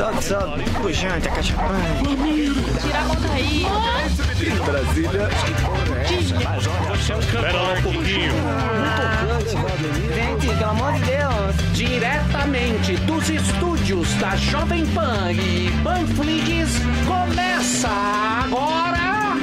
Solta, solta. Pujante, acachapante. Tira a mão daí. Brasília. Espera lá um pouquinho. Gente, pelo amor de Deus. Diretamente dos estúdios da Jovem Pan e Panflix, começa agora.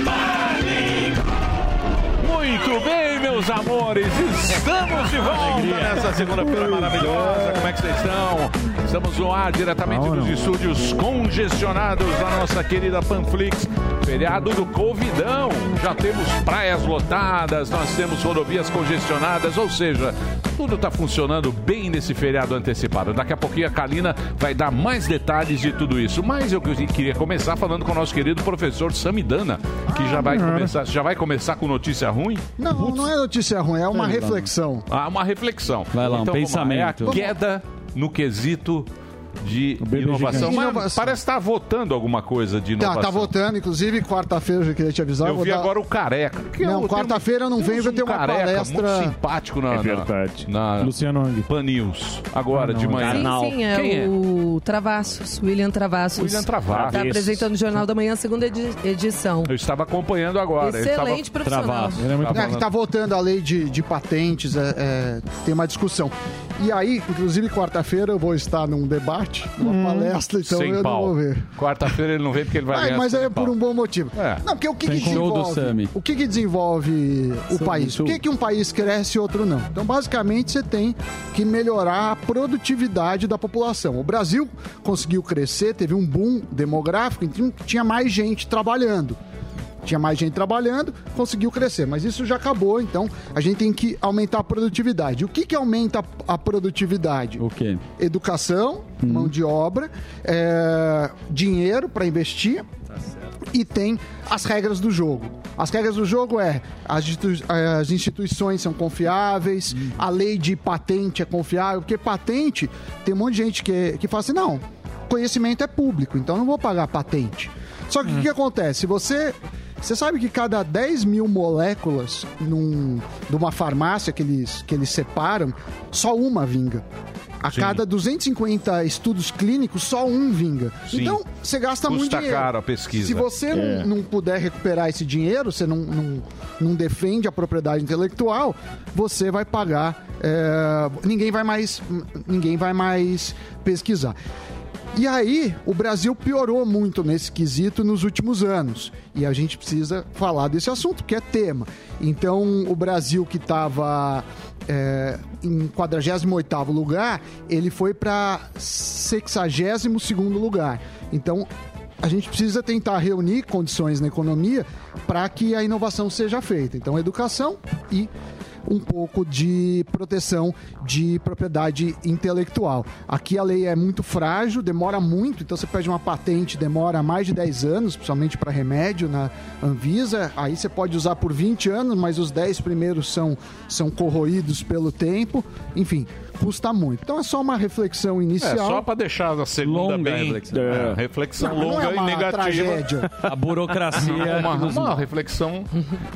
Muito bem, meus amores, estamos de volta nessa segunda-feira maravilhosa. Como é que vocês estão? Estamos no ar diretamente dos estúdios congestionados da nossa querida Panflix. Feriado do Covidão. Já temos praias lotadas, nós temos rodovias congestionadas, ou seja, tudo está funcionando bem nesse feriado antecipado. Daqui a pouquinho a Kalina vai dar mais detalhes de tudo isso. Mas eu queria começar falando com o nosso querido professor Samidana, que já vai começar, já vai começar com notícia ruim. Não, não é notícia ruim, é uma reflexão. Ah, uma reflexão. Vai lá, um então, vamos pensamento. É a queda no quesito de inovação. Mas Inovação. parece estar votando alguma coisa de Tá, inovação. tá votando, inclusive quarta-feira eu já queria te avisar. Eu vou vi dar- agora o Careca. eu Não, quarta-feira eu não venho, vai um ter uma careca palestra- muito simpático na, É na- verdade. na, Luciano Ang. Pan News, agora Ah, de não, manhã. Sim, sim, é Quem é? o Travassos, William Travassos. William Travassos. Está apresentando o Jornal da Manhã, segunda edi- edição. Eu estava acompanhando agora. ele Excelente estava- profissional. Ele é muito Tá É, que tá votando a lei de, de patentes, é, é, tem uma discussão. E aí, inclusive, quarta-feira eu vou estar num debate, numa palestra, então Sem eu pau. não vou ver. Quarta-feira ele não vem porque ele vai Ai, ganhar mas é por pau. um bom motivo. É. Não, porque o que, que desenvolve? O que, que desenvolve o país? Por que, que um país cresce e outro não? Então, basicamente, você tem que melhorar a produtividade da população. O Brasil conseguiu crescer, teve um boom demográfico, então tinha mais gente trabalhando. Tinha mais gente trabalhando, conseguiu crescer, mas isso já acabou, então a gente tem que aumentar a produtividade. O que, que aumenta a produtividade? O quê? educação, mão de obra, é, dinheiro para investir e tem as regras do jogo. As regras do jogo é as, as instituições são confiáveis, a lei de patente é confiável, porque patente tem um monte de gente que, que fala assim, não, conhecimento é público, então não vou pagar patente. Só que o que, que acontece? Você, você sabe que cada 10 mil moléculas num, numa farmácia que eles, que eles separam, só uma vinga. A cada 250 estudos clínicos, só um vinga. Sim. Então, você gasta muito Custa dinheiro. caro a pesquisa. Se você não, não puder recuperar esse dinheiro, você não, não, não defende a propriedade intelectual, você vai pagar. é, ninguém vai mais. Ninguém vai mais pesquisar. E aí, o Brasil piorou muito nesse quesito nos últimos anos. E a gente precisa falar desse assunto, que é tema. Então, o Brasil que estava em 48º lugar, ele foi para 62º lugar. Então, a gente precisa tentar reunir condições na economia para que a inovação seja feita. Então, educação e um pouco de proteção de propriedade intelectual. Aqui a lei é muito frágil, demora muito, então você pede uma patente, demora mais de 10 anos, principalmente para remédio na Anvisa. Aí você pode usar por 20 anos, mas os 10 primeiros são, são corroídos pelo tempo. Enfim, custa muito. Então é só uma reflexão É, inicial. só para deixar a segunda Longa bem. reflexão. É, reflexão Não, não longa é uma e negativa. tragédia. A burocracia. Uma, uma reflexão.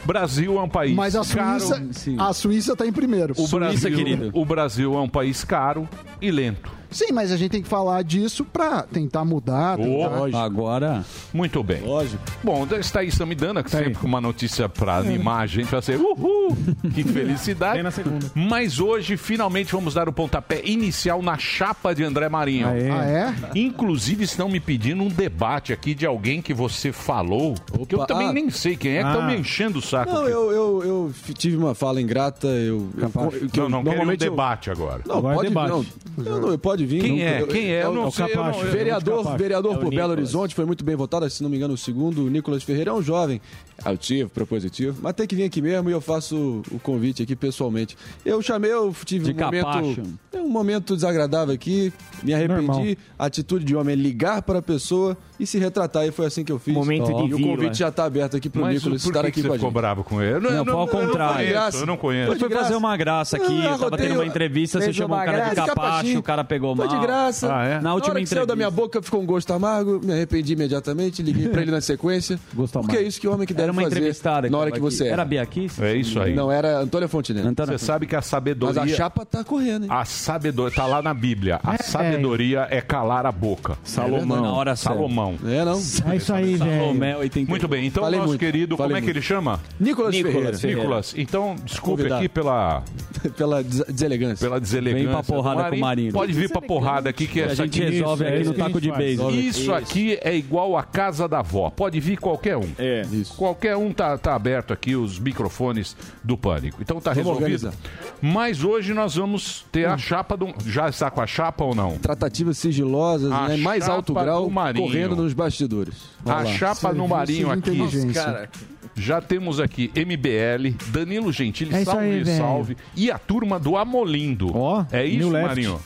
Brasil é um país Mas a caro. Suíça, sim. a Suíça tá em primeiro. O Brasil, querido. o Brasil é um país caro e lento. Sim, mas a gente tem que falar disso para tentar mudar. tentar- Agora, Muito bem. Lógico. Bom, está aí Samidana, que Tá aí. sempre com uma notícia para animar a gente, vai ser uhul, que felicidade. Vem na segunda. Mas hoje, finalmente, vamos dar o pontapé inicial na chapa de André Marinho. Aê. Ah, é? Inclusive, estão me pedindo um debate aqui de alguém que você falou, que eu Opa, também ah. nem sei quem é, que estão Ah. me enchendo o saco. Não, eu, eu, eu tive uma fala ingrata, eu... eu não, eu- não quero um normalmente eu- debate agora. Não, Agora é pode debate. Não, não, não, pode vir. Quem Não, é? Quem é? Eu o- não o sei. não- Vereador, vereador É o por Belo. Horizonte, foi muito bem votado, se não me engano, o segundo, o Nicolas Ferreira é um jovem, altivo, propositivo, mas tem que vir aqui mesmo e eu faço o, o convite aqui pessoalmente. Eu chamei, eu tive De um momento, capacho. é um momento desagradável aqui, me arrependi, Normal. atitude de homem é ligar para a pessoa e se retratar e foi assim que eu fiz. Momento de e o convite já está aberto aqui para o Nicolas estar aqui com a ficou gente. bravo com ele? Não, foi ao eu contrário. Eu não conheço. Eu fui fazer uma graça aqui, Ah, eu tava tendo uma entrevista, você chamou um cara de capacho, o cara pegou mal. Foi de graça. Ah, é? Na Na última hora que saiu da minha boca ficou um gosto amargo, me arrependi imediatamente, liguei pra ele na sequência. Gosto porque é isso que o homem que deve Era uma fazer entrevistada. na hora que aqui. você Era era. Bia Kiss? É isso aí. Não, era Antônia Fontenelle. Antônia Você sabe que a Mas sabedoria. a chapa tá correndo, hein? A sabedoria. Tá lá na Bíblia. A sabedoria é calar a boca. Salomão. Na hora. Salomão. É, não? É isso aí, velho. Salomé, 81. Muito bem, então Falei nosso muito, querido, como falei é que muito. ele chama? Nicolas, Nicolas Ferreira. Ferreira. Nicolas. Então, desculpe Convidado. aqui pela, Pela des- deselegância. pela deselegância. Vem pra porrada com o Marinho. Pode vir pra porrada aqui, que A essa gente aqui... resolve aqui no taco de beisebol. Isso aqui é igual a casa da avó. Pode vir qualquer um. É. Isso. Qualquer um tá, tá aberto aqui, os microfones do pânico. Então tá Vamos resolvido. organizar. Mas hoje nós vamos ter a chapa do. Já está com a chapa ou não? Tratativas sigilosas, A né? mais alto grau, Marinho. correndo nos bastidores. A Vai lá. chapa no Serviço Marinho de aqui. inteligência. Já temos aqui MBL, Danilo Gentili, É isso salve, aí, salve. E a turma do Amolindo. Ó, é isso. Marinho?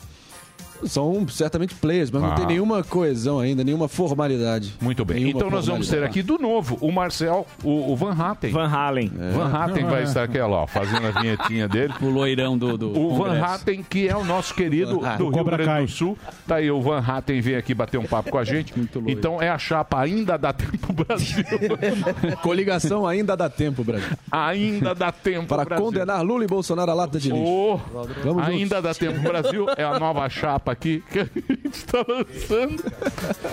São certamente players, mas Ah. não tem nenhuma coesão ainda, nenhuma formalidade. Muito bem. Nenhuma então nós vamos ter aqui do novo o Marcel, o, o Van Hatten. Van Halen. Van Hatten vai estar aqui, ó, fazendo a vinhetinha dele. O loirão do, do O Van Congresso. Hatten, que é o nosso querido do Rio Grande Kai. do Sul. Tá aí, o Van Hatten vem aqui bater um papo com a gente. Então é a chapa Ainda Dá Tempo Brasil. Coligação ainda dá tempo, Brasil. Ainda dá tempo Para Brasil. condenar Lula e Bolsonaro à lata de lixo. Ô, Vamos ainda dá tempo Brasil é a nova chapa aqui que a gente está lançando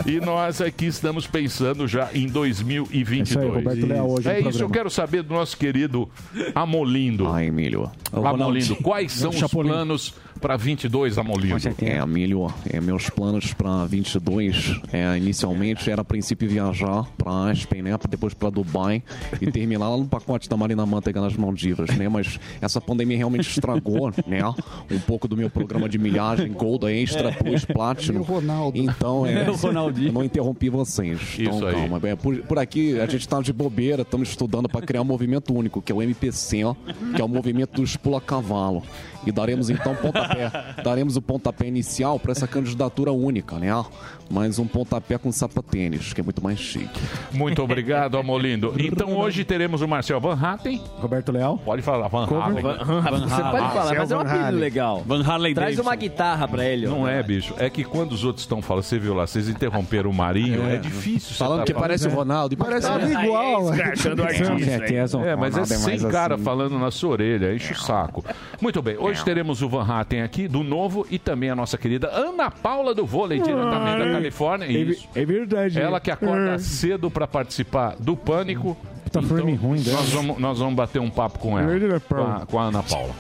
e nós aqui estamos pensando já em 2022. Isso aí, Roberto Leal hoje É isso, eu quero saber do nosso querido Amolindo. Ah, Emílio. Amolindo, quais são os planos para 22, Amolindo? É, Emílio, é, meus planos para 22, é, inicialmente era a princípio viajar para Aspen, né, depois para Dubai e terminar lá no pacote da Marina Manteiga nas Maldivas, né, mas essa pandemia realmente estragou, né, um pouco do meu programa de milhagem, Gold Extra, Plus, Platinum. Ronaldo. Então, é, O Ronaldinho. eu não interrompi vocês. Então, Isso aí. calma. É, por, por aqui, a gente tá de bobeira, estamos estudando para criar um movimento único, que é o MPC, ó, que é o movimento dos pula-cavalo. E daremos então pontapé. Daremos o pontapé inicial para essa candidatura única, né? Mas um pontapé com sapatênis, que é muito mais chique. Muito obrigado, Amolindo. Então hoje teremos o Marcel Van Hatten. Roberto Leal. Pode falar, Van Hatten. Você pode falar, mas é um Van apelido legal. Van Harley Traz Davidson. uma guitarra pra ele. Não é, bicho. É que quando os outros estão falando, você viu lá, vocês interromperam o Marinho, é, difícil. você Falando tá que parece o Ronaldo. E parece Tá igual. Escrachando o artista, hein? certeza. É, mas é sem cara assim. falando na sua orelha, enche o saco. Muito bem, hoje teremos o Van Hatten aqui, do novo, e também a nossa querida Ana Paula do vôlei, diretamente da Califórnia. Isso. É verdade. Ela que acorda cedo para participar do Pânico. Tá frame ruim dela. Nós vamos, nós vamos bater um papo com ela, Verdade, com a, com a Ana Paula.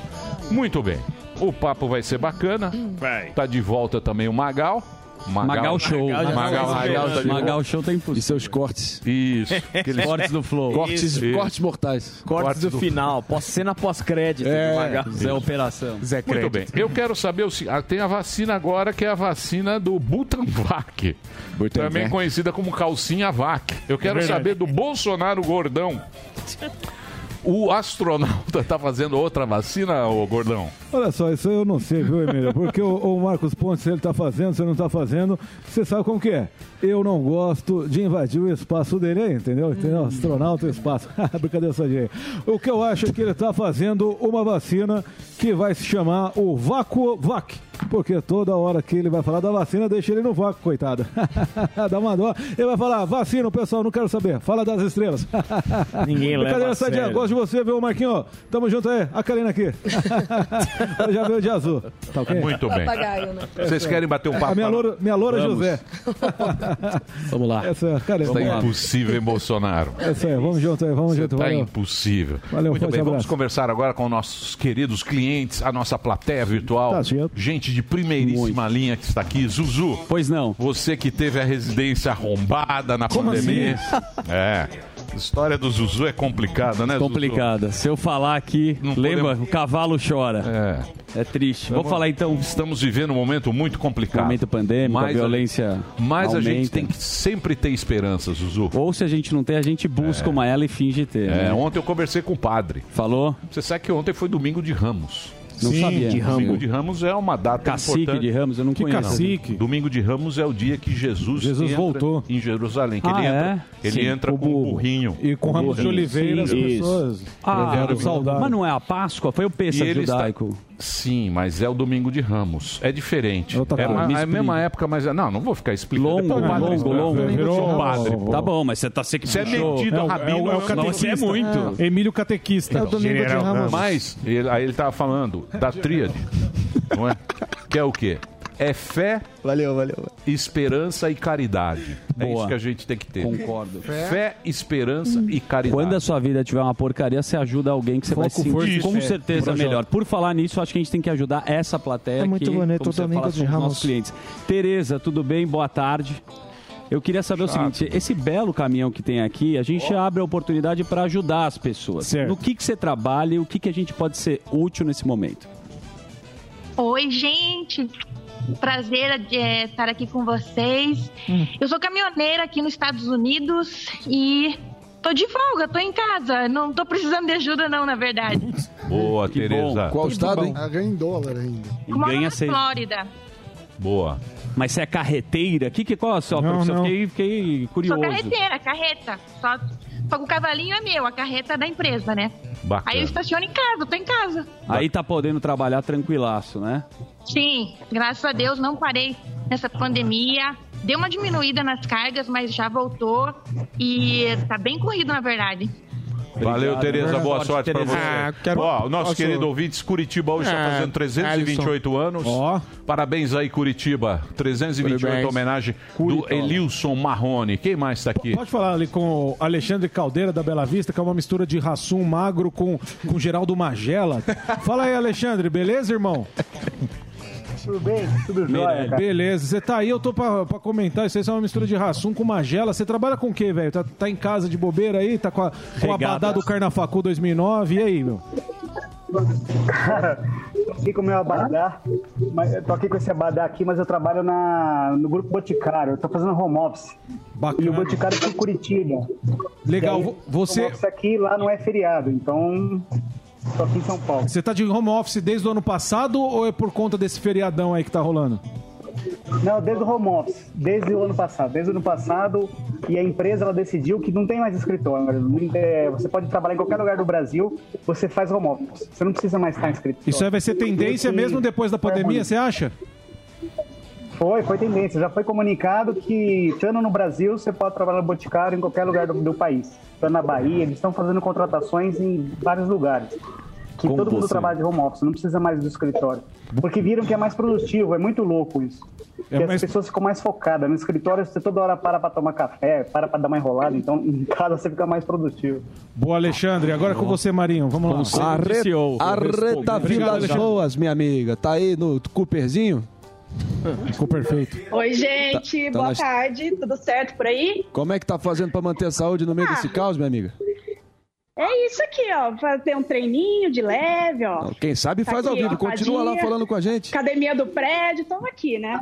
Muito bem. O papo vai ser bacana. Vai. Tá de volta também o Magal. Magal Show. Magal, Magal, Magal tá de Magal Show tá E impossível. seus cortes. Isso. Aqueles Cortes do Flow. Cortes, Isso. cortes mortais. Cortes do final. Pós, cena pós-crédito. É. do Magal. Zé Operação. Zé Muito bem. Eu quero saber o se- ah, tem a vacina agora que é a vacina do Butanvac, também conhecida como calcinha vac. Eu quero saber do Bolsonaro gordão. O astronauta tá fazendo outra vacina, ô gordão? Olha só, isso eu não sei, viu, Emílio? Porque o, o Marcos Pontes, se ele tá fazendo, se ele não tá fazendo, você sabe como que é. Eu não gosto de invadir o espaço dele aí, entendeu? Entendeu? Astronauta e espaço. Brincadeira só de. O que eu acho é que ele tá fazendo uma vacina que vai se chamar o Vacuovac. Porque toda hora que ele vai falar da vacina, deixa ele no vácuo, coitado. Dá uma dó. Ele vai falar, vacina, pessoal, não quero saber. Fala das estrelas. Ninguém leva Brincadeira a sério. Gosto de você, viu, Marquinho? Tamo junto aí. A Karina aqui. Ela já veio de azul. Tá ok? Muito bem. Né? Vocês querem bater um A papo? minha loura, minha loura Vamos. José. Vamos lá. Essa é a Karina. Tá impossível, hein, Bolsonaro? Essa aí, vamos junto aí, vamos Você junto. tá Valeu. impossível. Valeu, Muito bem, vamos abraço. conversar agora com nossos queridos clientes, a nossa plateia virtual. Tá. Gente de primeiríssima linha que está aqui. Zuzu, Pois não. você que teve a residência arrombada na pandemia. É. A história do Zuzu é complicada, né, Zuzu? Complicada. Se eu falar aqui, Não lembra? podemos- O cavalo chora. É. É, triste. Vou falar então. Estamos vivendo um momento muito complicado. Momento pandêmico, a Mas violência. Mas a gente aumenta. tem que sempre ter esperança, Zuzu. Ou se a gente não tem, a gente busca uma ela e finge ter. É, né? ontem eu conversei com o padre. Falou? Você sabe que ontem foi domingo de Ramos. Não Sim, sabia. De Ramos. Domingo de Ramos é uma data Cacique importante. de Ramos, eu não que conheço. Cacique? Domingo de Ramos é o dia que Jesus, Jesus entra voltou. em Jerusalém. Que Ah, ele entra, é? ele Sim, entra com com um burrinho. E com ramos de oliveira as pessoas Ah, saudade. mas não é a Páscoa, foi o Pêssego ele está- judaico. Sim, mas é o domingo de Ramos. É diferente. outra É, coisa. uma- Me é a mesma época, mas é- não, não vou ficar explicando. Longo, o padre longo, longo. Virou- padre, pô. Tá bom, mas você tá se Você é metido, É o- rabino. é o- é o não- catequista. Você é muito. É. Emílio Catequista. É o domingo de General Ramos. Mas ele- aí ele tava falando da tríade, não é? Que é o quê? É fé, Valeu, valeu. esperança e caridade. É Boa. isso que a gente tem que ter. Concordo. Fé, esperança e caridade. Quando a sua vida tiver uma porcaria, você ajuda alguém que você vai Foco, se força sentir com fé. certeza melhor. Por falar nisso, acho que a gente tem que ajudar essa plateia É muito aqui, bonito como você fala, nossos clientes. Tereza, tudo bem? Boa tarde. Eu queria saber o seguinte, esse belo caminhão que tem aqui, a gente abre a oportunidade para ajudar as pessoas. Certo. No que, que você trabalha e o que, que a gente pode ser útil nesse momento? Oi, gente. Prazer é, estar aqui com vocês. Eu sou caminhoneira aqui nos Estados Unidos e tô de folga, tô em casa. Não tô precisando de ajuda, não, na verdade. Boa, Que Tereza. bom. Qual estado, hein? Ganha em dólar ainda. E Moro ganha na seis. Flórida. Boa. Mas você é carreteira? Que, que, qual é a sua Não, profissão? não. Fiquei, fiquei curioso. Sou carreteira, carreta. Só, só que o cavalinho é meu, a carreta é da empresa, né? Bacana. Aí eu estaciono em casa, tô em casa. Aí tá podendo trabalhar tranquilaço, né? Sim, graças a Deus não parei nessa pandemia. Deu uma diminuída nas cargas, mas já voltou. E tá bem corrido, na verdade. Valeu, Tereza. Boa sorte, pra Tereza. você. Ah, quero- Ó, o nosso posso- querido ouvinte, Curitiba hoje está Ah, fazendo 328 anos. Ó. Parabéns aí, Curitiba. 328 Parabéns. homenagem do Elilson Marrone. Quem mais está aqui? Pode falar ali com o Alexandre Caldeira da Bela Vista, que é uma mistura de Rassum magro com, com Geraldo Magela. Fala aí, Alexandre, beleza, irmão? Tudo bem? Tudo jóia, cara. Beleza, você tá aí, eu tô pra, pra comentar. Isso aí é uma mistura de Rassum com Magela. Você trabalha com o quê, velho? Tá, tá em casa de bobeira aí? Tá com a, com a badá do Carnafacu 2009? E aí, meu? Cara, tô aqui com o meu abadá, mas eu tô aqui com esse abadá aqui, mas eu trabalho na, no grupo Boticário. Eu tô fazendo home office. E o Bacana. Boticário fica em Curitiba. Legal, aí, vo- você- Home office aqui lá não é feriado, então tô aqui em São Paulo. Você tá de home office desde o ano passado ou é por conta desse feriadão aí que tá rolando? Não, desde o home office, desde o ano passado. Desde o ano passado, e a empresa ela decidiu que não tem mais escritório. É, você pode trabalhar em qualquer lugar do Brasil, você faz home office. Você não precisa mais estar em escritório. Isso aí vai ser tendência mesmo depois da pandemia, você acha? Foi, foi tendência. Já foi comunicado que, estando no Brasil, você pode trabalhar no Boticário em qualquer lugar do, do país. Estando na Bahia, eles estão fazendo contratações em vários lugares. Que Como todo mundo você? trabalha de home office, não precisa mais do escritório. Porque viram que é mais produtivo, é muito louco isso. É que mais- as pessoas ficam mais focadas. No escritório, você toda hora para para tomar café, para para dar uma enrolada, então em casa você fica mais produtivo. Boa, Alexandre. Agora é com você, Marinho. Vamos lá. Arre- CEO, Arreta Obrigado, Vilas. Boas, minha amiga. Tá aí no Cooperzinho? Ficou perfeito. Oi, gente. Tá- tá Boa nas- tarde. Tudo certo por aí? Como é que tá fazendo pra manter a saúde no meio desse caos, minha amiga? É isso aqui, ó. Fazer um treininho de leve, ó. Quem sabe Tá faz ao aqui, vivo. ó, Continua lá falando com a gente. Academia do prédio, estamos aqui, né?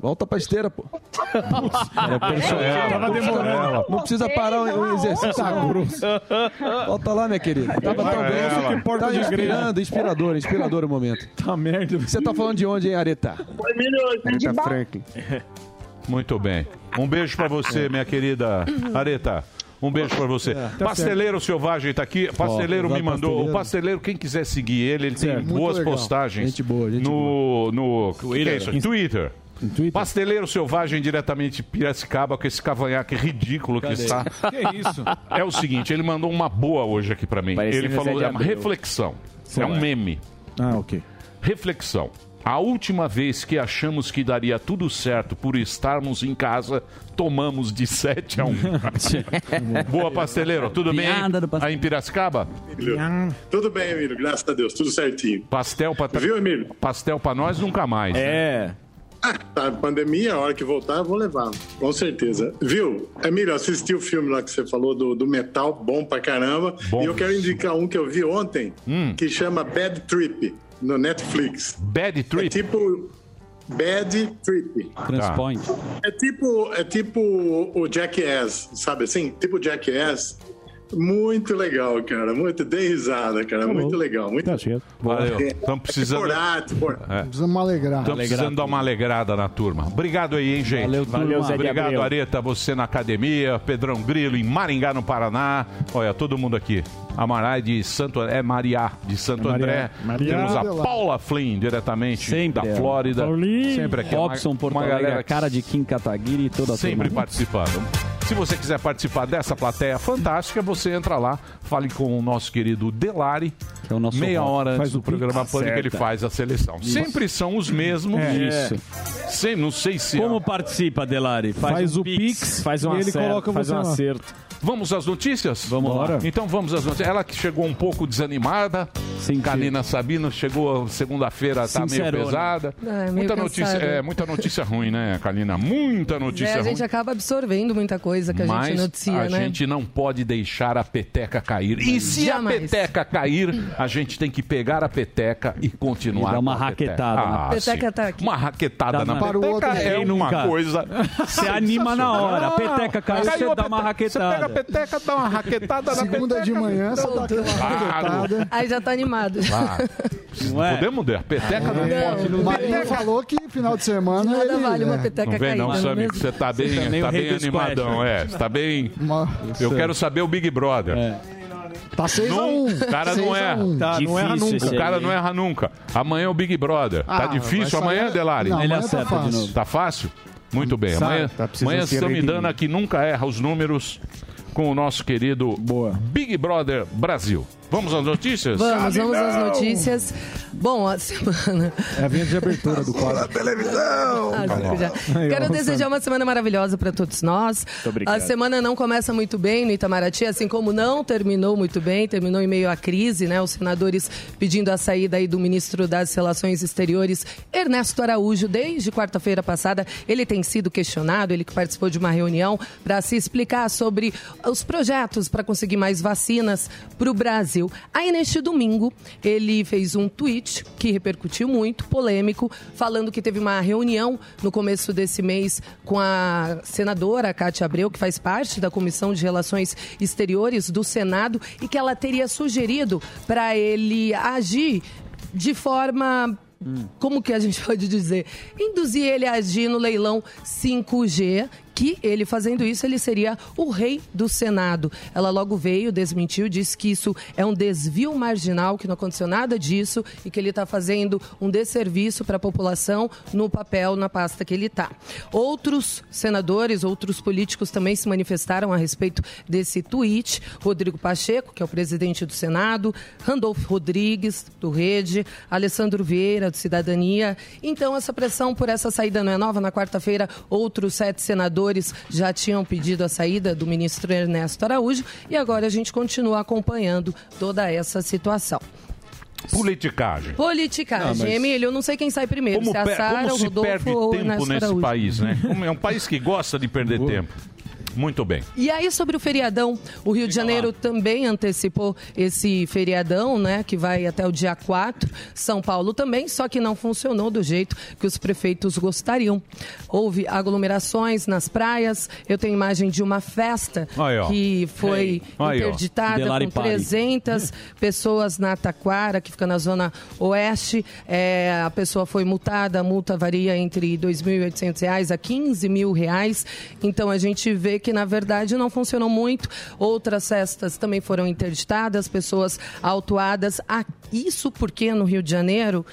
Volta pra esteira, pô. É personal. Tava demorando. Não precisa parar o, exercício. Volta lá, minha querida. Tava tão bem. Que Tá inspirando, inspirador, inspirador o momento. Tá merda. Você tá falando de onde, hein, Areta? Aretha Franklin. Muito bem. Um beijo pra você, minha querida Areta. Um beijo pra você. Pasteleiro Selvagem tá aqui. Pasteleiro Ó, me mandou. Pasteleiro. O Pasteleiro, quem quiser seguir ele, ele tem Certo. Muito boas legal. postagens. Gente boa, gente no, no que que é isso? Twitter. Twitter. Pasteleiro Selvagem diretamente de Piracicaba com esse cavanhaque ridículo que está. Que isso? É o seguinte, ele mandou uma boa hoje aqui pra mim. Parecia ele falou, de é uma reflexão. É um meme. Ah, ok. Reflexão. A última vez que achamos que daria tudo certo por estarmos em casa, tomamos de 7 a 1. Boa, pasteleiro. Tudo bem? Aí em Piracicaba? Tudo bem, Emílio, graças a Deus, tudo certinho. Pastel pra, Viu, Emílio? pastel pra nós nunca mais. né? É. Ah, tá, pandemia, a hora que voltar, eu vou levar, com certeza. Viu, Emílio, assisti o filme lá que você falou do, do metal, bom pra caramba. Bom. E eu quero indicar um que eu vi ontem, Hum. que chama Bad Trip, no Netflix. Bad É Trip? tipo Bad Trip. Transpoint. É tipo, é tipo o Jackass, sabe assim? Tipo Jackass. Muito legal, cara. Muito, dei risada, cara. Tá muito legal. Muito Tá certo. Valeu. Estamos precisando. Corate, por- É. Precisamos alegrar. Estamos precisando dar uma alegrada na turma. Obrigado aí, hein, gente? Valeu, turma. Valeu, Zé Obrigado. Areta, você na academia, Pedrão Grilo em Maringá, no Paraná. Olha, todo mundo aqui. Amarai de Santo é Mariá, de Santo Maria. André. Maria. Temos a Maria. Paula Flynn, diretamente Sempre da. Flórida. Paulinho. Sempre aqui. Robson, uma, Porto uma Alegre, galera cara de Kim Kataguiri e toda a sempre turma. participando. Se você quiser participar dessa plateia fantástica, você entra lá, fale com o nosso querido Delari, Que é o nosso meia hora antes Faz do o programa Pix. Pânico ele faz a seleção. Sempre são os mesmos. É. Isso. Sem, não sei se... Como participa, Delari? Faz, um o Pix, Faz um e ele acerto, coloca faz um lá. acerto. Vamos às notícias? Vamos lá. Então vamos às notícias. Ela que chegou um pouco desanimada. Senti. Kalina Sabino chegou segunda-feira, tá meio pesada. É, meio muita notícia, é, muita notícia ruim, né, Kalina? Muita É, notícia a ruim. gente acaba absorvendo muita coisa que a Mas gente noticia, a né? gente não pode deixar a peteca cair. E se Jamais. a peteca cair, a gente tem que pegar a peteca e continuar. E dar uma a raquetada na- Ah, Peteca sim. tá aqui. Uma raquetada Tá na Para o peteca outro, é uma nunca? coisa. Você anima na hora. A peteca caiu, Caiu você a dá uma raquetada. Peteca, dá uma raquetada na Segunda peteca. de manhã, você dá aquela Claro. raquetada. Aí já tá animado. Ah, Não é? Podemos dar. Peteca não, Não. pode. O Marinho falou que final de semana Nada ele... vale uma é, peteca Não vem caída. não, não é Sammy, você tá bem, Você tá rei bem animadão. É, você tá bem... uma- Eu quero saber o Big Brother. Tá 6x1. Não, o cara não erra. Tá, não erra Difícil nunca. O cara não erra nunca. Amanhã é o Big Brother. Ah, tá difícil sair- amanhã, Delari? Não, Ele amanhã tá de fácil. novo. Tá fácil? Muito bem. Sabe, Amanhã, tá amanhã se Samidana redimir. que nunca erra os números com o nosso querido Boa. Big Brother Brasil. Vamos às notícias? Vamos, vamos às notícias. Bom, a semana. É a vinheta de abertura do quadro. Ah, Zico, já. Aí, Quero desejar uma semana maravilhosa para todos nós. obrigado. A semana não começa muito bem no Itamaraty, assim como não terminou muito bem, terminou em meio à crise, né? Os senadores pedindo a saída aí do ministro das Relações Exteriores, Ernesto Araújo, desde quarta-feira passada. Ele tem sido questionado, ele que participou de uma reunião para se explicar sobre os projetos para conseguir mais vacinas para o Brasil. Aí, neste domingo, ele fez um tweet que repercutiu muito, polêmico, falando que teve uma reunião no começo desse mês com a senadora Cátia Abreu, que faz parte da Comissão de Relações Exteriores do Senado, e que ela teria sugerido para ele agir de forma como que a gente pode dizer? Induzir ele a agir no leilão 5G, que ele fazendo isso, ele seria o rei do Senado. Ela logo veio, desmentiu, disse que isso é um desvio marginal, que não aconteceu nada disso e que ele está fazendo um desserviço para a população no papel, na pasta que ele está. Outros senadores, outros políticos também se manifestaram a respeito desse tweet. Rodrigo Pacheco, que é o presidente do Senado, Randolfo Rodrigues, do Rede, Alessandro Vieira, do Cidadania. Então, essa pressão por essa saída não é nova. Na quarta-feira, outros sete senadores já tinham pedido a saída do ministro Ernesto Araújo e agora a gente continua acompanhando toda essa situação. Politicagem. Politicagem. Não, mas- Emílio, eu não sei quem sai primeiro, Como, se é a Sara, como o Rodolfo perde ou o tempo Ernesto nesse Araújo. país, né? Como é um país que gosta de perder tempo. Muito bem. E aí, sobre o feriadão, o Rio de Janeiro também antecipou esse feriadão, né? Que vai até o dia 4. São Paulo também, só que não funcionou do jeito que os prefeitos gostariam. Houve aglomerações nas praias. Eu tenho imagem de uma festa Aí, que foi Aí, interditada Delari com Party. 300 pessoas na Taquara, que fica na zona oeste. É, a pessoa foi multada, a multa varia entre 2.800 reais a 15 mil reais. Então a gente vê que, na verdade, não funcionou muito. Outras festas também foram interditadas, pessoas autuadas. Ah, isso porque no Rio de Janeiro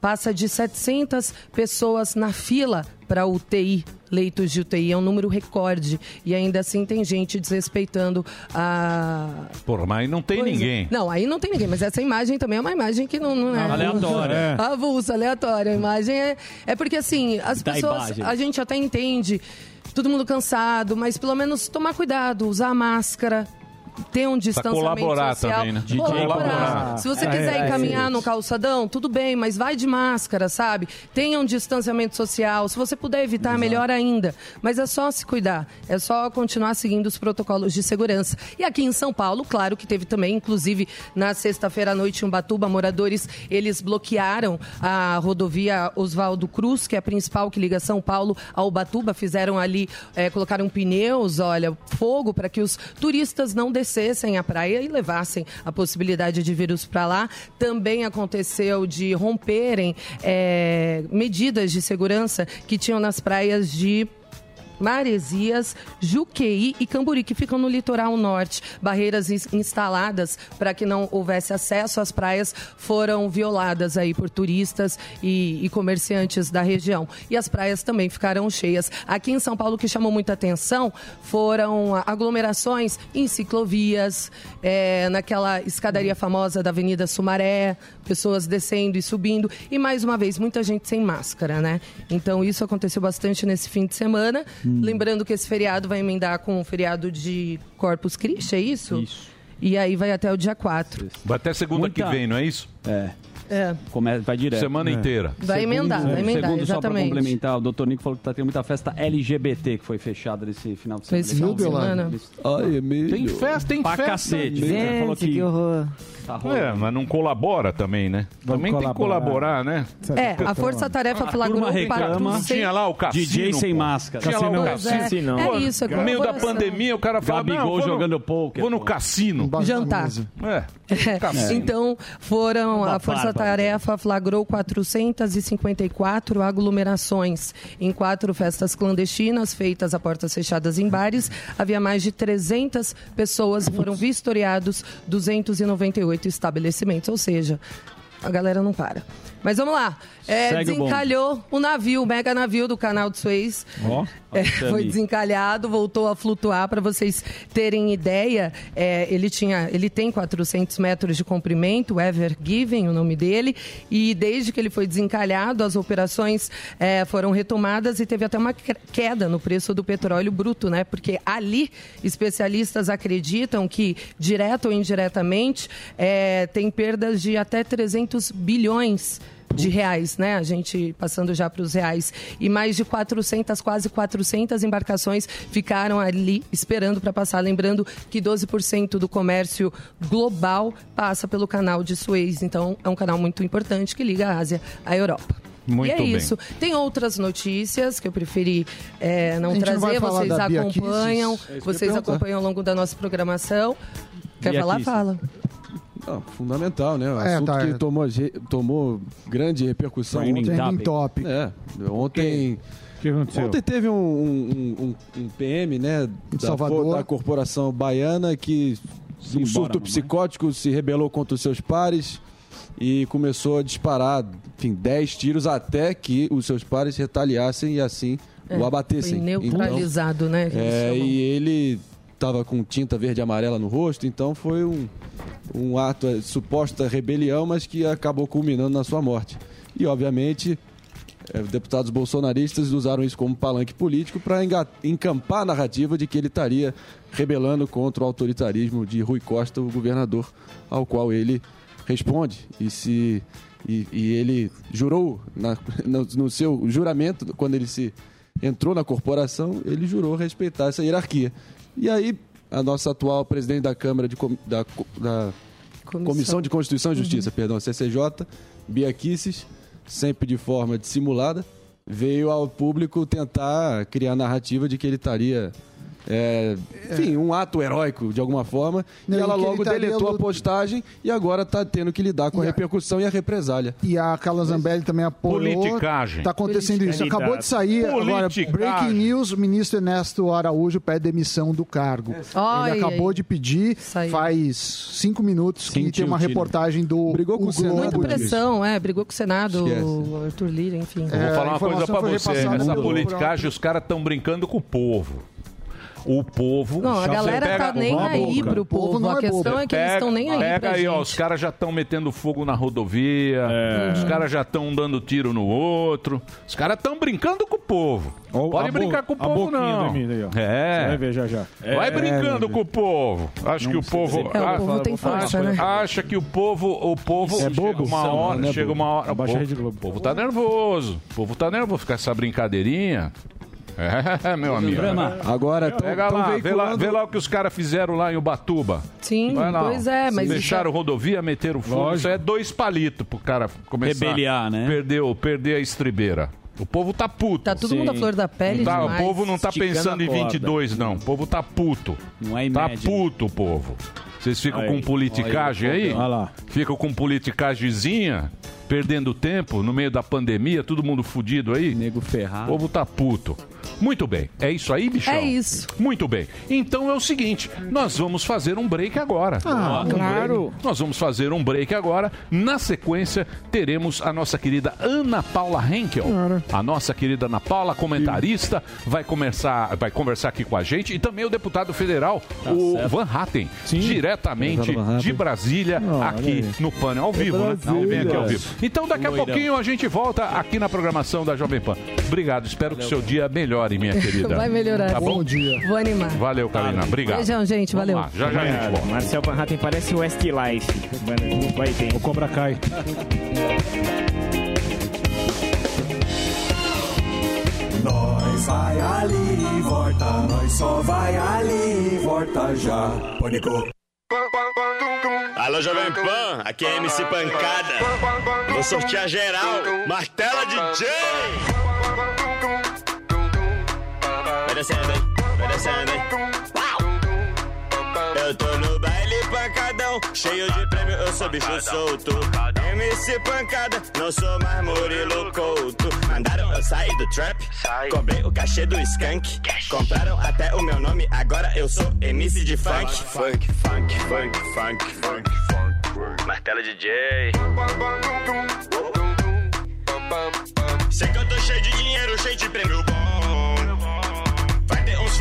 passa de 700 pessoas na fila para UTI, leitos de UTI. É um número recorde. E ainda assim tem gente desrespeitando a. Porra, mas aí não tem Pois é. ninguém. Não, aí não tem ninguém, mas essa imagem também é uma imagem que não, não é. Aleatória. É. Avulsa, aleatória. A imagem é. É porque assim, as Da pessoas. imagem. A gente até entende, todo mundo cansado, mas pelo menos tomar cuidado, usar máscara. Ter um distanciamento colaborar social. também, né? DJ Colaborar. colaborar. Se você É, quiser é, ir caminhar é no calçadão, tudo bem, mas vai de máscara, sabe? Tenha um distanciamento social. Se você puder evitar, melhor ainda. Mas é só se cuidar. É só continuar seguindo os protocolos de segurança. E aqui em São Paulo, claro que teve também, inclusive na sexta-feira à noite em Ubatuba, moradores, eles bloquearam a rodovia Oswaldo Cruz, que é a principal que liga São Paulo ao Ubatuba. Fizeram ali, eh, colocaram pneus, olha, fogo para que os turistas não descessem a praia e levassem a possibilidade de vírus para lá. Também aconteceu de romperem é, medidas de segurança que tinham nas praias de Maresias, Juqueí e Camburi, que ficam no litoral norte. Barreiras ins- instaladas para que não houvesse acesso às praias foram violadas aí por turistas e, e comerciantes da região. E as praias também ficaram cheias. Aqui em São Paulo, o que chamou muita atenção foram aglomerações em ciclovias, é, naquela escadaria famosa da Avenida Sumaré, pessoas descendo e subindo. E mais uma vez, muita gente sem máscara, né? Então isso aconteceu bastante nesse fim de semana. Lembrando que esse feriado vai emendar com o feriado de Corpus Christi, é isso? Isso. E aí vai até o dia 4. Vai até segunda Muita- que vem, não é isso? É. É. Come- vai direto. Semana inteira. Vai emendar, vai emendar, Segundo, só para exatamente. complementar, o doutor Nico falou que tá tendo muita festa LGBT que foi fechada nesse final de Foi semana. esse final de semana. Ai, Emílio. Tem festa, tem Pra festa. cacete. Ele falou que, tá rolando. É, mas não colabora também, né? Vamos também tem que colaborar, né? É, a Força Tarefa A flagrou reclama. 400... Tinha lá o cassino. DJ sem máscara. Tinha lá o é. cassino. É Pô, isso, é No meio da pandemia, o cara fala, Gabigol não, jogando pôquer, Vou no cassino. Jantar. É. É, Cassino. Então, foram, a Força. Tarefa flagrou 454 aglomerações em quatro festas clandestinas feitas a portas fechadas em bares. Havia mais de 300 pessoas, foram vistoriados 298 estabelecimentos, ou seja, a galera não para. Mas vamos lá. É, Segue o desencalhou o navio, o mega navio do canal de Suez. Ó, É, foi desencalhado, voltou a flutuar. Para vocês terem ideia, é, ele, tinha, ele tem 400 metros de comprimento, Ever Given, o nome dele, e desde que ele foi desencalhado, as operações é, foram retomadas e teve até uma que- queda no preço do petróleo bruto, né? Porque ali, especialistas acreditam que, direto ou indiretamente, é, tem perdas de até 300 bilhões de reais, né? A gente passando já para os reais. E mais de 400, quase 400 embarcações ficaram ali esperando para passar. Lembrando que 12% do comércio global passa pelo canal de Suez. Então, é um canal muito importante que liga a Ásia à Europa. Muito e é bem. isso. Tem outras notícias que eu preferi é, não não trazer. falar Vocês acompanham. É vocês acompanham ao longo da nossa programação. Quer Bia falar? Kicis. Fala. Não, fundamental, né? Um É, assunto tá, que é. tomou, tomou grande repercussão Trending ontem. Topic. É, ontem... O que aconteceu? Ontem teve um, um- um- um PM, né, da, Salvador. da corporação baiana que um embora, surto mamãe. psicótico se rebelou contra os seus pares e começou a disparar, enfim, 10 tiros até que os seus pares retaliassem e assim É, o abatessem. Foi neutralizado, né? que eles É, e ele estava com tinta verde e amarela no rosto, então foi um, um ato, é, suposta rebelião, mas que acabou culminando na sua morte. E, obviamente, é, deputados bolsonaristas usaram isso como palanque político para encampar a narrativa de que ele estaria rebelando contra o autoritarismo de Rui Costa, o governador ao qual ele responde. E se e, e ele jurou na- no, no seu juramento quando ele se entrou na corporação, ele jurou respeitar essa hierarquia. E aí a nossa atual presidente da Câmara de com- da, da Comissão. de Constituição e Justiça, perdão, CCJ, Bia Kicis, sempre de forma dissimulada, veio ao público tentar criar a narrativa de que ele estaria é, enfim, um ato heróico de alguma forma. Não, e ela logo estaria deletou a postagem e agora está tendo que lidar com a a- repercussão e a represália. E a Carla Zambelli também apoiou. Politicagem. Tá acontecendo isso. Acabou de sair agora. Breaking news: o ministro Ernesto Araújo pede demissão do cargo. Ai, Ele acabou ai. de pedir faz cinco minutos que tem uma reportagem do Brigou com o Senado. Muita pressão, é, brigou com o Senado, Esquece. o Arthur Lira, enfim. Eu vou falar uma coisa foi você. Essa politicagem, os caras estão brincando com o povo. O povo. Não, a galera pega- tá nem aí pro povo. A questão é que eles estão nem aí Pega pra aí, ó, gente. os caras já estão metendo fogo na rodovia, os caras já estão dando tiro no outro, os caras estão brincando com o povo. Ó, Pode brincar com o povo, não. do Emílio aí, ó. Você É. vai ver já já. Vai É, brincando é, com o povo. Acho que o povo. É, o povo tem força, né? Acha que o povo. O povo É chega bobo? uma hora. Não é chega uma hora. O Abaixa a povo, Rede Globo. o povo tá nervoso. O povo tá nervoso. Ficar essa brincadeirinha. É, meu amigo. Drama. Agora, tão- Pega lá, vê lá, veiculando- vê lá o que os caras fizeram lá em Ubatuba. Sim, Vai lá, pois é, mas Fecharam rodovia, meteram fogo. Lógico. Isso é dois palitos pro cara começar Rebeliar, né? Perdeu, perder a estribeira. O povo tá puto. Tá todo mundo à flor da pele Tá, o demais. povo não tá Esticando pensando em corda. 22, não. O povo tá puto. Não é Tá puto o povo. Vocês ficam Aí, com politicagem aí, aí? olha lá. Ficam com politicagemzinha, perdendo tempo no meio da pandemia, todo mundo fudido aí? Nego ferrado. O povo tá puto. Muito bem. É isso aí, bichão? É isso. Muito bem. Então é o seguinte, nós vamos fazer um break agora. Ah, Um claro. break. Nós vamos fazer um break agora. Na sequência, teremos a nossa querida Ana Paula Henkel. A nossa querida Ana Paula, comentarista, vai começar, vai conversar aqui com a gente. E também o deputado federal, o Van Hatten, diretamente Deputado Van Hatten. de Brasília, Olha aqui no painel ao É vivo, né? Brasília. Ele vem aqui ao vivo. Então daqui a pouquinho a gente volta aqui na programação da Jovem Pan. Obrigado, espero que o seu dia melhore, minha querida. Vai melhorar. Tá bom? Vou animar. Valeu, Karina. Obrigado. Beijão, gente. Vamos Valeu. lá, já já a gente volta. Marcel Van Hatten parece o Westlife. Vai bem. O Cobra Kai. Nós vai ali e volta, nós só vai ali e volta já. Pânico. Alô, Jovem Pan, aqui é MC Pancada. Vou sortear geral, martela DJ. Descendo? Vai descendo? Eu tô no baile pancadão, cheio de prêmio, eu sou bicho solto. MC Pancada, não sou mais Murilo Couto. Mandaram eu sair do trap, cobrei o cachê do skunk. Compraram até o meu nome, agora eu sou MC de funk. Funk, funk, funk, funk, funk, funk. Martela DJ. Sei que eu tô cheio de dinheiro, cheio de prêmio bom.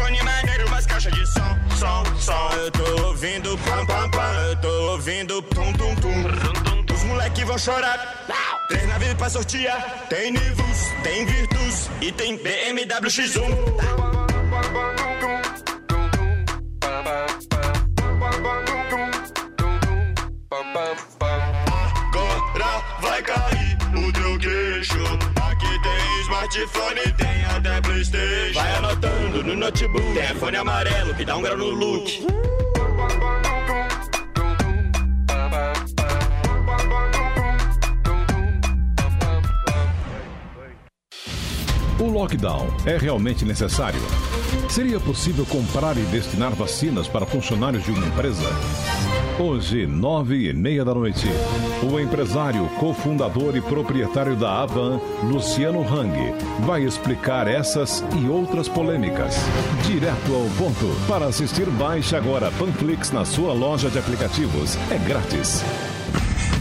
Fone maneiro, umas caixas de som, som, som. Eu tô ouvindo pam, pam, pam. Eu tô ouvindo tum, tum, tum. Os moleque vão chorar. Três naves pra sortear. Tem Nivus, tem Virtus e tem BMW X1. Agora vai cair o teu queixo. Smartphone, tem até Playstation. Vai anotando no notebook. Tem fone amarelo que dá um grau no look. O lockdown é realmente necessário? Seria possível comprar e destinar vacinas para funcionários de uma empresa? Hoje, nove e meia da noite, o empresário, cofundador e proprietário da Avan, Luciano Hang, vai explicar essas e outras polêmicas. Direto ao ponto. Para assistir, baixe agora Panflix na sua loja de aplicativos. É grátis.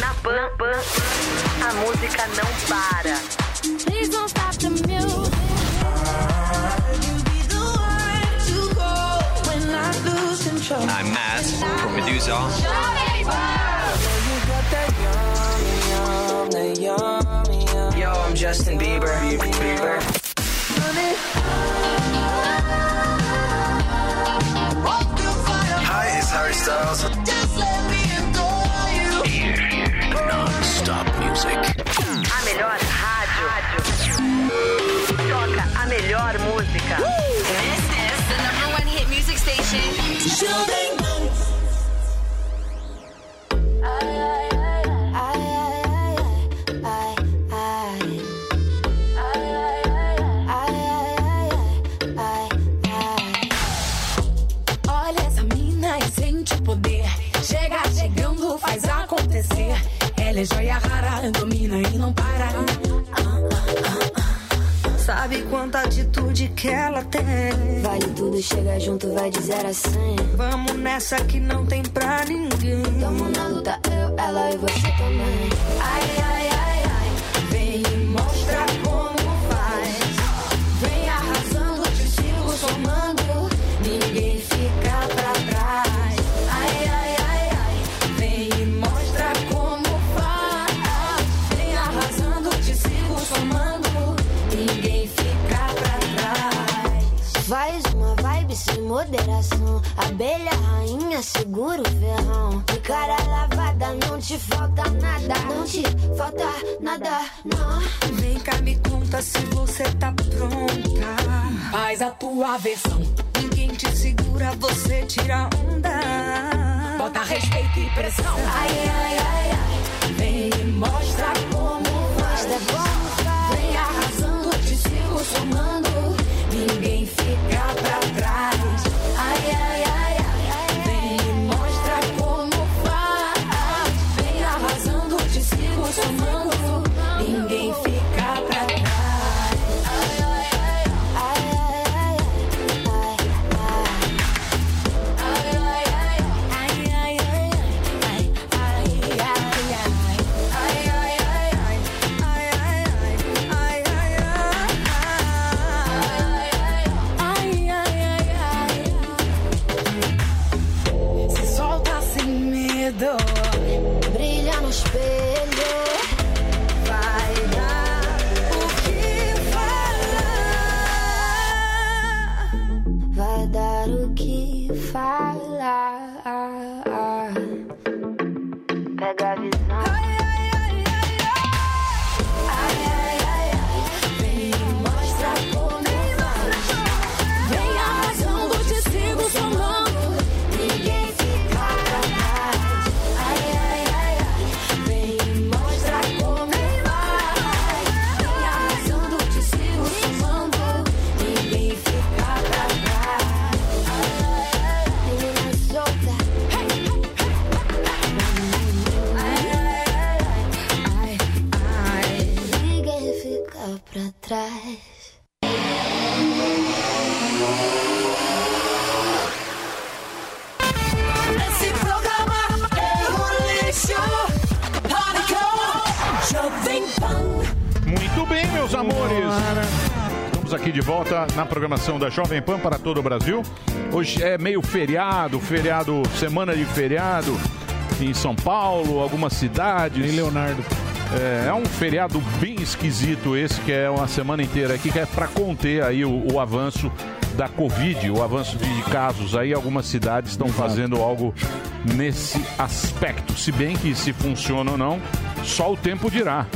Na Pan, Pan, a música não para. Please don't stop the music. I'm Matt from Medusa. Yo, I'm Justin Bieber. Bieber. Hi, it's Harry Styles. Music. A melhor rádio. Toca a melhor música. This is the number one hit music station. Olha Ela é joia rara, domina e não para. Sabe quanta atitude que ela tem? Vale tudo, chega junto, vai de zero a cem. Vamos nessa que não tem pra ninguém. Tamo na luta, eu, ela e você também. Ai, ai, ai, bebe sem moderação. Assim, abelha rainha, segura o ferrão. De cara lavada, não te falta nada. Não te falta nada, não. Vem cá, me conta se você tá pronta. Faz a tua versão. Ninguém te segura, você tira onda. Bota respeito e pressão. Ai, ai, ai, ai. Vem e mostra como faz. Mostra como é faz. Vem arrasando, te sigo somando. Ninguém fica pra trás. Ai, ai, ai. Programação da Jovem Pan para todo o Brasil. Hoje é meio feriado, feriado, semana de feriado em São Paulo, algumas cidades. Em Leonardo. É, é um feriado bem esquisito esse, que é uma semana inteira aqui, que é para conter aí o, o avanço da Covid, o avanço de casos aí. Algumas cidades estão fazendo algo nesse aspecto. Se bem que se funciona ou não, só o tempo dirá.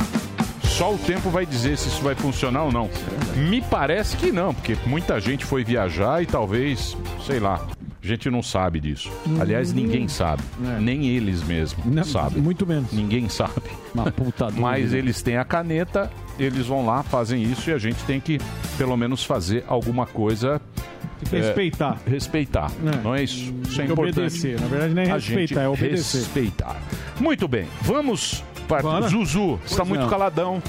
Só o tempo vai dizer se isso vai funcionar ou não. Me parece que não, porque muita gente foi viajar e talvez, sei lá, a gente não sabe disso. Aliás, ninguém sabe. Nem eles mesmos sabem. Muito menos. Ninguém sabe. Mas eles têm a caneta, eles vão lá, fazem isso e a gente tem que, pelo menos, fazer alguma coisa. Respeitar. é, respeitar. É. Não é isso? Isso é importante. obedecer. Na verdade, não é respeitar, é obedecer. Respeitar. Muito bem. Vamos. Zuzu. Está Pois muito caladão.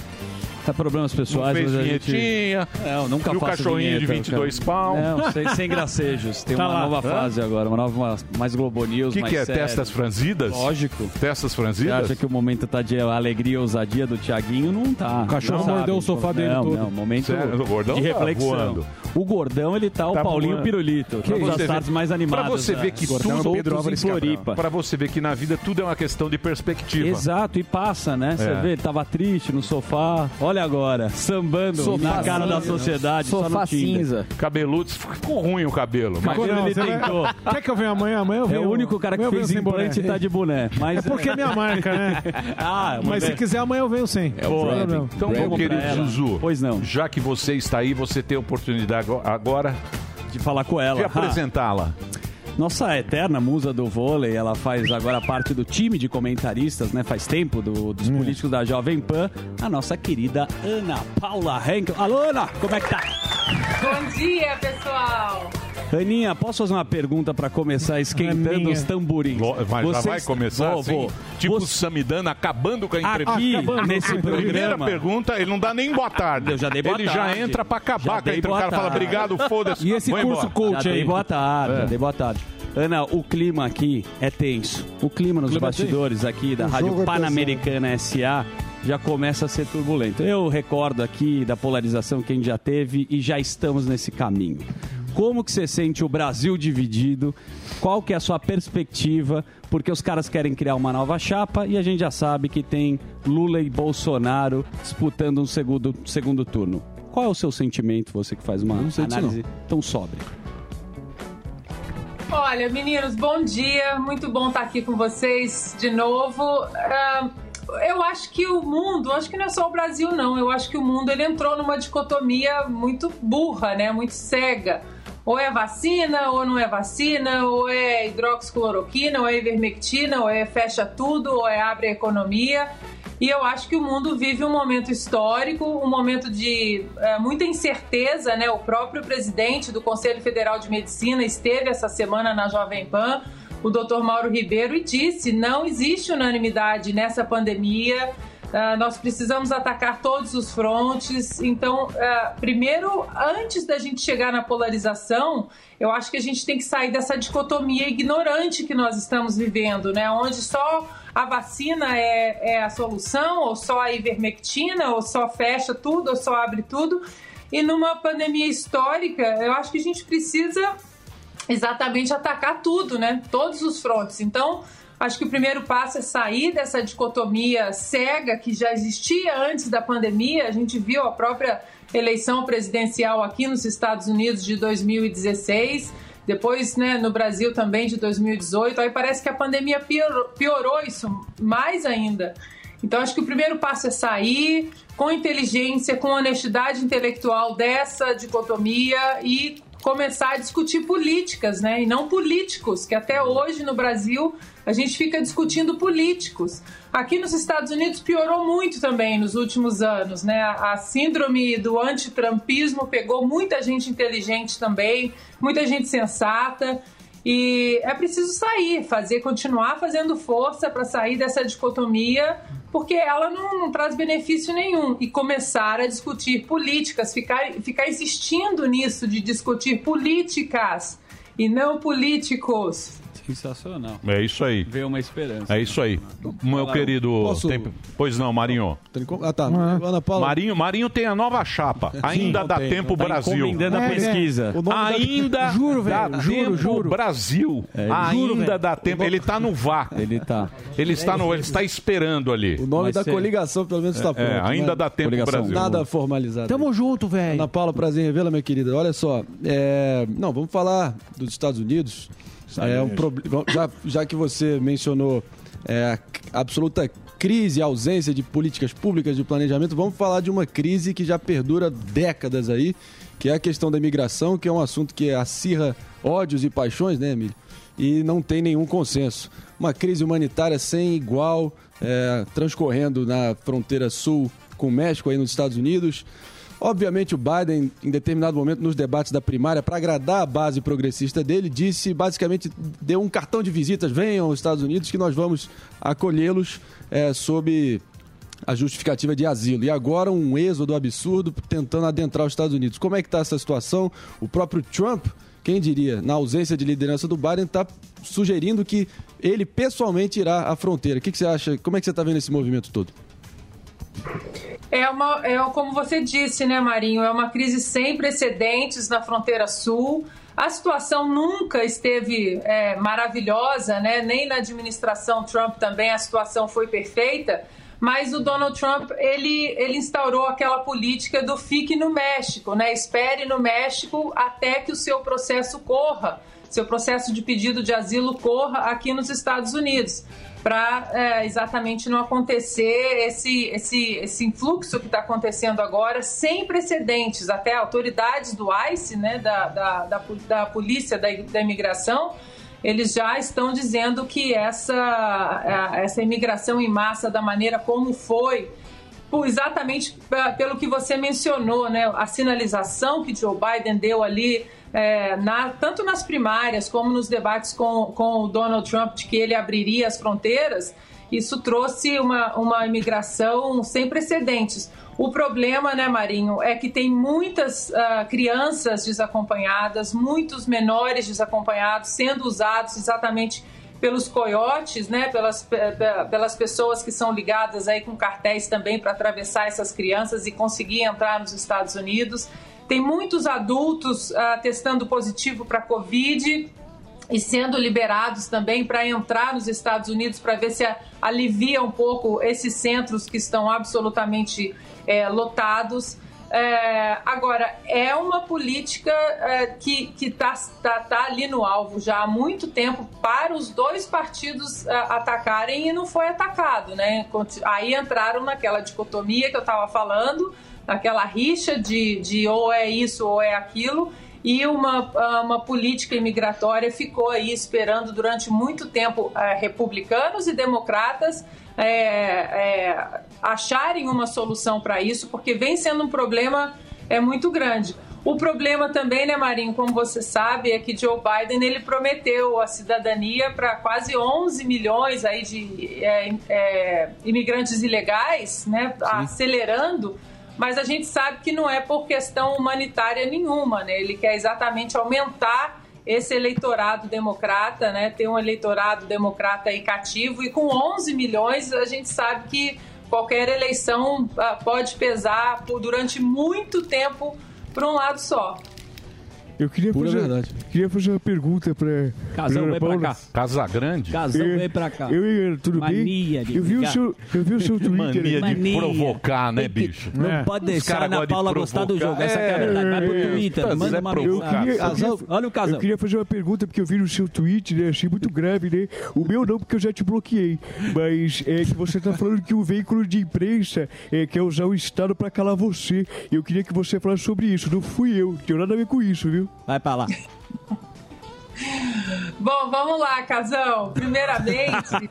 Tá problemas pessoais, Não fez mas a gente... É, eu nunca E o cachorrinho de vinheta, 22 cara. pau. Não, sem, sem gracejos. Tem Tá uma lá. nova Hã? fase agora, uma nova, mais Globo News, O que, mais que é? sério. Testas franzidas? Lógico. Testas Você franzidas? acha que o momento tá de alegria e ousadia do Tiaguinho? Não tá. O cachorro Não mordeu sabe. o sofá dele não, todo. Não, momento Sério? O gordão de tá reflexão. voando. O gordão, ele tá, Tá o Paulinho voando. Pirulito. Pra Todas você as tardes ver- mais animadas. Pra você ver que Gordão tudo Pedro Álvares. Floripa. Pra você ver que na vida tudo é uma questão de perspectiva. Exato, e passa, né? Você É. vê, ele tava triste no sofá. Olha agora, sambando Sofá na cara da sociedade. Sofá cinza. Cabeludo, ficou ruim o cabelo. Mas ele, ele vai- tentou. Quer que eu venha amanhã? Amanhã eu É venho. o único cara que amanhã eu fez implante e tá de boné. Mas É porque é minha marca, né? ah, Mas se quiser, amanhã eu venho sem. É o. Então, meu querido Zuzu, pois não. já que você está aí, você tem a oportunidade ago- agora de falar com ela. de apresentá-la. Nossa eterna musa do vôlei, ela faz agora parte do time de comentaristas, né? Faz tempo do- dos políticos da Jovem Pan, a nossa querida Ana Paula Henkel. Alô, Ana, como é que tá? Bom dia, pessoal. Aninha, posso fazer uma pergunta pra começar esquentando Aninha. os tamborins? Mas já Vocês- vai começar Vou, assim? vou. Tipo o Samidana acabando com a entrevista. Aqui, Acabando nesse com a entrevista. Primeira programa- pergunta, ele não dá nem boa tarde. Eu já dei boa ele tarde. já entra pra Já acabar com a entrevista. O cara fala, obrigado, foda-se. E esse vou curso embora. coach já dei aí? boa tarde, É. já dei boa tarde. Ana, o clima aqui é tenso. O clima nos clima é bastidores aqui da O Rádio é Pan-Americana SA já começa a ser turbulento. Eu recordo aqui da polarização que a gente já teve e já estamos nesse caminho. Como que você sente o Brasil dividido? Qual que é a sua perspectiva? Porque os caras querem criar uma nova chapa e a gente já sabe que tem Lula e Bolsonaro disputando um segundo, segundo turno. Qual é o seu sentimento, você que faz uma análise tão sóbria? Olha, meninos, bom dia. Muito bom estar aqui com vocês de novo. Ah, eu acho que o mundo, acho que não é só o Brasil, não. Eu acho que o mundo ele entrou numa dicotomia muito burra, né? Muito cega. Ou é vacina, ou não é vacina, ou é hidroxicloroquina, ou é ivermectina, ou é fecha tudo, ou é abre a economia. E eu acho que o mundo vive um momento histórico, um momento de eh, muita incerteza, né? O próprio presidente do Conselho Federal de Medicina esteve essa semana na Jovem Pan, o Dr. Mauro Ribeiro, e disse: não existe unanimidade nessa pandemia. Ah, nós precisamos atacar todos os frontes. Então, ah, primeiro, antes da gente chegar na polarização, eu acho que a gente tem que sair dessa dicotomia ignorante que nós estamos vivendo, né? Onde só a vacina é, é a solução, ou só a ivermectina, ou só fecha tudo, ou só abre tudo. E numa pandemia histórica, eu acho que a gente precisa exatamente atacar tudo, né? Todos os frontes. Então, acho que o primeiro passo é sair dessa dicotomia cega que já existia antes da pandemia. A gente viu a própria eleição presidencial aqui nos Estados Unidos de 2016. Depois, né, no Brasil também de 2018. Aí parece que a pandemia piorou, piorou isso mais ainda. Então, acho que o primeiro passo é sair com inteligência, com honestidade intelectual dessa dicotomia e começar a discutir políticas, né? E não políticos, que até hoje no Brasil a gente fica discutindo políticos. Aqui nos Estados Unidos piorou muito também nos últimos anos, né? A síndrome do antitrampismo pegou muita gente inteligente também, muita gente sensata. E é preciso sair, fazer, continuar fazendo força para sair dessa dicotomia, porque ela não, não, traz benefício nenhum. E começar a discutir políticas, ficar, ficar insistindo nisso de discutir políticas e não políticos. Sensacional. É isso aí. Veio uma esperança. É isso aí. Meu querido. Posso- Tempo- Pois não, Marinho. Ah, tá. Ana Paula. Marinho, Marinho tem a nova chapa. Ainda não dá tem, tempo tá Brasil. encomendando a É, pesquisa. é. O nome da- Ainda Juro, dá velho, juro, tempo juro. Brasil. É, juro, Ainda velho. dá tempo. Ele tá no vácuo. Ele tá. Ele está no, ele está esperando ali. O nome Vai da ser- coligação, pelo menos, está É, pronto. ainda né? dá tempo Coligação. Brasil. Nada formalizado. Tamo junto, velho. Ana Paula, prazer em revê-la, minha querida. Olha só, é, não, vamos falar dos Estados Unidos. É um problema, já, já que você mencionou é, a absoluta crise, a ausência de políticas públicas de planejamento, vamos falar de uma crise que já perdura décadas aí, que é a questão da imigração, que é um assunto que acirra ódios e paixões, né, Emílio? E não tem nenhum consenso. Uma crise humanitária sem igual, é, transcorrendo na fronteira sul com o México, aí nos Estados Unidos. Obviamente, o Biden, em determinado momento, nos debates da primária, para agradar a base progressista dele, disse basicamente: deu um cartão de visitas, venham aos Estados Unidos que nós vamos acolhê-los é, sob a justificativa de asilo. E agora um êxodo absurdo tentando adentrar os Estados Unidos. Como é que está essa situação? O próprio Trump, quem diria, na ausência de liderança do Biden, está sugerindo que ele pessoalmente irá à fronteira. O que, que você acha? Como é que você está vendo esse movimento todo? É uma, é como você disse, né, Marinho? É uma crise sem precedentes na fronteira sul. A situação nunca esteve é, maravilhosa, né? Nem na administração Trump também a situação foi perfeita. Mas o Donald Trump ele, ele instaurou aquela política do fique no México, né? Espere no México até que o seu processo corra, seu processo de pedido de asilo corra aqui nos Estados Unidos para exatamente não acontecer esse, esse, esse influxo que está acontecendo agora, sem precedentes. Até autoridades do ICE, né, da, da, da, da polícia da, da imigração, eles já estão dizendo que essa, essa imigração em massa, da maneira como foi, exatamente pe- pelo que você mencionou, né, a sinalização que Joe Biden deu ali é, na- tanto nas primárias como nos debates com, com o Donald Trump de que ele abriria as fronteiras, isso trouxe uma, uma imigração sem precedentes. O problema, né, Marinho, é que tem muitas ah, crianças desacompanhadas, muitos menores desacompanhados sendo usados exatamente pelos coiotes, né, pelas, pe- pe- pelas pessoas que são ligadas aí com cartéis também para atravessar essas crianças e conseguir entrar nos Estados Unidos. Tem muitos adultos ah, testando positivo para Covid e sendo liberados também para entrar nos Estados Unidos para ver se alivia um pouco esses centros que estão absolutamente eh, lotados. É, agora, é uma política é, que está tá, tá ali no alvo já há muito tempo para os dois partidos é, atacarem e não foi atacado. Né? Aí entraram naquela dicotomia que eu estava falando, naquela rixa de, de ou é isso ou é aquilo, e uma, ah, uma política imigratória ficou aí esperando durante muito tempo eh, republicanos e democratas eh, eh, acharem uma solução para isso, porque vem sendo um problema é muito grande. O problema também, né, Marinho, como você sabe, é que Joe Biden ele prometeu a cidadania para quase 11 milhões aí de eh, eh, imigrantes ilegais, né, acelerando mas a gente sabe que não é por questão humanitária nenhuma, né? Ele quer exatamente aumentar esse eleitorado democrata, né? Ter um eleitorado democrata aí cativo e com 11 milhões a gente sabe que qualquer eleição ah, pode pesar por, durante muito tempo para um lado só. Eu queria Pura fazer, verdade. queria fazer uma pergunta para Casão, vem pra cá. Casa Grande? Casão, vem pra cá. Eu, eu, tudo Mania bem? de Eu vi, o seu, eu vi o seu Twitter. Mania aí. de provocar, né, bicho? Não É. pode deixar cara a Ana Paula gostar do jogo. Essa que é a verdade. Vai pro É, Twitter, é, manda uma é mensagem. Casão, olha o casão. Eu queria fazer uma pergunta, porque eu vi no seu tweet, né? Achei muito grave, né? O meu não, porque eu já te bloqueei. Mas é que você tá falando que o veículo de imprensa é, quer usar o Estado pra calar você. Eu queria que você falasse sobre isso. Não fui eu. Não tenho nada a ver com isso, viu? Vai pra lá. Bom, vamos lá, Casão. Primeiramente.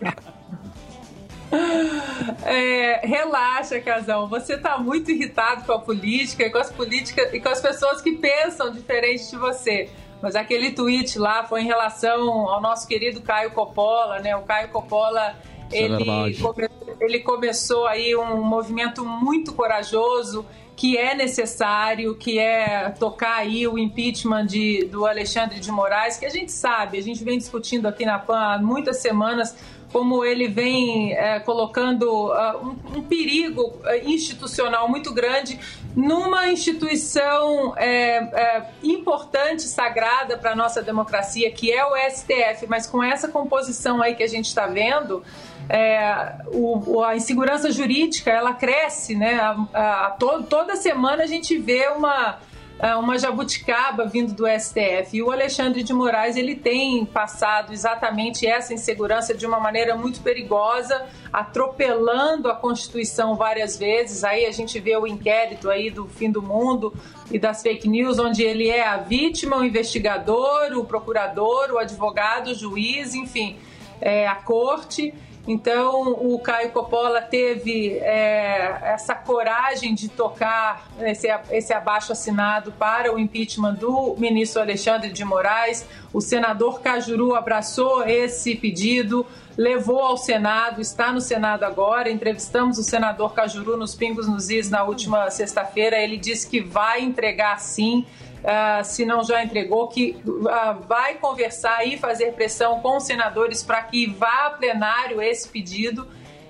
é, relaxa, Casão. Você tá muito irritado com a política e com as políticas e com as pessoas que pensam diferente de você. Mas aquele tweet lá foi em relação ao nosso querido Caio Coppola, né? O Caio Coppola, é ele, verdade. come- ele começou aí um movimento muito corajoso que é necessário, que é tocar aí o impeachment de, do Alexandre de Moraes, que a gente sabe, a gente vem discutindo aqui na PAN há muitas semanas como ele vem eh, colocando ah, um, um perigo eh, institucional muito grande numa instituição eh, eh, importante, sagrada para a nossa democracia, que é o STF, mas com essa composição aí que a gente está vendo, é, o- a insegurança jurídica ela cresce, né? A- a to- toda semana a gente vê uma é, uma jabuticaba vindo do STF. E o Alexandre de Moraes ele tem passado exatamente essa insegurança de uma maneira muito perigosa, atropelando a Constituição várias vezes. Aí a gente vê o inquérito aí do fim do mundo e das fake news, onde ele é a vítima, o investigador, o procurador, o advogado, o juiz, enfim, é, a corte. Então, o Caio Coppola teve é, essa coragem de tocar esse, esse abaixo assinado para o impeachment do ministro Alexandre de Moraes. O senador Cajuru abraçou esse pedido, levou ao Senado, está no Senado agora. Entrevistamos o senador Cajuru nos Pingos nos Is na última sexta-feira. Ele disse que vai entregar sim. Ah, se não já entregou, que ah, vai conversar e fazer pressão com os senadores para que vá a plenário esse pedido.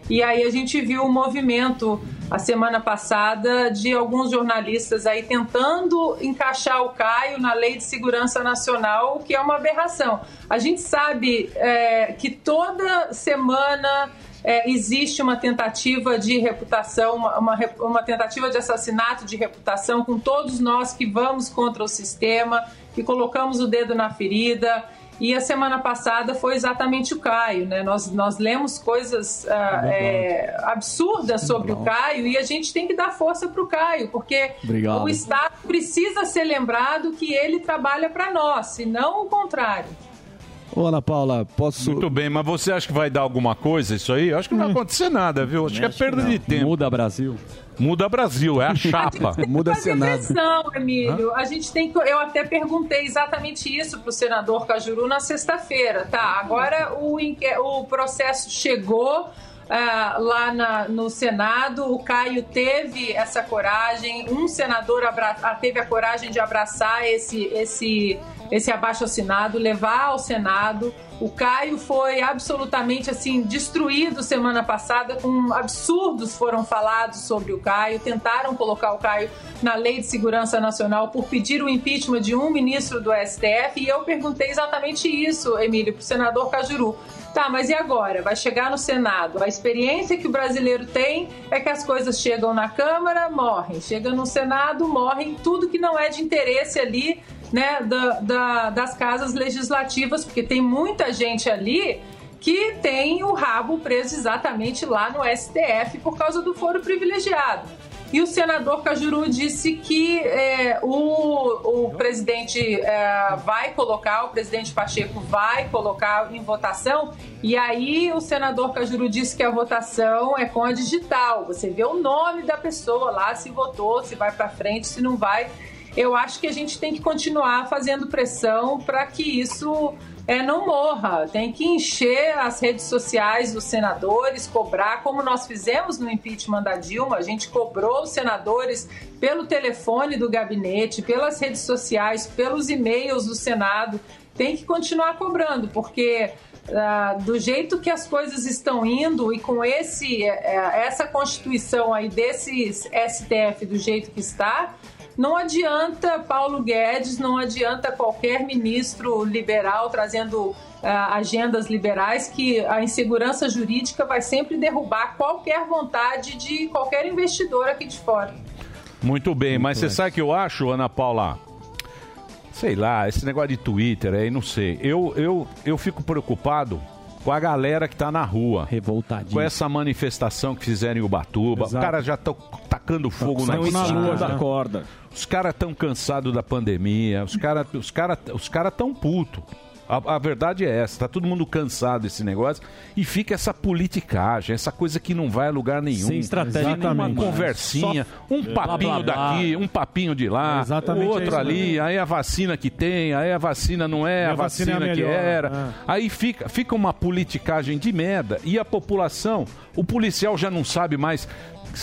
E aí a gente viu o movimento a semana passada de alguns jornalistas aí tentando encaixar o Caio na Lei de Segurança Nacional, o que é uma aberração. A gente sabe é, que toda semana é, existe uma tentativa de reputação, uma, uma, uma tentativa de assassinato de reputação com todos nós que vamos contra o sistema, que colocamos o dedo na ferida. E a semana passada foi exatamente o Caio, né? Nós, nós lemos coisas ah, é, absurdas sobre o Caio e a gente tem que dar força para o Caio, porque Obrigado. o Estado precisa ser lembrado que ele trabalha para nós, e não o contrário. Ô, Ana Paula, posso. Muito bem, mas você acha que vai dar alguma coisa isso aí? Eu acho que não vai acontecer nada, viu? Acho que é perda de tempo. Muda Brasil. Muda Brasil, é a chapa. Muda fazer pressão, Emílio. A gente tem que. Eu até perguntei exatamente isso para o senador Cajuru na sexta-feira. Tá, agora o, inque- o processo chegou. Ah, lá na- no Senado, o Caio teve essa coragem, um senador abra- ah, teve a coragem de abraçar esse, esse, esse abaixo assinado, levar ao Senado. O Caio foi absolutamente assim destruído semana passada, com absurdos foram falados sobre o Caio, tentaram colocar o Caio na Lei de Segurança Nacional por pedir o impeachment de um ministro do STF, e eu perguntei exatamente isso, Emílio, para o senador Cajuru. Tá, mas e agora? Vai chegar no Senado. A experiência que o brasileiro tem é que as coisas chegam na Câmara, morrem. Chega no Senado, morrem. Tudo que não é de interesse ali, né, da, da- das casas legislativas, porque tem muita gente ali que tem o rabo preso exatamente lá no STF por causa do foro privilegiado. E o senador Cajuru disse que é, o, o presidente é, vai colocar, o presidente Pacheco vai colocar em votação. E aí o senador Cajuru disse que a votação é com a digital. Você vê o nome da pessoa lá, se votou, se vai para frente, se não vai. Eu acho que a gente tem que continuar fazendo pressão para que isso é, não morra. Tem que encher as redes sociais dos senadores, cobrar, como nós fizemos no impeachment da Dilma. A gente cobrou os senadores pelo telefone do gabinete, pelas redes sociais, pelos e-mails do Senado. Tem que continuar cobrando, porque ah, do jeito que as coisas estão indo e com esse eh, essa constituição aí desse STF do jeito que está, não adianta Paulo Guedes, não adianta qualquer ministro liberal trazendo ah, agendas liberais que a insegurança jurídica vai sempre derrubar qualquer vontade de qualquer investidor aqui de fora. Muito bem, mas você sabe o que eu acho, Ana Paula? Sei lá, esse negócio de Twitter aí, não sei. Eu, eu, eu fico preocupado com a galera que tá na rua. Revoltadinho. Com essa manifestação que fizeram em Ubatuba. Os Exato. caras já estão tacando fogo na na lua da corda. Os caras estão cansados da pandemia. Os caras os cara, os cara tão putos. A, a verdade é essa, tá todo mundo cansado desse negócio e fica essa politicagem, essa coisa que não vai a lugar nenhum. Sem estratégia Fica uma conversinha, Só- um Blá, papinho blá, blá. daqui, um papinho de lá, É o outro isso ali, mesmo. aí a vacina que tem, aí a vacina não é a, a vacina é vacina, que melhor, era. é. Aí fica, fica uma politicagem de merda e a população, o policial já não sabe mais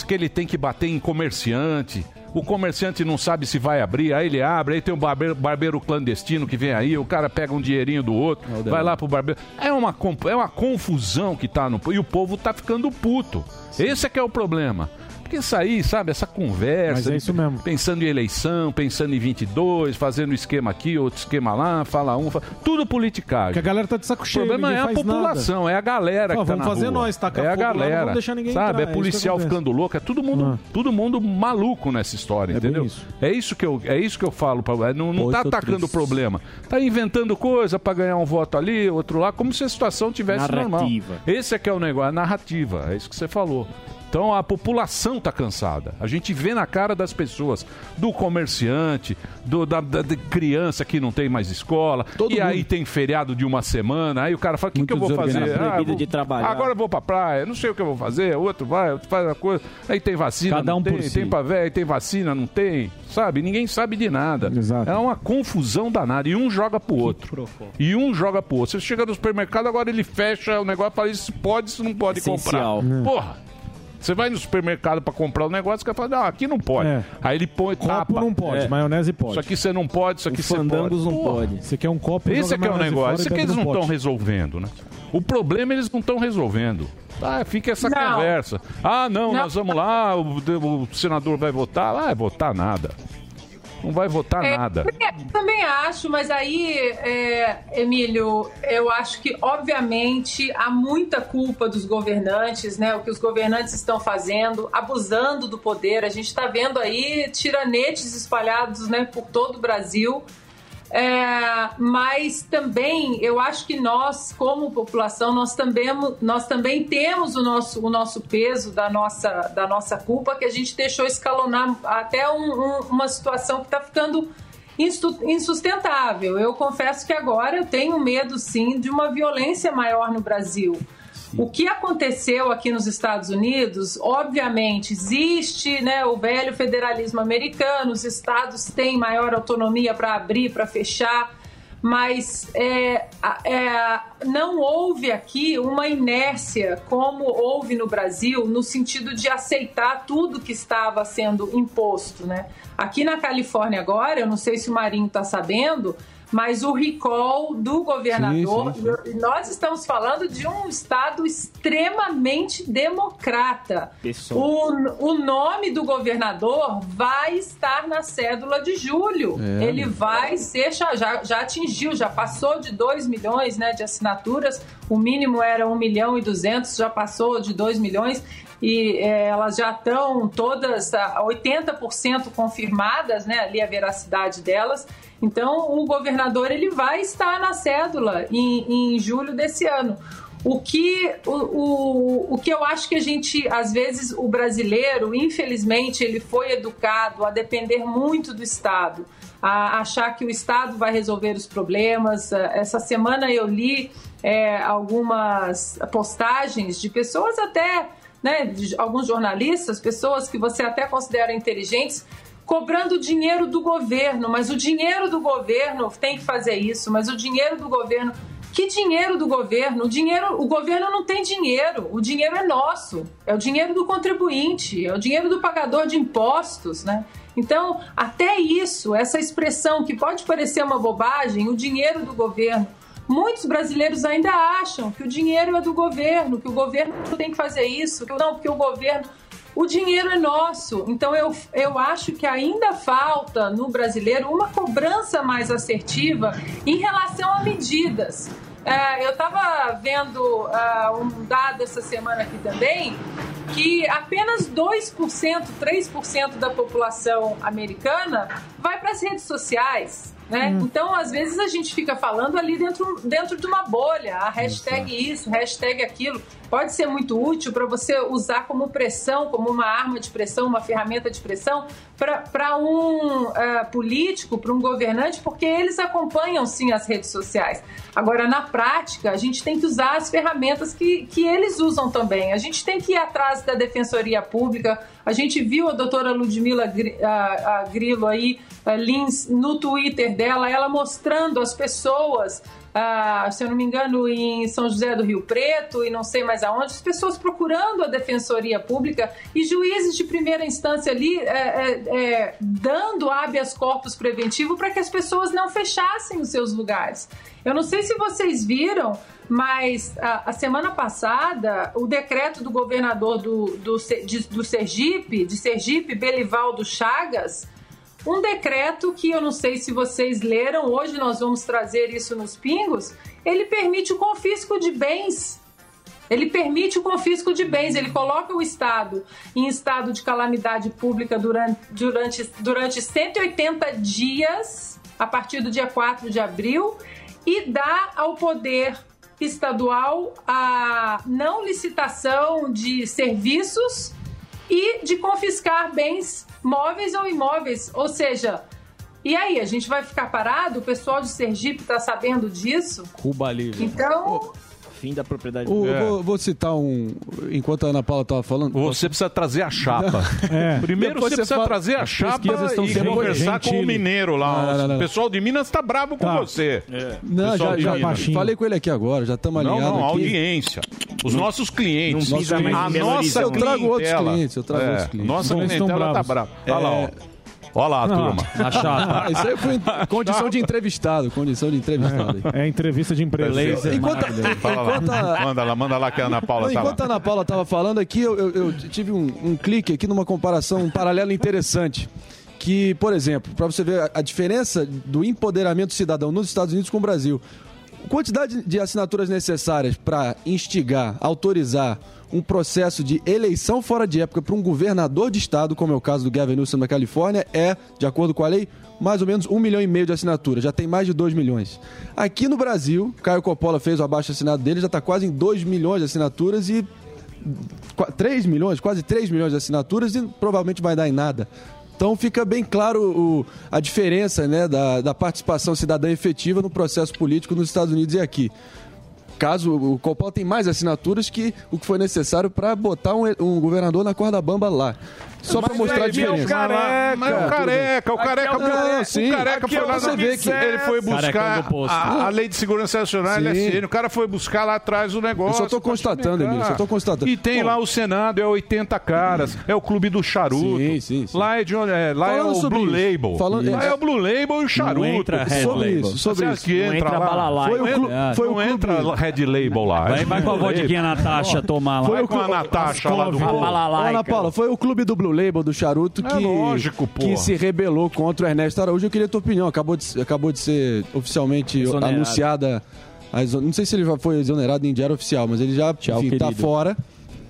que ele tem que bater em comerciante. O comerciante não sabe se vai abrir, aí ele abre, aí tem um barbeiro, barbeiro clandestino que vem aí, o cara pega um dinheirinho do outro, vai lá pro barbeiro. É uma, é uma confusão que tá no. E o povo tá ficando puto. Esse é que é o problema. Porque isso aí, sabe, essa conversa, Mas é isso mesmo. pensando em eleição, pensando em 22, fazendo esquema aqui, outro esquema lá, fala um, fala... tudo politicagem. Porque a galera tá de saco O cheio. problema é a população, nada. é a galera Pô, que tá vamos na fazer rua. nós, tacar É a fogo lá, não galera. vamos deixar ninguém Sabe, entrar, é é isso policial acontece. ficando louco, é todo mundo, todo mundo maluco nessa história, entendeu? É isso que eu, é isso que eu falo, pra- é, não, não Pô, tá atacando o triste. problema. Tá inventando coisa pra ganhar um voto ali, outro lá, como se a situação tivesse normal. Narrativa. Esse é que é o negócio, a narrativa, é isso que você falou. Então a população tá cansada. A gente vê na cara das pessoas, do comerciante, do, da, da- criança que não tem mais escola, e aí tem feriado de uma semana, aí o cara fala, o que, que eu vou fazer? desorganizado. eu vou- de trabalhar. Agora eu vou pra praia, não sei o que eu vou fazer, outro vai, outro faz a coisa, aí tem vacina, Cada não um tem, por si. tem pra velho, tem vacina, não tem, sabe? Ninguém sabe de nada. É uma confusão danada, e um joga pro outro. E um joga pro outro. Você chega no supermercado, agora ele fecha o negócio, fala, isso pode, isso não pode Essencial. comprar. É. Porra! Você vai no supermercado pra comprar o negócio, o cara fala, não, aqui não pode. É. Aí ele põe tapa. não pode, É. maionese pode. Isso aqui você não pode, isso aqui Os você pode. fandangos não Porra. pode. Você quer um copo, Esse joga é que é o negócio. Isso é que bebe eles não estão resolvendo, né? O problema eles não estão resolvendo. Tá, fica essa Não. conversa. Ah, não, Não. nós vamos lá, o, o senador vai votar. Ah, vai votar nada. Não vai votar É, nada. eu Também acho, mas aí, é, Emílio, eu acho que, obviamente, há muita culpa dos governantes, né? O que os governantes estão fazendo, abusando do poder. A gente está vendo aí tiranetes espalhados né, por todo o Brasil. É, mas também eu acho que nós, como população, nós também, nós também temos o nosso, o nosso peso da nossa, da nossa culpa que a gente deixou escalonar até um- um- uma situação que está ficando insustentável. Eu confesso que agora eu tenho medo sim de uma violência maior no Brasil. O que aconteceu aqui nos Estados Unidos, obviamente, existe né, o velho federalismo americano, os estados têm maior autonomia para abrir, para fechar, mas é, é, não houve aqui uma inércia como houve no Brasil, no sentido de aceitar tudo que estava sendo imposto. Né? Aqui na Califórnia agora, eu não sei se o Marinho está sabendo, mas o recall do governador, e nós estamos falando de um estado extremamente democrata. O, o nome do governador vai estar na cédula de julho. É. Ele vai ser, já, já já atingiu, já passou de 2 milhões né, de assinaturas. O mínimo era 1 milhão e 200, já passou de 2 milhões. E é, elas já estão todas ah, 80% confirmadas, né, ali a veracidade delas. Então, o governador ele vai estar na cédula em, em julho desse ano. O que, o, o, o que eu acho que a gente, às vezes, o brasileiro, infelizmente, ele foi educado a depender muito do Estado, a achar que o Estado vai resolver os problemas. Essa semana eu li é, algumas postagens de pessoas até, né, alguns jornalistas, pessoas que você até considera inteligentes, cobrando dinheiro do governo, mas o dinheiro do governo tem que fazer isso, mas o dinheiro do governo. Que dinheiro do governo? O dinheiro, o governo não tem dinheiro. O dinheiro é nosso. É o dinheiro do contribuinte, é o dinheiro do pagador de impostos, né? Então, até isso, essa expressão que pode parecer uma bobagem, o dinheiro do governo, muitos brasileiros ainda acham que o dinheiro é do governo, que o governo tem que fazer isso, que não, porque o governo o dinheiro é nosso. Então eu, eu acho que ainda falta no brasileiro uma cobrança mais assertiva em relação a medidas. É, eu estava vendo uh, um dado essa semana aqui também que apenas 2%, 3% da população americana vai para as redes sociais. Né? Então, às vezes, a gente fica falando ali dentro, dentro de uma bolha, a hashtag isso, hashtag aquilo. Pode ser muito útil para você usar como pressão, como uma arma de pressão, uma ferramenta de pressão, para um uh, político, para um governante, porque eles acompanham sim as redes sociais. Agora, na prática, a gente tem que usar as ferramentas que, que eles usam também. A gente tem que ir atrás da Defensoria Pública. A gente viu a doutora Ludmila Grilo aí, Lins, no Twitter dela, ela mostrando as pessoas, ah, se eu não me engano, em São José do Rio Preto e não sei mais aonde, as pessoas procurando a Defensoria Pública e juízes de primeira instância ali é, é, é, dando habeas corpus preventivo para que as pessoas não fechassem os seus lugares. Eu não sei se vocês viram, mas a, a semana passada, o decreto do governador do, do, de- do Sergipe, de Sergipe, Belivaldo Chagas, um decreto que eu não sei se vocês leram, hoje nós vamos trazer isso nos pingos, ele permite o confisco de bens. Ele permite o confisco de bens, ele coloca o Estado em estado de calamidade pública durante, durante, durante 180 dias, a partir do dia 4 de abril, e dá ao poder estadual a não licitação de serviços e de confiscar bens móveis ou imóveis. Ou seja, e aí, a gente vai ficar parado? O pessoal de Sergipe está sabendo disso? Cuba Livre. Então, Fim da propriedade. O- É. vou, vou citar um. Enquanto a Ana Paula estava falando. Você precisa trazer a chapa. É. Primeiro Depois você precisa fala- trazer a chapa e conversar com o gentil. mineiro lá. Não, não, não. O pessoal de Minas está bravo com Tá. você. Não, Pessoal já, de já falei com ele aqui agora, já estamos Não, alinhados não, aqui. audiência. Os nossos clientes. Não pisa mais a nossa. Eu trago outros clientes, eu trago É, outros clientes. Nossa clientela tá bravos. brava. Olha lá, ó. Olha lá, Não, turma. a chapa. Ah, Isso aí foi em condição de entrevistado, condição de entrevistado. É, é entrevista de empresa. Enquanto, Fala lá. enquanto a- Manda lá, manda lá que a Ana Paula Não, tá enquanto a. Ana Paula estava falando aqui, eu, eu- eu tive um, um clique aqui numa comparação, um paralelo interessante. Que, por exemplo, para você ver a, a diferença do empoderamento cidadão nos Estados Unidos com o Brasil. Quantidade de assinaturas necessárias para instigar, autorizar um processo de eleição fora de época para um governador de estado, como é o caso do Gavin Newsom na Califórnia, é, de acordo com a lei, mais ou menos um milhão e meio de assinaturas. Já tem mais de 2 milhões. Aqui no Brasil, Caio Coppola fez o abaixo assinado dele, já está quase em 2 milhões de assinaturas e 3 milhões, quase 3 milhões de assinaturas e provavelmente vai dar em nada. Então fica bem claro o- a diferença né, da, da participação cidadã efetiva no processo político nos Estados Unidos e aqui. Caso o Coppola tem mais assinaturas que o que foi necessário para botar um, um governador na corda bamba lá. Só pra mostrar a aqui é o diferença. careca, mas é o careca, o careca, é o careca, o sim. careca foi é lá você no vê que- ele foi buscar a, a lei de segurança nacional. LSN, o cara foi buscar lá atrás o negócio. Eu só tô constatando. Emílio, só tô constatando. E tem lá o Senado, é 80 caras, é o clube do charuto. Sim, sim, sim. Lá é, de onde é, lá é o Blue isso, Label. falando- lá é- é o Blue Label e o charuto. entra Red sobre Label. isso, sobre isso. que entra, entra lá? Foi o. É. foi entra Red Label lá. Vai, é vai com a Label. Natasha tomar lá. Vai com a Natasha lá do. Ana Paula, foi o clube do Blue Label, do Charuto, É que, lógico, porra. que se rebelou contra o Ernesto Araújo. Eu queria a tua opinião. Acabou de, acabou de ser oficialmente Exonerado. anunciada. a exo- Não sei se ele já foi exonerado em diário oficial, mas ele já tá querido. fora.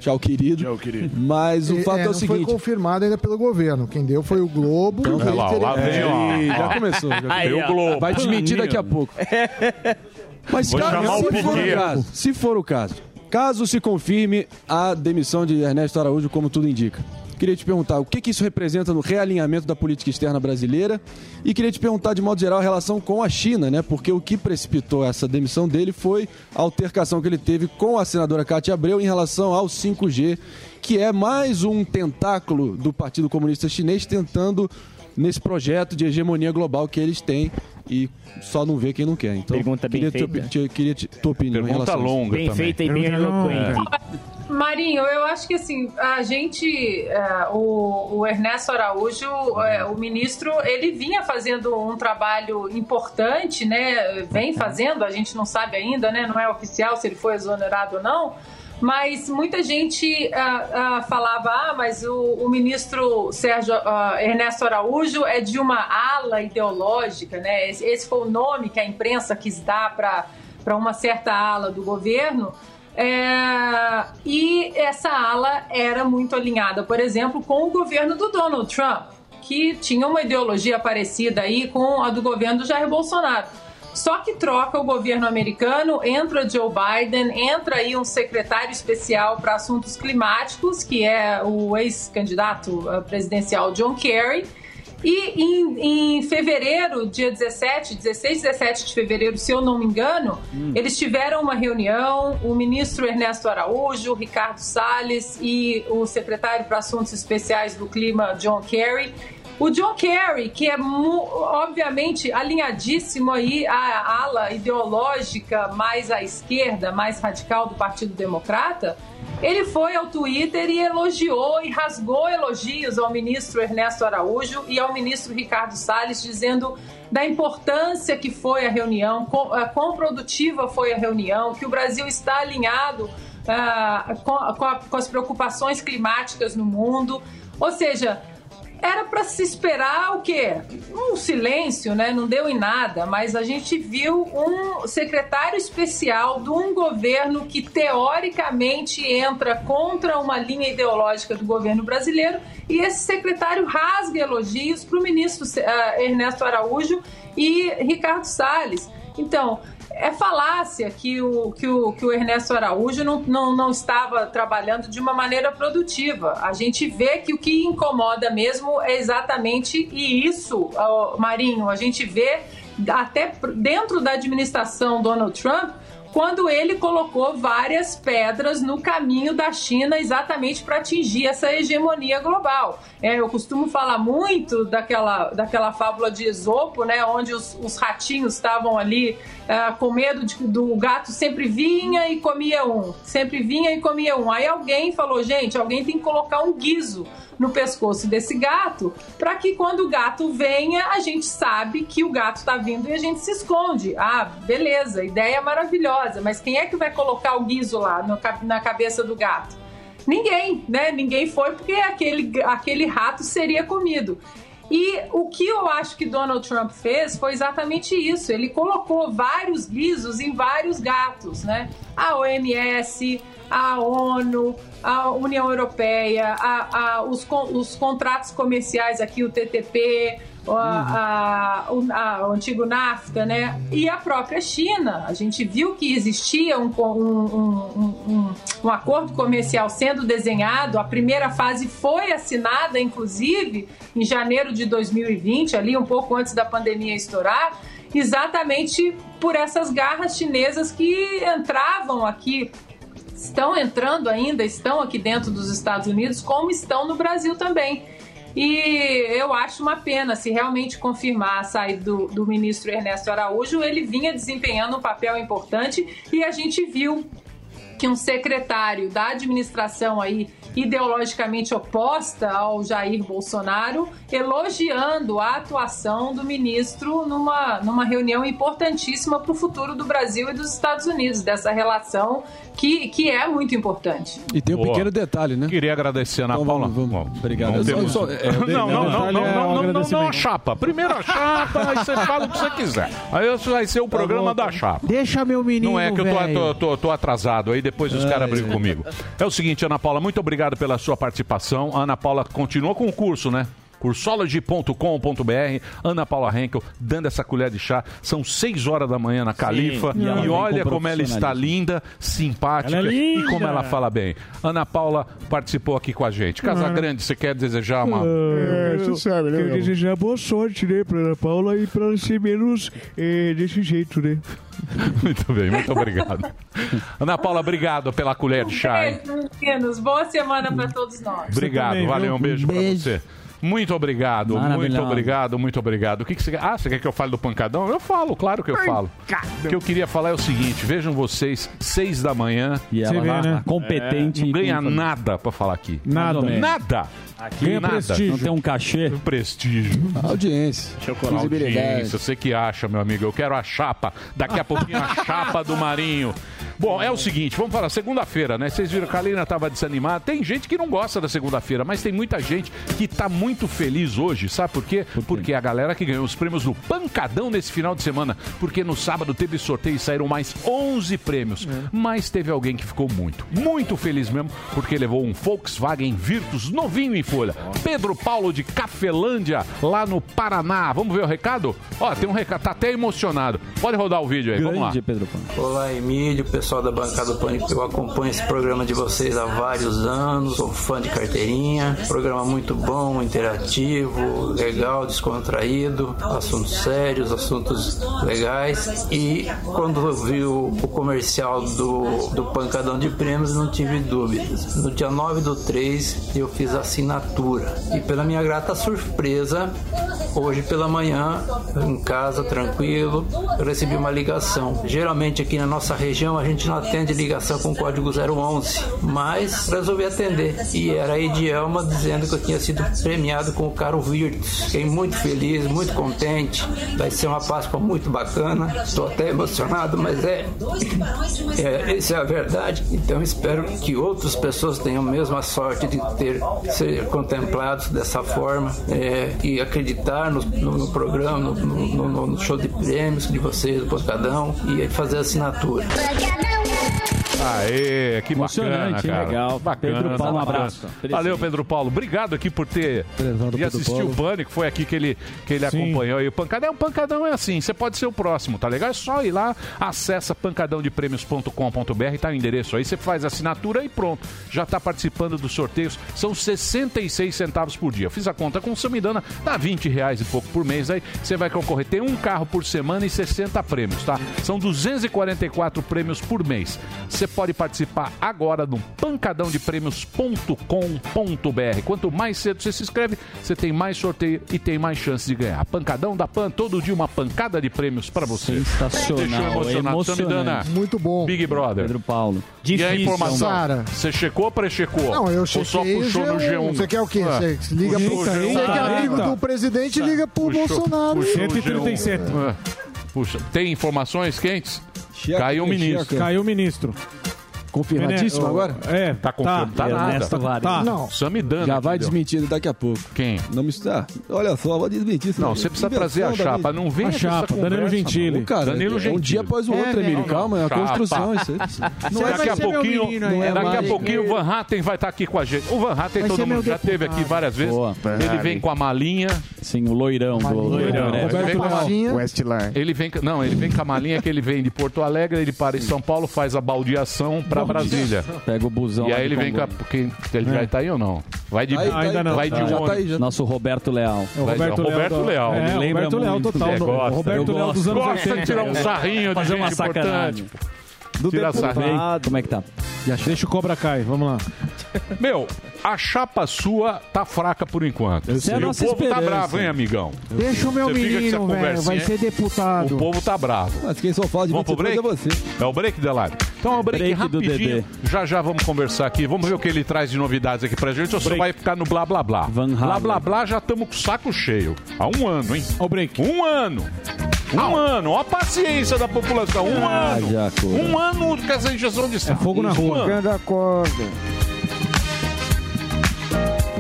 Tchau, querido. Tchau, querido. Mas o fato é, não o seguinte. foi confirmado ainda pelo governo. Quem deu foi o Globo. Então, e ele lá, lá vem, ó. Ih, ó. já começou. Já ó. o Globo. Vai desmentir daqui a pouco. Mas Vou o se for o caso, se for o caso, caso se confirme a demissão de Ernesto Araújo, como tudo indica, queria te perguntar o que, que isso representa no realinhamento da política externa brasileira e queria te perguntar de modo geral a relação com a China, né? Porque o que precipitou essa demissão dele foi a altercação que ele teve com a senadora Cátia Abreu em relação ao 5G, que é mais um tentáculo do Partido Comunista Chinês tentando nesse projeto de hegemonia global que eles têm e só não vê quem não quer. Então, Pergunta bem queria, feita. opi- te- queria te- tua opinião Pergunta longa Bem também. feita e bem eloquente. Marinho, eu acho que assim, a gente, é, o, o Ernesto Araújo, é, o ministro, ele vinha fazendo um trabalho importante, né? Vem fazendo, a gente não sabe ainda, né? Não é oficial se ele foi exonerado ou não. Mas muita gente ah, falava, ah, mas o, o ministro Sérgio Ernesto Araújo é de uma ala ideológica, né? Esse, esse foi o nome que a imprensa quis dar para uma certa ala do governo. É, e essa ala era muito alinhada, por exemplo, com o governo do Donald Trump, que tinha uma ideologia parecida aí com a do governo do Jair Bolsonaro. Só que troca o governo americano, entra Joe Biden, entra aí um secretário especial para assuntos climáticos, que é o ex-candidato eh, presidencial John Kerry. E em, em fevereiro, dia 17, 16, 17 de fevereiro, se eu não me engano, eles tiveram uma reunião, o ministro Ernesto Araújo, o Ricardo Salles e o secretário para Assuntos Especiais do Clima, John Kerry. O John Kerry, que é obviamente alinhadíssimo aí à ala ideológica mais à esquerda, mais radical do Partido Democrata, ele foi ao Twitter e elogiou e rasgou elogios ao ministro Ernesto Araújo e ao ministro Ricardo Salles, dizendo da importância que foi a reunião, ah, quão produtiva foi a reunião, que o Brasil está alinhado ah, com, com a- com as preocupações climáticas no mundo. Ou seja, era para se esperar o quê? Um silêncio, né? Não deu em nada, mas a gente viu um secretário especial de um governo que teoricamente entra contra uma linha ideológica do governo brasileiro e esse secretário rasga elogios para o ministro eh, Ernesto Araújo e Ricardo Salles. Então, é falácia que o, que o, que o Ernesto Araújo não, não, não estava trabalhando de uma maneira produtiva. A gente vê que o que incomoda mesmo é exatamente isso, Marinho, a gente vê até dentro da administração Donald Trump quando ele colocou várias pedras no caminho da China exatamente para atingir essa hegemonia global. É, eu costumo falar muito daquela, daquela fábula de Esopo, né, onde os, os ratinhos estavam ali ah, com medo de- do gato sempre vinha e comia um, sempre vinha e comia um. Aí alguém falou, gente, alguém tem que colocar um guiso no pescoço desse gato para que quando o gato venha a gente sabe que o gato está vindo e a gente se esconde. Ah, beleza, ideia maravilhosa, mas quem é que vai colocar o guiso lá no na cabeça do gato? Ninguém, né? Ninguém foi porque aquele, aquele rato seria comido. E o que eu acho que Donald Trump fez foi exatamente isso. Ele colocou vários guizos em vários gatos, né? A OMS, a ONU, a União Europeia, a, a- os, os contratos comerciais aqui, o TTP, a- a- o, a- o antigo NAFTA, né? E a própria China. A gente viu que existia um, um, um- um- um acordo comercial sendo desenhado. A primeira fase foi assinada, inclusive, em janeiro de 2020, ali um pouco antes da pandemia estourar, exatamente por essas garras chinesas que entravam aqui estão entrando ainda, estão aqui dentro dos Estados Unidos, como estão no Brasil também. E eu acho uma pena, se realmente confirmar a saída do, do ministro Ernesto Araújo, ele vinha desempenhando um papel importante e a gente viu que um secretário da administração aí ideologicamente oposta ao Jair Bolsonaro, elogiando a atuação do ministro numa, numa reunião importantíssima para o futuro do Brasil e dos Estados Unidos, dessa relação que, que é muito importante. E tem um Boa. pequeno detalhe, né? Queria agradecer, Ana Paula. Obrigado. Vamos ter Eu muito- só- é, não, não, não, não, não, não, não, não, não, a chapa. Primeiro a chapa, aí você fala o que você quiser. Aí vai ser o programa da chapa. Deixa meu menino, Não é que eu tô, tô- tô- tô atrasado, aí depois os caras brigam comigo. É o seguinte, Ana Paula, muito obrigado pela sua participação. A Ana Paula continua com o curso, né? Cursology.com.br, Ana Paula Henkel dando essa colher de chá. São seis horas da manhã na Califa. E ela E vem olha com como ela está linda, simpática Ela é e linda. como ela fala bem. Ana Paula participou aqui com a gente. Casa. Grande, você quer desejar uma. É, você sabe, né, Quero desejar boa sorte, né, pra Ana Paula e pra ela ser menos é, desse jeito, né? Muito bem, muito obrigado. Ana Paula, obrigado pela colher de chá. Beijo, meninos. Boa semana para todos nós. Obrigado, valeu, um beijo, pra você. Muito obrigado, muito obrigado, muito obrigado. O que, que você quer? Ah, você quer que eu fale do pancadão? Eu falo, claro que eu falo. O que eu queria falar é o seguinte: vejam vocês, seis da manhã. E ela vê, lá, né? competente Não e ganha nada pra falar aqui. Nada. Nada. Aqui Ganha nada. prestígio. Não tem um cachê. Prestígio. Audiência. Audiência, você que acha, meu amigo. Eu quero a chapa. Daqui a pouquinho a chapa do Marinho. Bom, é o seguinte, vamos falar, segunda-feira, né? Vocês viram que a Lina estava desanimada. Tem gente que não gosta da segunda-feira, mas tem muita gente que tá muito feliz hoje. Sabe por quê? Porque a galera que ganhou os prêmios do Pancadão nesse final de semana. Porque no sábado teve sorteio e saíram mais 11 prêmios. Mas teve alguém que ficou muito, muito feliz mesmo, porque levou um Volkswagen Virtus novinho em folha. Pedro Paulo de Cafelândia, lá no Paraná. Vamos ver o recado? Ó, tem um recado, tá até emocionado. Pode rodar o vídeo aí, vamos lá. Pedro Paulo. Olá, Emílio, pessoal da bancada do Pânico. Eu acompanho esse programa de vocês há vários anos, sou fã de carteirinha. Programa muito bom, interativo, legal, descontraído, assuntos sérios, assuntos legais. E quando eu vi o, o comercial do, do Pancadão de Prêmios, não tive dúvidas. No dia 9 do 3, eu fiz a assinatura. E pela minha grata surpresa, hoje pela manhã, em casa, tranquilo, recebi uma ligação. Geralmente aqui na nossa região a gente não atende ligação com código 011, mas resolvi atender. E era a Edielma dizendo que eu tinha sido premiado com o Caro Virtus. Fiquei muito feliz, muito contente. Vai ser uma Páscoa muito bacana. Estou até emocionado, mas é, é essa é a verdade. Então espero que outras pessoas tenham a mesma sorte de ter ser contemplados dessa forma é, e acreditar no, no- no programa, no, no- show de prêmios de vocês, do Pancadão, e fazer assinatura. Yeah. Aê, que bacana, cara. legal. Bacana. Pedro Paulo, um abraço. Valeu, Pedro Paulo. Obrigado aqui por ter e assistir o. Pânico. Foi aqui que ele, que ele Sim. acompanhou. E o Pancadão, o Pancadão é assim. Você pode ser o próximo, tá legal? É só ir lá, acessa pancadãodeprêmios.com.br, tá o endereço aí. Você faz a assinatura e pronto. Já tá participando dos sorteios. São 66 centavos por dia. Fiz a conta com o Samidana, dá 20 reais e pouco por mês. Aí você vai concorrer. Tem um carro por semana e 60 prêmios, tá? São 244 prêmios por mês. Você pode participar agora no pancadãodeprêmios.com.br. Quanto mais cedo você se inscreve, você tem mais sorteio e tem mais chance de ganhar. Pancadão da Pan, todo dia uma pancada de prêmios pra você. Sensacional, emocionante. Muito bom. Big Brother. Pedro Paulo. E a Difícil. informação? Sara. Você checou ou prechecou? Não, eu Ou só chequei puxou no G1. G1? Você quer o quê? Ah. Você liga pro... Você G1. que é amigo do presidente, liga pro Puxou- Bolsonaro. puxou o 137. G1. Ah. Puxa, tem informações quentes? Caiu o ministro. Caiu o ministro. Confirmadíssimo agora? É, Tá confirmado? Tá, Ernesto nada. Vares. Tá. Não. Samidana. Já vai desmentido daqui a pouco. Quem? Não me está. Olha só, vou desmentir. isso Não, você precisa trazer a chapa. Não vem A com chapa, Danilo Gentili. Cara, Danilo é um Gentili. dia após o outro, É, Emílio. Calma, é uma Chapa. construção. Isso aí. Não Você daqui a pouquinho, é daqui a pouquinho o Van Hatten vai estar aqui com a gente. O Van Hatten todo mundo já teve aqui várias vezes. Boa. Ele vem com a malinha. Sim, o loirão do Loirão. a. Westline. Ele vem, não, ele vem com a malinha que ele vem de Porto Alegre, ele para em São Paulo, faz a baldeação pra Brasília. Pega o busão. E aí ele vem com a, porque ele vai estar aí ou não? Vai de Tá aí, tá aí, Ainda não. vai de Já tá aí, já. Nosso Roberto Leal. É o Roberto, Roberto Leal. É, Me o lembra Roberto Leal total. É, gosta. Roberto Eu Leal dos anos Gosta de 80. tirar um sarrinho de Fazer uma gente importante. sacanagem. Do Tira deputado. sarrinho. Como é que tá? Deixa o cobra cair, vamos lá. Meu, a chapa sua tá fraca por enquanto. Essa é a e o nossa povo tá esperança. bravo, hein, amigão? Deixa o meu Você fica com essa menino, velho, vai conversinha, ser deputado. O povo tá bravo. Mas quem só fala de Vamos pro 22 break? é você. É o break live. Então é o break, Break do rapidinho. Dedê. Já já vamos conversar aqui. Vamos ver o que ele traz de novidades aqui pra gente. Ou você Break. vai ficar no blá blá blá. Van blá blá blá já estamos com o saco cheio. Há um ano, hein? Ó o break. Um ano. Um ano. Ó a paciência da população. Um Ah, ano. Jaco. Um ano com essa injeção de saco. É fogo na rua. corda.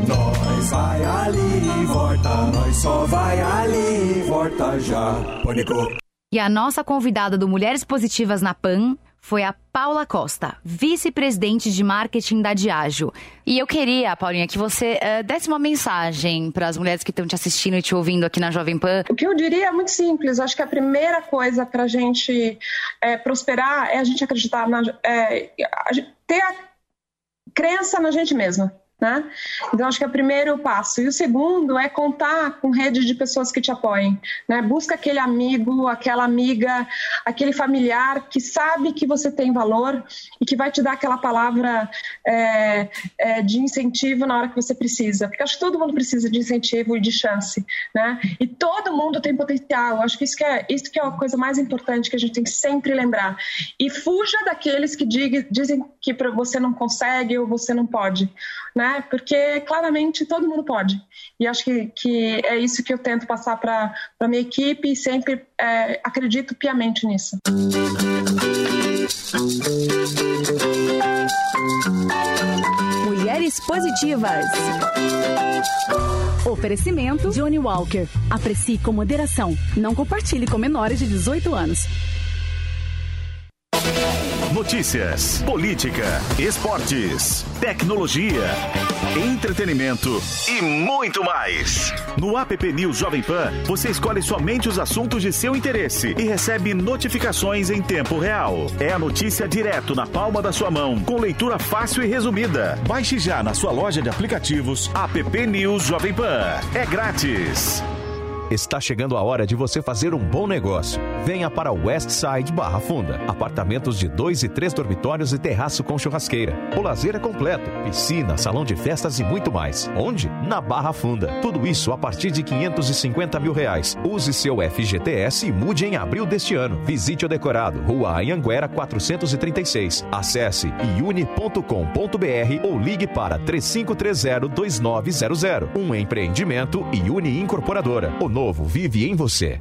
Nós vai ali, volta, nós só vai ali, volta já. Pânico. E a nossa convidada do Mulheres Positivas na PAN foi a Paula Costa, vice-presidente de marketing da Diageo. E eu queria, Paulinha, que você eh, desse uma mensagem para as mulheres que estão te assistindo e te ouvindo aqui na Jovem Pan. O que eu diria é muito simples. Acho que a primeira coisa para a gente é, prosperar é a gente acreditar na, é, ter a crença na gente mesma. Né? Então, acho que é o primeiro passo. E o segundo é contar com rede de pessoas que te apoiem. Né? Busca aquele amigo, aquela amiga, aquele familiar que sabe que você tem valor e que vai te dar aquela palavra é, é, de incentivo na hora que você precisa. Porque acho que todo mundo precisa de incentivo e de chance. Né? E todo mundo tem potencial. Acho que isso que, é, isso que é a coisa mais importante que a gente tem que sempre lembrar. E fuja daqueles que diga, dizem que você não consegue ou você não pode. Né? Porque claramente todo mundo pode. E acho que, que é isso que eu tento passar para a minha equipe e sempre é, acredito piamente nisso. Mulheres Positivas. Oferecimento Johnny Walker. Aprecie com moderação. Não compartilhe com menores de 18 anos. Notícias, política, esportes, tecnologia, entretenimento e muito mais. No app News Jovem Pan, você escolhe somente os assuntos de seu interesse e recebe notificações em tempo real. É a notícia direto na palma da sua mão, com leitura fácil e resumida. Baixe já na sua loja de aplicativos app News Jovem Pan. É grátis. Está chegando a hora de você fazer um bom negócio. Venha para o Westside Barra Funda. Apartamentos de dois e três dormitórios e terraço com churrasqueira. O lazer é completo. Piscina, salão de festas e muito mais. Onde? Na Barra Funda. Tudo isso a partir de 550 mil reais. Use seu FGTS e mude em abril deste ano. Visite o decorado. Rua Anhanguera 436. Acesse iune.com.br ou ligue para 3530-2900. Um empreendimento Iune Incorporadora. O novo vive em você.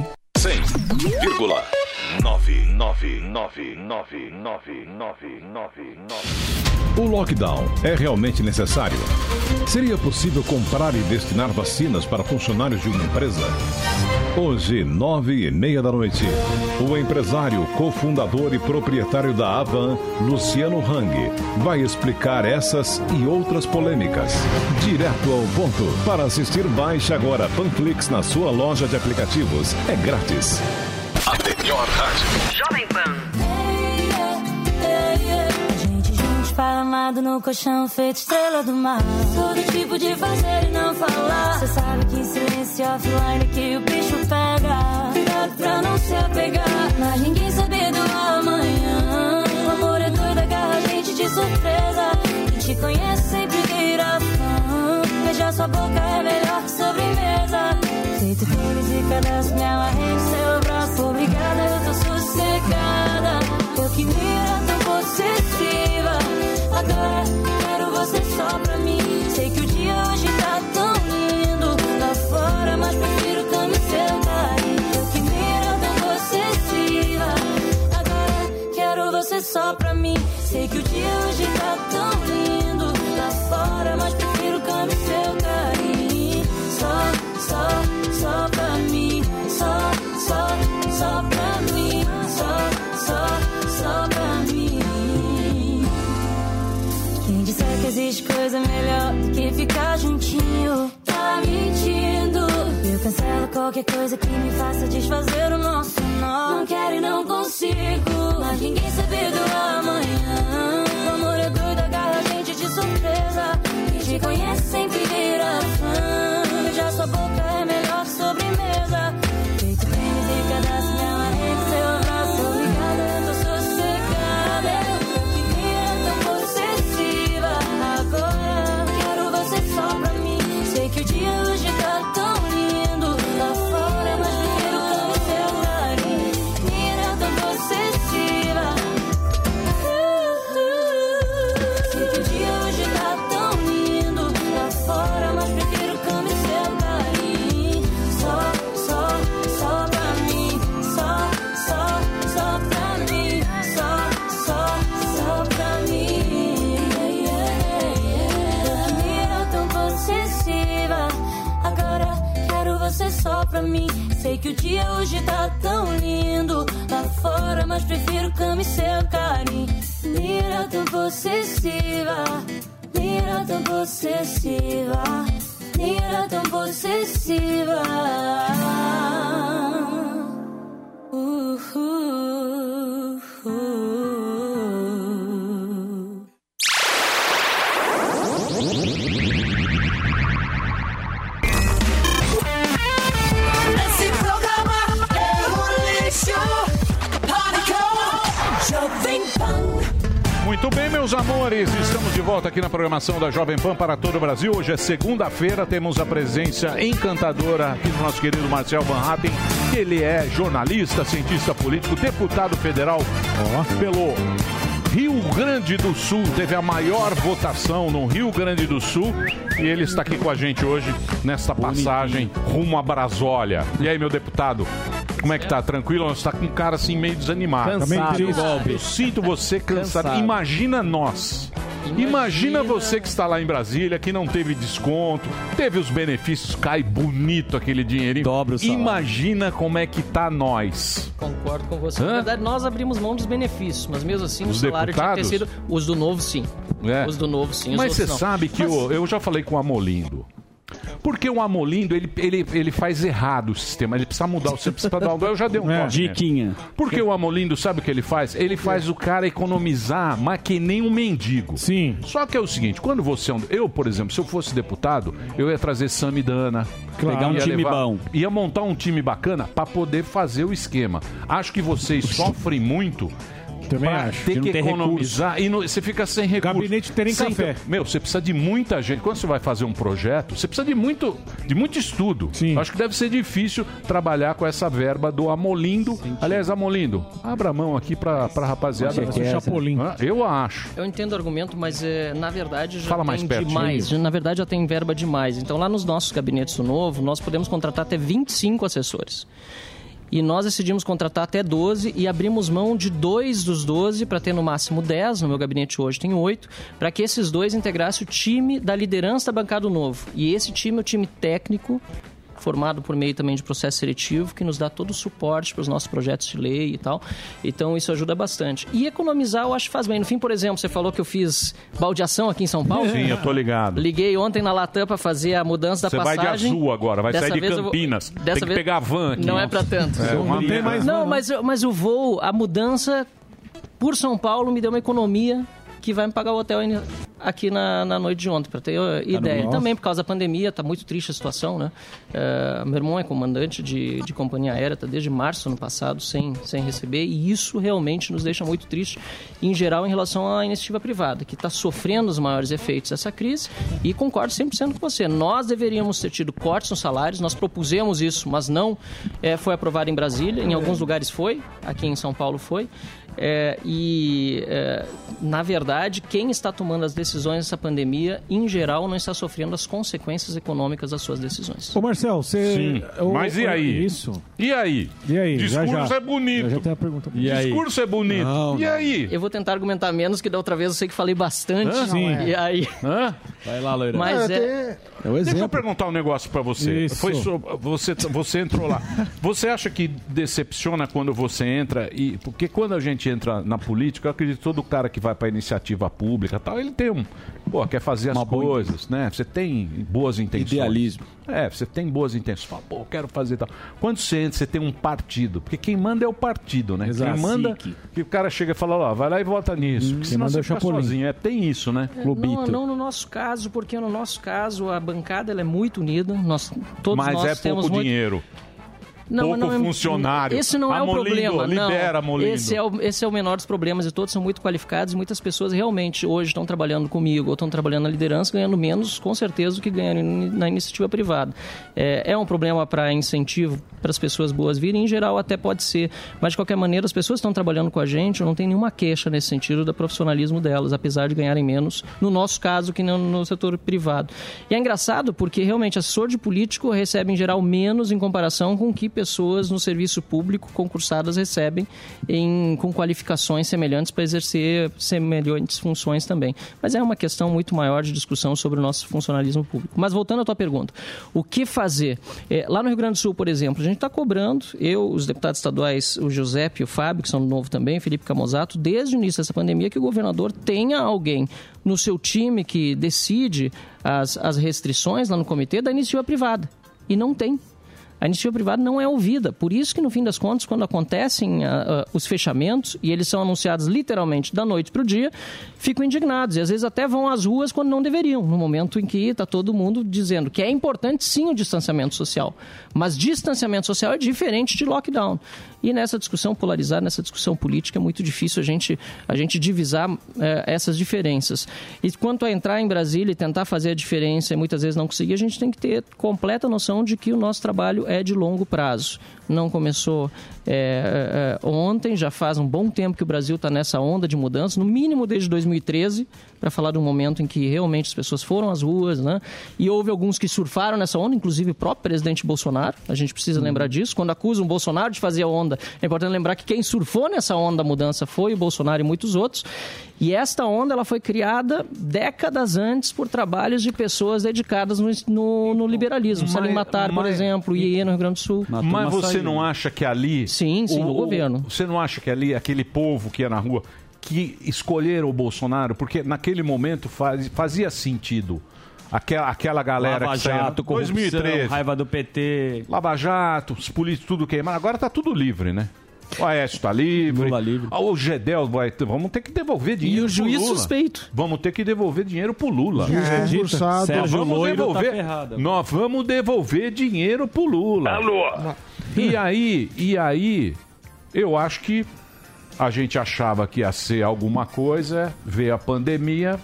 100,3 100,9999999. O lockdown é realmente necessário? Seria possível comprar e destinar vacinas para funcionários de uma empresa? Hoje, nove e meia da noite, o empresário, cofundador e proprietário da Avan, Luciano Hang, vai explicar essas e outras polêmicas. Direto ao ponto. Para assistir, baixe agora Panflix na sua loja de aplicativos. É grátis. A melhor rádio. Jovem Pan. Gente, gente, fala amado no colchão, feito estrela do mar. Sou do tipo de fazer e não falar. Cê sabe que em silêncio offline que o bicho pega. Cuidado pra não se apegar, mas ninguém sabe do amanhã. O amor é doido, agarra a gente de surpresa. Quem te conhece sempre vira fã. Beijar sua boca é melhor que sobremesa peito. Dedicadas, miała em seu braço obrigada, eu tô sossegada. Eu que mira tão possessiva. Agora quero você só pra mim. Sei que o dia hoje tá tão lindo lá fora, mas prefiro cama sentada. Eu que mira tão possessiva. Agora quero você só pra mim. Sei que o dia hoje tá tão só pra mim, só, só, só pra mim. Quem disser que existe coisa melhor do que ficar juntinho, tá mentindo. Eu cancelo qualquer coisa que me faça desfazer o nosso nó. Não quero e não consigo, mas ninguém sabe do amanhã. O amor é doido, agarra a gente de surpresa. Quem te conhece pra mim. Sei que o dia hoje tá tão lindo lá fora, mas prefiro cama e seu carinho. Me era tão possessiva. Me era tão possessiva. Me era tão possessiva. Meus amores, estamos de volta aqui na programação da Jovem Pan para todo o Brasil. Hoje é segunda-feira, temos a presença encantadora aqui do nosso querido Marcel Van Hatten, ele é jornalista, cientista político, deputado federal pelo Rio Grande do Sul. Teve a maior votação no Rio Grande do Sul e ele está aqui com a gente hoje nesta passagem rumo a Brasólia. E aí, meu deputado? Como é que tá? Tranquilo? Você tá com um cara assim meio desanimado. Cansado. Eu sinto você cansado. Cansado. Imagina nós. Imagina. você que está lá em Brasília, que não teve desconto, teve os benefícios, cai bonito aquele dinheirinho. Dobra o salário. Imagina como é que tá nós. Concordo com você. Hã? Na verdade, nós abrimos mão dos benefícios, mas mesmo assim Os o salário tinha que ter deputados? sido. Os do novo, sim. É. Os do novo, sim. os Mas você não. sabe que Mas- o- eu já falei com o Amolindo. Porque o Amolindo, ele, ele, ele faz errado o sistema. Ele precisa mudar. Você precisa dar um. Eu já dei um É. toque, né? Diquinha. Porque o Amolindo, sabe o que ele faz? Ele faz o cara economizar, mas que nem um mendigo. Sim. Só que é o seguinte, quando você... é Eu, por exemplo, se eu fosse deputado, eu ia trazer Samidana. Claro. Pegar um time bom. Ia montar um time bacana pra poder fazer o esquema. Acho que vocês sofrem muito... Também pra acho. ter De não que ter economizar e não- você fica sem recurso. Gabinete tem nem Sem- café. Meu, você precisa de muita gente. Quando você vai fazer um projeto, você precisa de muito, de muito estudo. Sim. Acho que deve ser difícil trabalhar com essa verba do Amolindo. Aliás, Amolindo, abra a mão aqui pra, pra rapaziada. Com certeza. Chapolin. Eu acho. Eu entendo o argumento, mas é, na verdade já Fala tem mais pertinho. demais. Já, Na verdade já tem verba demais. Então lá nos nossos gabinetes do Novo, nós podemos contratar até 25 assessores. E nós decidimos contratar até 12 e abrimos mão de dois dos 12 para ter no máximo 10. No meu gabinete hoje tem 8, para que esses dois integrassem o time da liderança da bancada Novo. E esse time é o time técnico formado por meio também de processo seletivo, que nos dá todo o suporte para os nossos projetos de lei e tal. Então isso ajuda bastante. E economizar eu acho que faz bem. No fim, por exemplo, você falou que eu fiz baldeação aqui em São Paulo. Sim, eu tô ligado. Liguei ontem na Latam para fazer a mudança da Você vai passagem. de azul agora, vai Dessa sair de vez eu vou- Campinas. dessa Tem que vez- pegar a van aqui. Não é para tanto. É, uma merda. não, mas, mas o voo, a mudança por São Paulo me deu uma economia que vai me pagar o hotel aqui na, na noite de ontem, para ter uh, ideia. Nossa. também por causa da pandemia, tá muito triste a situação, né? Uh, meu irmão é comandante de, de companhia aérea, tá desde março ano passado sem, sem receber, e isso realmente nos deixa muito triste, em geral, em relação à iniciativa privada, que está sofrendo os maiores efeitos dessa crise, e concordo 100% com você. Nós deveríamos ter tido cortes nos salários, nós propusemos isso, mas não eh, foi aprovado em Brasília, em alguns lugares foi, aqui em São Paulo foi. É, e, é, na verdade, quem está tomando as decisões nessa pandemia, em geral, não está sofrendo as consequências econômicas das suas decisões. Ô, Marcel, você. Sim. o- Mas e o- aí? Isso. E aí? E aí? Já, Discurso já. é bonito. Eu já tenho a pergunta. Discurso é bonito. e aí? Eu vou tentar argumentar menos, que da outra vez eu sei que falei bastante. Hã? Sim. E aí... Hã? Vai lá, loira. Mas é... Deixa eu perguntar um negócio pra você. Isso. Foi so- você, você entrou lá. Você acha que decepciona quando você entra e porque quando a gente entra na política, eu acredito que todo cara que vai pra iniciativa pública, e tal, ele tem um, pô, quer fazer as coisas, né? Você tem boas intenções. Idealismo. É, você tem boas intenções. Fala, pô, quero fazer tal. Quando você entra, você tem um partido. Porque quem manda é o partido, né? Exato. Quem manda. Que o cara chega e fala, ó, vai lá e vota nisso. Porque quem senão manda você é o fica Chapolin. sozinho. É, tem isso, né? Não, não no nosso caso, porque no nosso caso a bancada ela é muito unida. Nós todos Mas nós é temos pouco muito... dinheiro. Não, pouco não é- funcionário. Esse não é o problema. Libera, não. Molindo. Esse é, o, esse é o menor dos problemas e todos são muito qualificados. e Muitas pessoas realmente hoje estão trabalhando comigo ou estão trabalhando na liderança ganhando menos, com certeza, do que ganham na iniciativa privada. É, é um problema para incentivo para as pessoas boas virem, em geral até pode ser. Mas de qualquer maneira, as pessoas que estão trabalhando com a gente, eu não tenho nenhuma queixa nesse sentido do profissionalismo delas, apesar de ganharem menos, no nosso caso, que não no setor privado. E é engraçado porque realmente assessor de político recebe em geral menos em comparação com o que pessoas no serviço público concursadas recebem em, com qualificações semelhantes para exercer semelhantes funções também. Mas é uma questão muito maior de discussão sobre o nosso funcionalismo público. Mas voltando à tua pergunta, o que fazer? É, lá no Rio Grande do Sul, por exemplo, a gente está cobrando, eu, os deputados estaduais, o Giuseppe e o Fábio, que são novo também, Felipe Camozato, desde o início dessa pandemia, que o governador tenha alguém no seu time que decide as, as restrições lá no comitê da iniciativa privada. E não tem. A iniciativa privada não é ouvida. Por isso que, no fim das contas, quando acontecem ah, ah, os fechamentos, e eles são anunciados literalmente da noite para o dia, ficam indignados. E às vezes até vão às ruas quando não deveriam, no momento em que está todo mundo dizendo que é importante sim o distanciamento social. Mas distanciamento social é diferente de lockdown. E nessa discussão polarizada, nessa discussão política, é muito difícil a gente, a gente divisar eh, essas diferenças. E quanto a entrar em Brasília e tentar fazer a diferença e muitas vezes não conseguir, a gente tem que ter completa noção de que o nosso trabalho é de longo prazo. Não começou eh, eh, ontem, já faz um bom tempo que o Brasil está nessa onda de mudança, no mínimo desde 2013, para falar de um momento em que realmente as pessoas foram às ruas, né? E houve alguns que surfaram nessa onda, inclusive o próprio presidente Bolsonaro. A gente precisa lembrar disso. Quando acusam o Bolsonaro de fazer a onda, é importante lembrar que quem surfou nessa onda da mudança foi o Bolsonaro e muitos outros. E esta onda ela foi criada décadas antes por trabalhos de pessoas dedicadas no, no- no liberalismo. Mas- Salim Matar, por exemplo, IE no Rio Grande do Sul. Mas você não acha que ali. Sim, sim, no governo. Você não acha que ali, aquele povo que ia na rua, que escolheram o Bolsonaro, porque naquele momento faz- fazia sentido. Aquela, aquela galera Lava que Jato, corrupção, 2013. raiva do PT. Lava Jato, os políticos tudo queimado. Agora tá tudo livre, né? O Aécio tá livre. Ah, O Gedel vai. Vamos ter que devolver dinheiro. o juiz pro Lula. suspeito. Vamos ter que devolver dinheiro pro Lula. Juiz É. concursado. Sérgio vamos Loiro tá devolver. ferrado. nós vamos devolver dinheiro pro Lula. E aí, e aí, eu acho que a gente achava que ia ser alguma coisa, veio a pandemia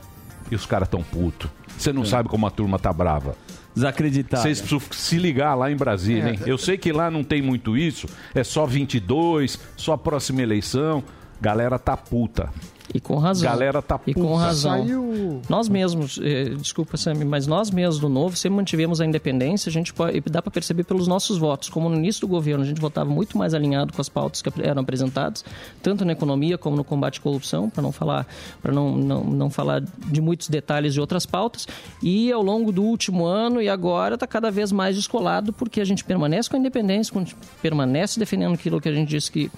e os caras tão putos. Você não É. sabe como a turma tá brava. Desacreditada. Vocês precisam se ligar lá em Brasília, É. hein? Eu sei que lá não tem muito isso, é só 22, só a próxima eleição. Galera tá puta. E com razão. Galera tá E com razão. Nós mesmos, eh, desculpa, Sammy, mas nós mesmos do Novo sempre mantivemos a independência. A gente pode, e dá para perceber pelos nossos votos. Como no início do governo, a gente votava muito mais alinhado com as pautas que eram apresentadas, tanto na economia como no combate à corrupção, para não falar, para não, não, não falar de muitos detalhes de outras pautas. E ao longo do último ano e agora está cada vez mais descolado, porque a gente permanece com a independência, permanece defendendo aquilo que a gente disse que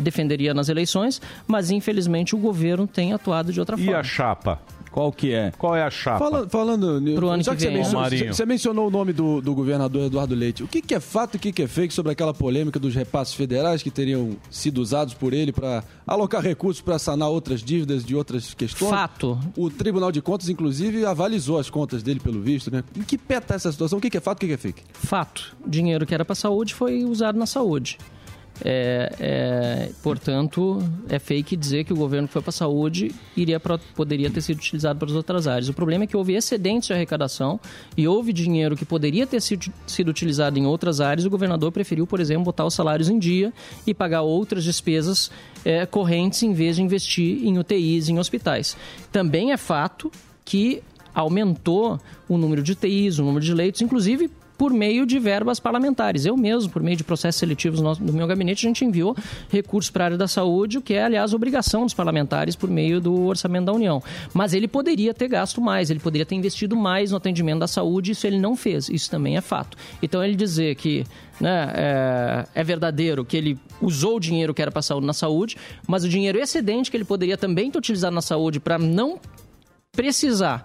defenderia nas eleições, mas infelizmente o governo tem atuado de outra E forma. a chapa? Qual que é? Qual é a chapa? Fala- falando, Pro ano já que que você vem, mencionou, Marinho. você mencionou o nome do, do governador Eduardo Leite. O que, que é fato e o que, que é fake sobre aquela polêmica dos repasses federais que teriam sido usados por ele para alocar recursos para sanar outras dívidas de outras questões? Fato. O Tribunal de Contas, inclusive, avalizou as contas dele pelo visto, né? Em que pé tá essa situação? O que, que é fato e o que, que é fake? Fato. Dinheiro que era para saúde foi usado na saúde. É, é, portanto, é fake dizer que o governo que foi para a saúde iria pra, poderia ter sido utilizado para as outras áreas. O problema é que houve excedentes de arrecadação e houve dinheiro que poderia ter sido, sido utilizado em outras áreas. O governador preferiu, por exemplo, botar os salários em dia e pagar outras despesas é, correntes em vez de investir em UTIs, em hospitais. Também é fato que aumentou o número de UTIs, o número de leitos, inclusive por meio de verbas parlamentares. Eu mesmo, por meio de processos seletivos no meu gabinete, a gente enviou recursos para a área da saúde, o que é, aliás, obrigação dos parlamentares por meio do orçamento da União. Mas ele poderia ter gasto mais, ele poderia ter investido mais no atendimento da saúde, isso ele não fez. Isso também é fato. Então, ele dizer que né, é, é verdadeiro que ele usou o dinheiro que era para saúde na saúde, mas o dinheiro excedente que ele poderia também ter utilizado na saúde para não precisar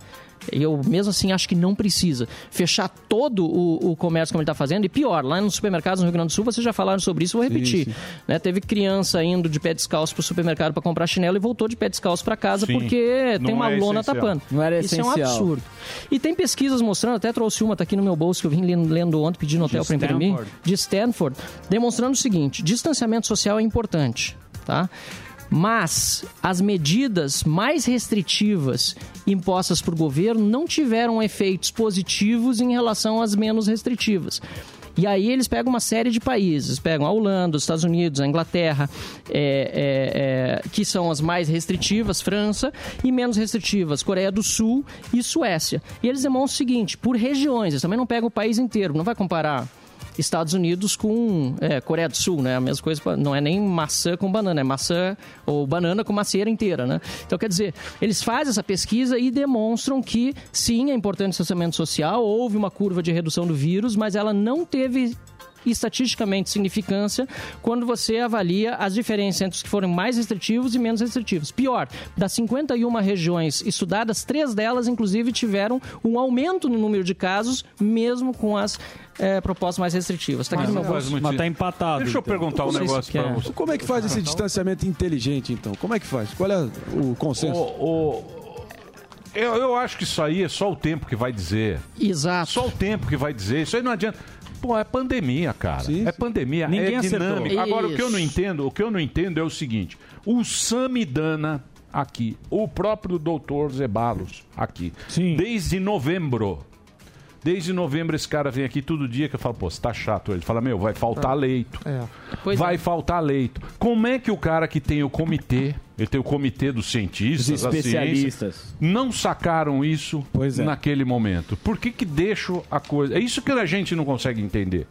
Eu mesmo assim acho que não precisa fechar todo o, o comércio como ele está fazendo. E pior, lá nos supermercados no Rio Grande do Sul, vocês já falaram sobre isso, vou repetir. sim. Né, teve criança indo de pé descalço para o supermercado para comprar chinelo e voltou de pé descalço para casa Sim. porque Não tem uma é lona essencial. tapando. Não era Isso é um essencial. absurdo. E tem pesquisas mostrando, até trouxe uma, tá aqui no meu bolso, que eu vim lendo, ontem, pedindo hotel para imprimir, de Stanford, demonstrando o seguinte: distanciamento social é importante, tá? Mas as medidas mais restritivas impostas por governo não tiveram efeitos positivos em relação às menos restritivas. E aí eles pegam uma série de países, pegam a Holanda, os Estados Unidos, a Inglaterra, é, é, é, que são as mais restritivas, França, e menos restritivas, Coreia do Sul e Suécia. E eles demonstram o seguinte, por regiões, eles também não pegam o país inteiro, não vai comparar Estados Unidos com é, Coreia do Sul, né? A mesma coisa, não é nem maçã com banana, é maçã ou banana com macieira inteira, né? Então, quer dizer, eles fazem essa pesquisa e demonstram que, sim, é importante o distanciamento social, houve uma curva de redução do vírus, mas ela não teve estatisticamente significância quando você avalia as diferenças entre os que foram mais restritivos e menos restritivos. Pior, das 51 regiões estudadas, três delas, inclusive, tiveram um aumento no número de casos, mesmo com as eh, propostas mais restritivas. Está aqui no meu bolso. Mas tá empatado. Deixa eu então. perguntar um negócio quer. você. Como é que faz esse distanciamento inteligente, então? Como é que faz? Qual é o consenso? O- o- eu, eu acho que isso aí é só o tempo que vai dizer. Exato. Só o tempo que vai dizer. Isso aí não adianta. Pô, é pandemia, cara. é pandemia. Ninguém é acertou. dinâmico. Agora, o que eu não entendo, o que eu não entendo é o seguinte: o Samidana aqui, o próprio doutor Zebalos aqui, desde novembro. Desde novembro esse cara vem aqui todo dia que eu falo, pô, você tá chato. Ele fala, meu, vai faltar leito. É. vai faltar leito. Como é que o cara que tem o comitê, ele tem o comitê dos cientistas, Os ciência, especialistas. não sacaram isso é. naquele momento? Por que que deixa a coisa... É isso que a gente não consegue entender.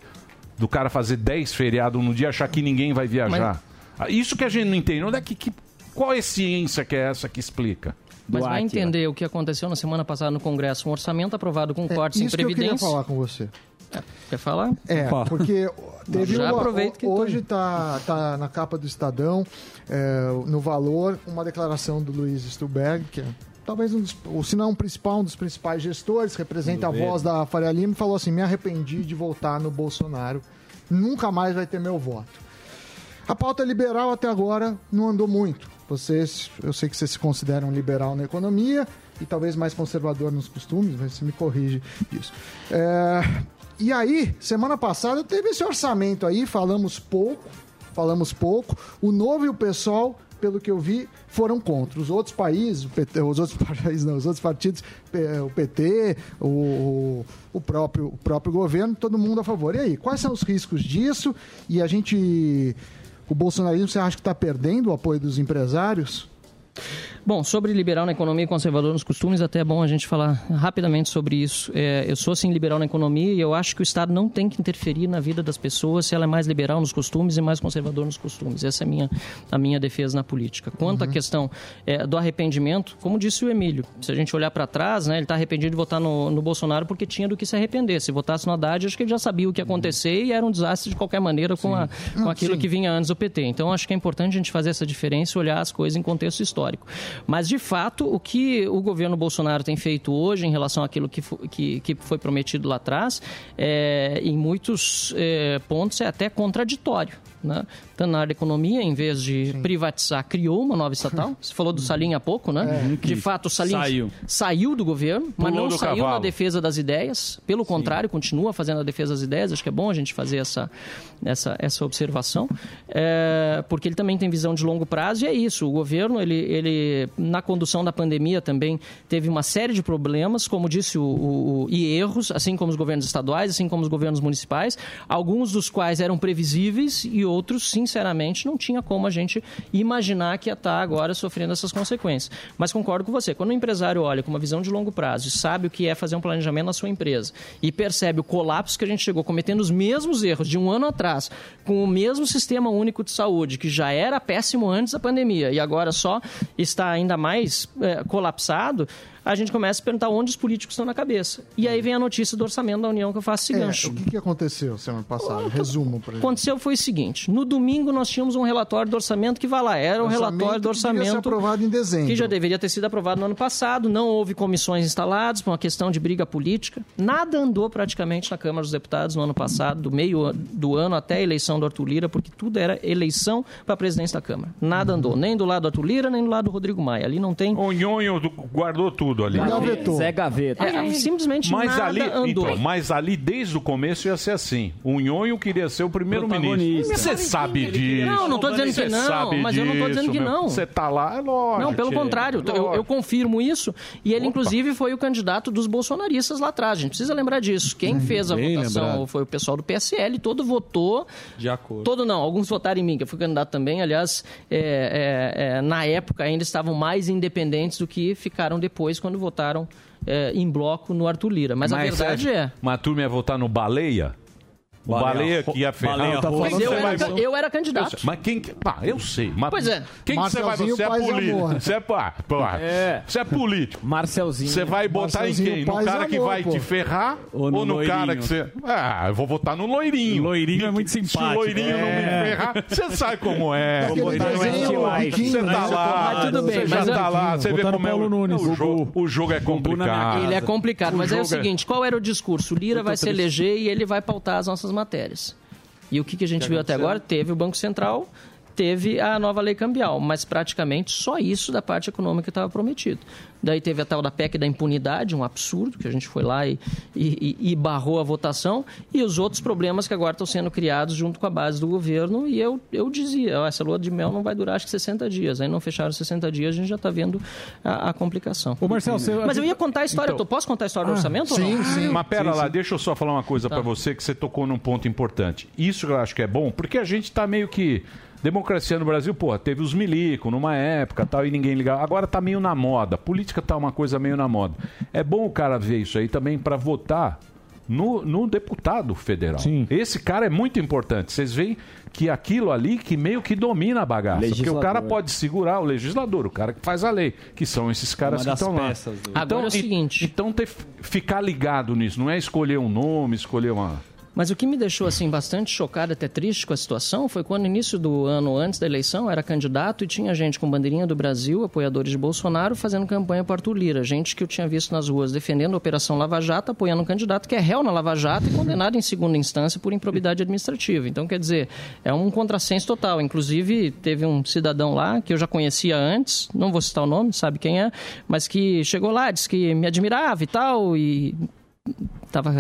Do cara fazer 10 feriados no dia, achar que ninguém vai viajar. Ah, Isso que a gente não entende. Onde é que, que- qual é a ciência que é essa que explica? Mas vai entender o que aconteceu na semana passada no Congresso, um orçamento aprovado com cortes em Isso que eu queria previdência. falar com você. Quer falar? É, porque teve Já uma- que hoje está tá na capa do Estadão, é, no valor, uma declaração do Luiz Stuberg, que é talvez um dos, ou se não o principal, um dos principais gestores, representa a voz da Faria Lima, e falou assim: me arrependi de votar no Bolsonaro, nunca mais vai ter meu voto. A pauta liberal até agora não andou muito. Vocês, eu sei que vocês se consideram liberal na economia e talvez mais conservador nos costumes, mas você me corrige isso. É, e aí, semana passada teve esse orçamento aí, falamos pouco, falamos pouco. O Novo e o PSOL, pelo que eu vi, foram contra. Os outros países, PT, os outros países não, os outros partidos, o PT, o, o, próprio, o próprio governo, todo mundo a favor. E aí, quais são os riscos disso? E a gente. O bolsonarismo, você acha que está perdendo o apoio dos empresários? Bom, sobre liberal na economia e conservador nos costumes, até é bom a gente falar rapidamente sobre isso. É, eu sou, sim, liberal na economia e eu acho que o Estado não tem que interferir na vida das pessoas se ela é mais liberal nos costumes e mais conservador nos costumes. Essa é a minha, a minha defesa na política. Quanto à questão é, do arrependimento, como disse o Emílio, se a gente olhar para trás, né, ele está arrependido de votar no, no Bolsonaro porque tinha do que se arrepender. Se votasse no Haddad, acho que ele já sabia o que ia acontecer e era um desastre de qualquer maneira com, a, com aquilo sim. que vinha antes do PT. Então, acho que é importante a gente fazer essa diferença e olhar as coisas em contexto histórico. Mas, de fato, o que o governo Bolsonaro tem feito hoje em relação àquilo que, que, que foi prometido lá atrás, é, em muitos é, pontos é até contraditório. Né? Tanto na área da economia, em vez de privatizar, criou uma nova estatal. Você falou do Salim há pouco, né? É. De fato, o Salim Saiu. saiu do governo, mas Pulou não do saiu cavalo. na defesa das ideias. Pelo contrário, continua fazendo a defesa das ideias. Acho que é bom a gente fazer essa, essa, essa observação, é, porque ele também tem visão de longo prazo e é isso. O governo, ele, ele na condução da pandemia também teve uma série de problemas, como disse o, o- o- e erros, assim como os governos estaduais, assim como os governos municipais, alguns dos quais eram previsíveis e outros, sinceramente, não tinha como a gente imaginar que ia estar agora sofrendo essas consequências. Mas concordo com você, quando o empresário olha com uma visão de longo prazo e sabe o que é fazer um planejamento na sua empresa e percebe o colapso que a gente chegou cometendo os mesmos erros de um ano atrás, com o mesmo sistema único de saúde, que já era péssimo antes da pandemia e agora só está ainda mais eh, colapsado, a gente começa a perguntar onde os políticos estão na cabeça. E aí vem a notícia do orçamento da União que eu faço esse É, gancho. o que, que aconteceu semana passada? Resumo, exemplo. aconteceu foi o seguinte: no domingo nós tínhamos um relatório do orçamento que vai lá, era um Orçamento relatório do que orçamento aprovado em dezembro. que já deveria ter sido aprovado no ano passado, não houve comissões instaladas por uma questão de briga política. Nada andou praticamente na Câmara dos Deputados no ano passado, do meio do ano até a eleição do Arthur Lira, porque tudo era eleição para a presidência da Câmara. Nada andou, nem do lado do Arthur Lira, nem do lado do Rodrigo Maia. Ali não tem. O Nhonho do- guardou tudo ali. Zé Gaveta. É, simplesmente mas nada ali, andou. então, mas ali desde o começo ia ser assim. O Nhonho queria ser o primeiro-ministro. Você sabe disso. Não, não tô dizendo que não, mas eu não tô dizendo que não. Você tá lá, é lógico. Não, pelo contrário, eu, eu confirmo isso. E ele, inclusive, foi o candidato dos bolsonaristas lá atrás. A gente precisa lembrar disso. Quem fez a bem votação lembrado. foi o pessoal do PSL, todo votou. De acordo. Todo não, alguns votaram em mim, que eu fui candidato também. Aliás, é, é, é, na época ainda estavam mais independentes do que ficaram depois quando votaram é, em bloco no Arthur Lira. Mas, a verdade é. Mas a turma ia votar no Baleia? O Baleia que ia ferrar. Baleia Tá Mas eu era, vai- eu era candidato. Mas quem. que- Ah, eu sei. Mas Pois é. Quem que você vai Você é político. Você é, pá, pá, É. você é político. Marcelzinho. Você vai botar em quem? No cara que vai pô. te ferrar Ou ou no no, cara loirinho? que você. Ah, eu vou votar no loirinho. Loirinho é muito Se o simpático. loirinho não me É. ferrar, você sabe como é. Loirinho é desenho, anti-life. Riquinho, Você tá né? lá, Mas tudo bem, você já tá lá, você vê no como é o, Nunes. o jogo. O jogo é complicado. Ele é complicado, O mas é o é- seguinte, qual era o discurso? O Lira vai se eleger e ele vai pautar as nossas matérias. E o que, que a gente viu até agora? Teve o Banco Central, teve a nova lei cambial, mas praticamente só isso da parte econômica que estava prometido. Daí teve a tal da PEC da impunidade, um absurdo, que a gente foi lá e, e- e- barrou a votação, e os outros problemas que agora estão sendo criados junto com a base do governo. E eu, eu dizia, ó, essa lua de mel não vai durar acho que 60 dias. Aí não fecharam 60 dias, a gente já está vendo a, a complicação. Ô, Marcelo, você... Mas eu ia contar a história. Então- eu posso contar a história do orçamento ou não? Sim, sim. Mas pera lá, deixa eu só falar uma coisa Tá. pra você que você tocou num ponto importante. Isso eu acho que é bom, porque a gente tá meio que democracia no Brasil, pô, teve os milico numa época, tal e ninguém ligava. Agora tá meio na moda. Política tá uma coisa meio na moda. É bom o cara ver isso aí também pra votar no, no deputado federal. Sim. Esse cara é muito importante. Vocês veem que aquilo ali que meio que domina a bagaça. Porque o cara pode segurar o legislador, o cara que faz a lei, que são esses caras Uma que estão lá. do- Agora é o e- seguinte. Então ter, ficar ligado nisso, não é escolher um nome, escolher uma. Mas o que me deixou assim bastante chocado, até triste com a situação, foi quando no início do ano, antes da eleição, era candidato e tinha gente com bandeirinha do Brasil, apoiadores de Bolsonaro, fazendo campanha para Arthur Lira. Gente que eu tinha visto nas ruas defendendo a Operação Lava Jato, apoiando um candidato que é réu na Lava Jato e condenado em segunda instância por improbidade administrativa. Então, quer dizer, é um contrassenso total. Inclusive, teve um cidadão lá que eu já conhecia antes, não vou citar o nome, sabe quem é, mas que chegou lá, disse que me admirava e tal, e estava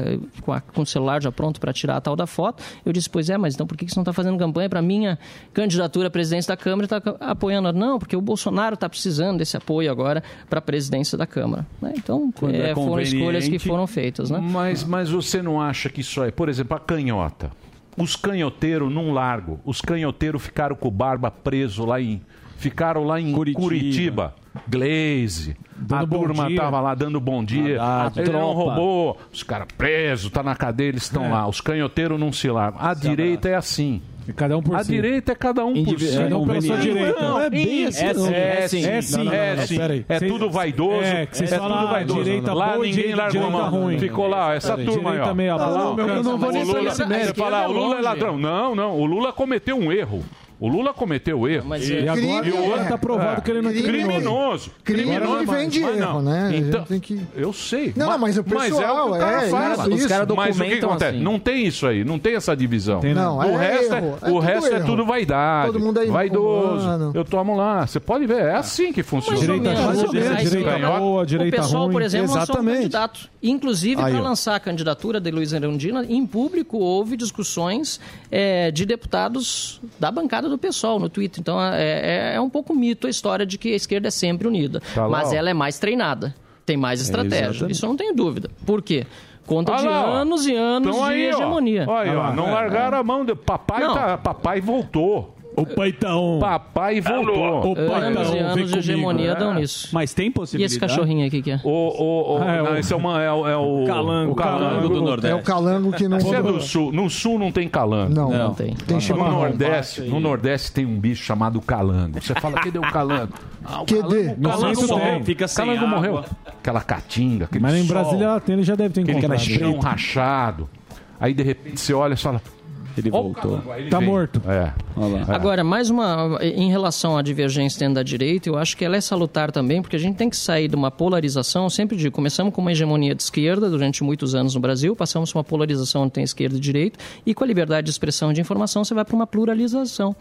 com, a- com o celular já pronto para tirar a tal da foto. Eu disse, pois é, mas então por que que você não está fazendo campanha para minha candidatura à presidência da Câmara e está apoiando? Não, porque o Bolsonaro está precisando desse apoio agora para a presidência da Câmara. né? Então, é é, foram escolhas que foram feitas. Né? Mas, mas você não acha que isso é, por exemplo, a canhota? Os canhoteiros num largo, os canhoteiros ficaram com o barba preso lá em. Ficaram lá em Curitiba. Curitiba. Glaze. Dando a turma dia. tava lá dando bom dia. Haddad, Ele não tropa. roubou. Os caras presos, tá na cadeia, eles estão É. lá. Os canhoteiros não se largam. A direita é assim. E cada um por A si. direita é cada um por Indivi- si. é Cada um pela sua direita. Não, Não, é bem isso. assim. não. É sim. É sim. Não, não, É não, sim. peraí. É tudo vaidoso. É, que vocês é falam, tudo ah, vaidoso. direita lá boa ninguém largou a mão. ruim. Ficou lá, essa Peraí, turma aí, ó. meia boca. Não, não, eu não vou nem Lula, nesse a você esquerda fala, é o Lula é ladrão. Não, não. O Lula cometeu um erro. O Lula cometeu erro. Mas E é- agora, Crime, e agora é. tá provado que ele não é criminoso. Criminoso. Crime Criminoso, não vem de mas erro, né? Então, tem que- Eu sei. Não, mas o é o que pessoal, o cara é, faz. isso, Os caras Mas o que documentam acontece? assim. Não tem isso aí, não tem essa divisão. Tem não. o é resto, erro, é, é o tudo resto é erro. tudo vaidade. Todo mundo aí vaidoso. humano. Eu tomo lá. Você pode ver, é assim que funciona. Direita Mais ou boa, direita, ou direita boa, O direita pessoal, ruim. por exemplo, lançou um Exatamente. candidato. Inclusive, para lançar a candidatura de Luiz Erundina, em público houve discussões é, de deputados da bancada do PSOL no Twitter. Então, é, é- é um pouco mito a história de que a esquerda é sempre unida. Tá Mas ó. ela é mais treinada, tem mais estratégia. exatamente. Isso eu não tenho dúvida. Por quê? Conta de lá, ó. anos e anos Então de aí, ó. hegemonia. Olha aí, ó, não largaram a mão. De... Papai, tá... Papai voltou. O pai tá on. Papai voltou. O pai Anos tá e on. anos de hegemonia dão É. nisso. Mas tem E possibilidade? esse cachorrinho aqui que é? O, o, o, Ah, é não, o- esse é, uma, é, o- é o Calango, o calango do Nordeste. É o calango que não... Você é do sul. No sul não tem calango. Não, Não tem. Tem No chimarrão. Nordeste, no Nordeste tem um bicho chamado calango. Você fala, cadê o calango? Ah, o calango, No calango morreu. Fica sem calango água. morreu. Aquela caatinga, aquele Mas em Brasília tem, ele já deve ter aquele encontrado. chão rachado. Aí de repente você olha e fala, Ele voltou. ele Tá vem. morto. É. É. Agora, mais uma. Em relação à divergência dentro da direita, eu acho que ela é salutar também, porque a gente tem que sair de uma polarização. Eu sempre digo, começamos com uma hegemonia de esquerda durante muitos anos no Brasil, passamos por uma polarização onde tem esquerda e direita, e com a liberdade de expressão e de informação, você vai para uma pluralização.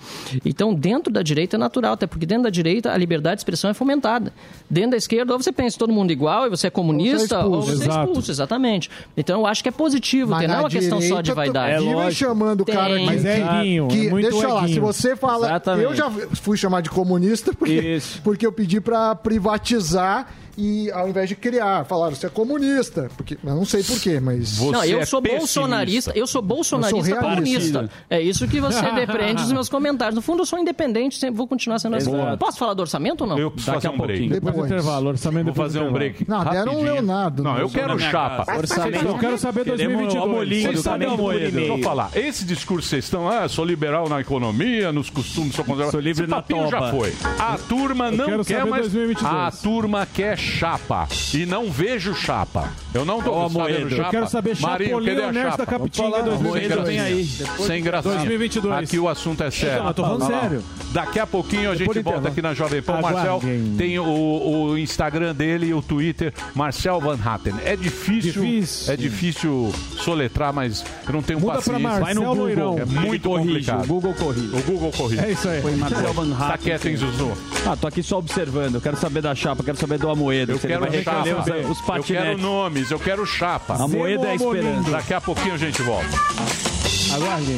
Então, dentro da direita é natural, até porque dentro da direita a liberdade de expressão é fomentada. Dentro da esquerda, ou você pensa todo mundo igual, e você é comunista, ou você é expulso, Exato. exatamente. Então, eu acho que é positivo, Mas ter, não é uma questão só de direita, vaidade. Vive chamando o cara que, Mas é eguinho, que é muito deixa eu lá, eguinho. se você fala, Exatamente. eu já fui chamar de comunista porque, porque eu pedi pra privatizar e ao invés de criar, falaram você é comunista, porque eu não sei porquê, mas Você não, eu é sou pessimista. bolsonarista, eu sou bolsonarista Eu sou comunista. É isso que você depreende dos meus comentários. No fundo, eu sou independente, sempre vou continuar sendo assim. Posso falar do orçamento ou não? Eu preciso Daqui fazer um break. pouquinho. Depois do Depois. intervalo, orçamento Vou fazer do um break. Não, deram um. Leonardo. Não, eu quero minha chapa. Vocês Eu quero saber Queremos 2022. o Amolim Vocês do sabem como- Moedo. Deixa eu falar. Esse discurso vocês estão, ah, sou liberal na economia, nos costumes, sou conservador. Sou livre Esse na papinho já toba. foi. A turma não quero quer mais. 2022. A turma quer chapa. E não vejo chapa. Eu não tô Ó, sabendo chapa. Eu quero saber Marinho, Chapolin cadê a chapa? da Capitinga Vamos falar. 2022. Sem vem aí. Sem gracinha. 2022. Aqui o assunto é sério. Não, eu tô falando Tá sério. Daqui a pouquinho a gente volta intervalo. aqui na Jovem Pan. Marcel tem o, o Instagram dele e o Twitter, Marcel Van Hatten. É difícil, Difícil. é difícil soletrar, mas eu não tenho Muda paciência. Vai no Google. Loirão. É muito corrige. complicado. O Google corrige. O Google corrige. É isso aí. Foi Marcel Van Tá quieto, hein, Zuzu? Ah, tô aqui só observando. Eu quero saber da chapa, quero saber do Amoedo. Eu quero chapa. os, os Eu quero patinetes. nomes, eu quero chapa. A moeda é a esperança. Daqui a pouquinho a gente volta. Aguardem.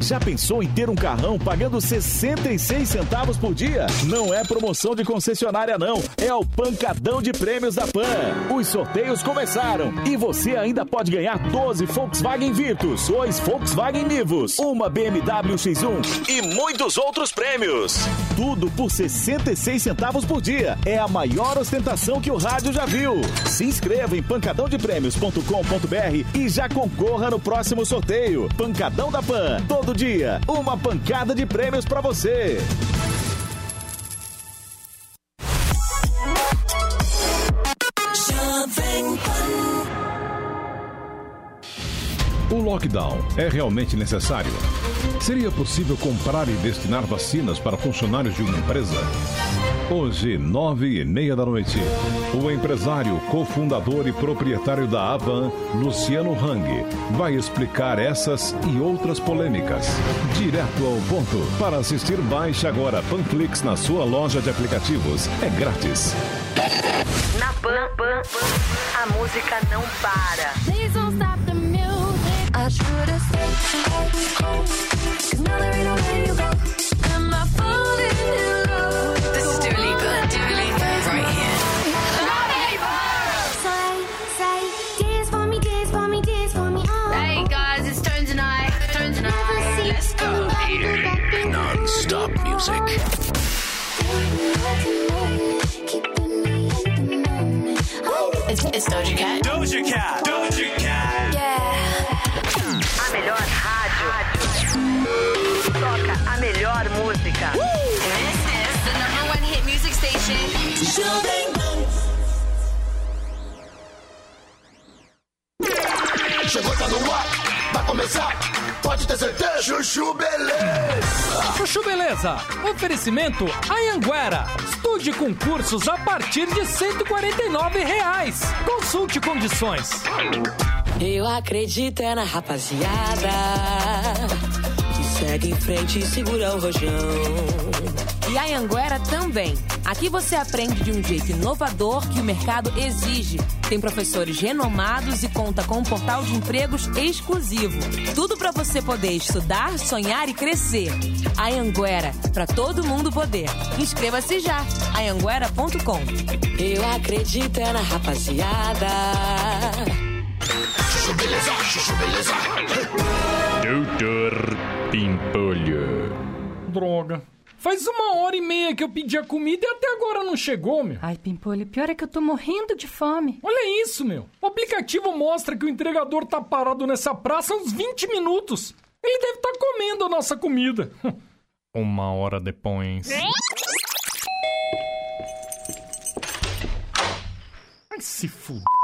Já pensou em ter um carrão pagando 66 centavos por dia? Não é promoção de concessionária não, é o pancadão de prêmios da Pan. Os sorteios começaram e você ainda pode ganhar 12 Volkswagen Virtus, 2 Volkswagen Nivus, uma BMW X1 e muitos outros prêmios. Tudo por 66 centavos por dia. É a maior ostentação que o rádio já viu. Se inscreva em pancadãodeprêmios.com.br e já concorra no próximo sorteio. Pancadão da Pan, todo dia, uma pancada de prêmios pra você. O lockdown é realmente necessário? Seria possível comprar e destinar vacinas para funcionários de uma empresa? Hoje, nove e meia da noite, o empresário, cofundador e proprietário da Avan, Luciano Hang, vai explicar essas e outras polêmicas. Direto ao ponto. Para assistir, baixe agora Panflix na sua loja de aplicativos. É grátis. Na Pan, Pan, a música não para. Please don't stop the. I should have stayed home. Oh, Cause now there ain't no letting you go. Am I falling in love? This is Dua Lipa, Dua Lipa, right here. Say, say, dance for me, dance for me, dance for me. Oh. Hey guys, it's Tone tonight. Tone. Let's go. Non-stop music. It's, it's Doja Cat. Doja Cat. Doja Cat. A melhor rádio. Toca a melhor música. This is the number one hit music station. Chegou, tá no ar, vai começar, pode ter certeza. Chuchu Beleza. Chuchu Beleza. Oferecimento Anhanguera. Estude concursos a partir de 149 reais. Consulte condições. Eu acredito é na rapaziada que segue em frente e segura o rojão. E a Anguera também. Aqui você aprende de um jeito inovador que o mercado exige. Tem professores renomados e conta com um portal de empregos exclusivo. Tudo para você poder estudar, sonhar e crescer. A Anguera, para todo mundo poder. Inscreva-se já. Anguera.com. Eu acredito é na rapaziada. Chuchu beleza, chuchu beleza. Doutor Pimpolho. Droga. Faz uma hora e meia que eu pedi a comida e até agora não chegou, meu. Ai, Pimpolho, pior é que eu tô morrendo de fome. Olha isso, meu. O aplicativo mostra que o entregador tá parado nessa praça há uns 20 minutos. Ele deve estar comendo a nossa comida. Uma hora depois. Ai, se fuder.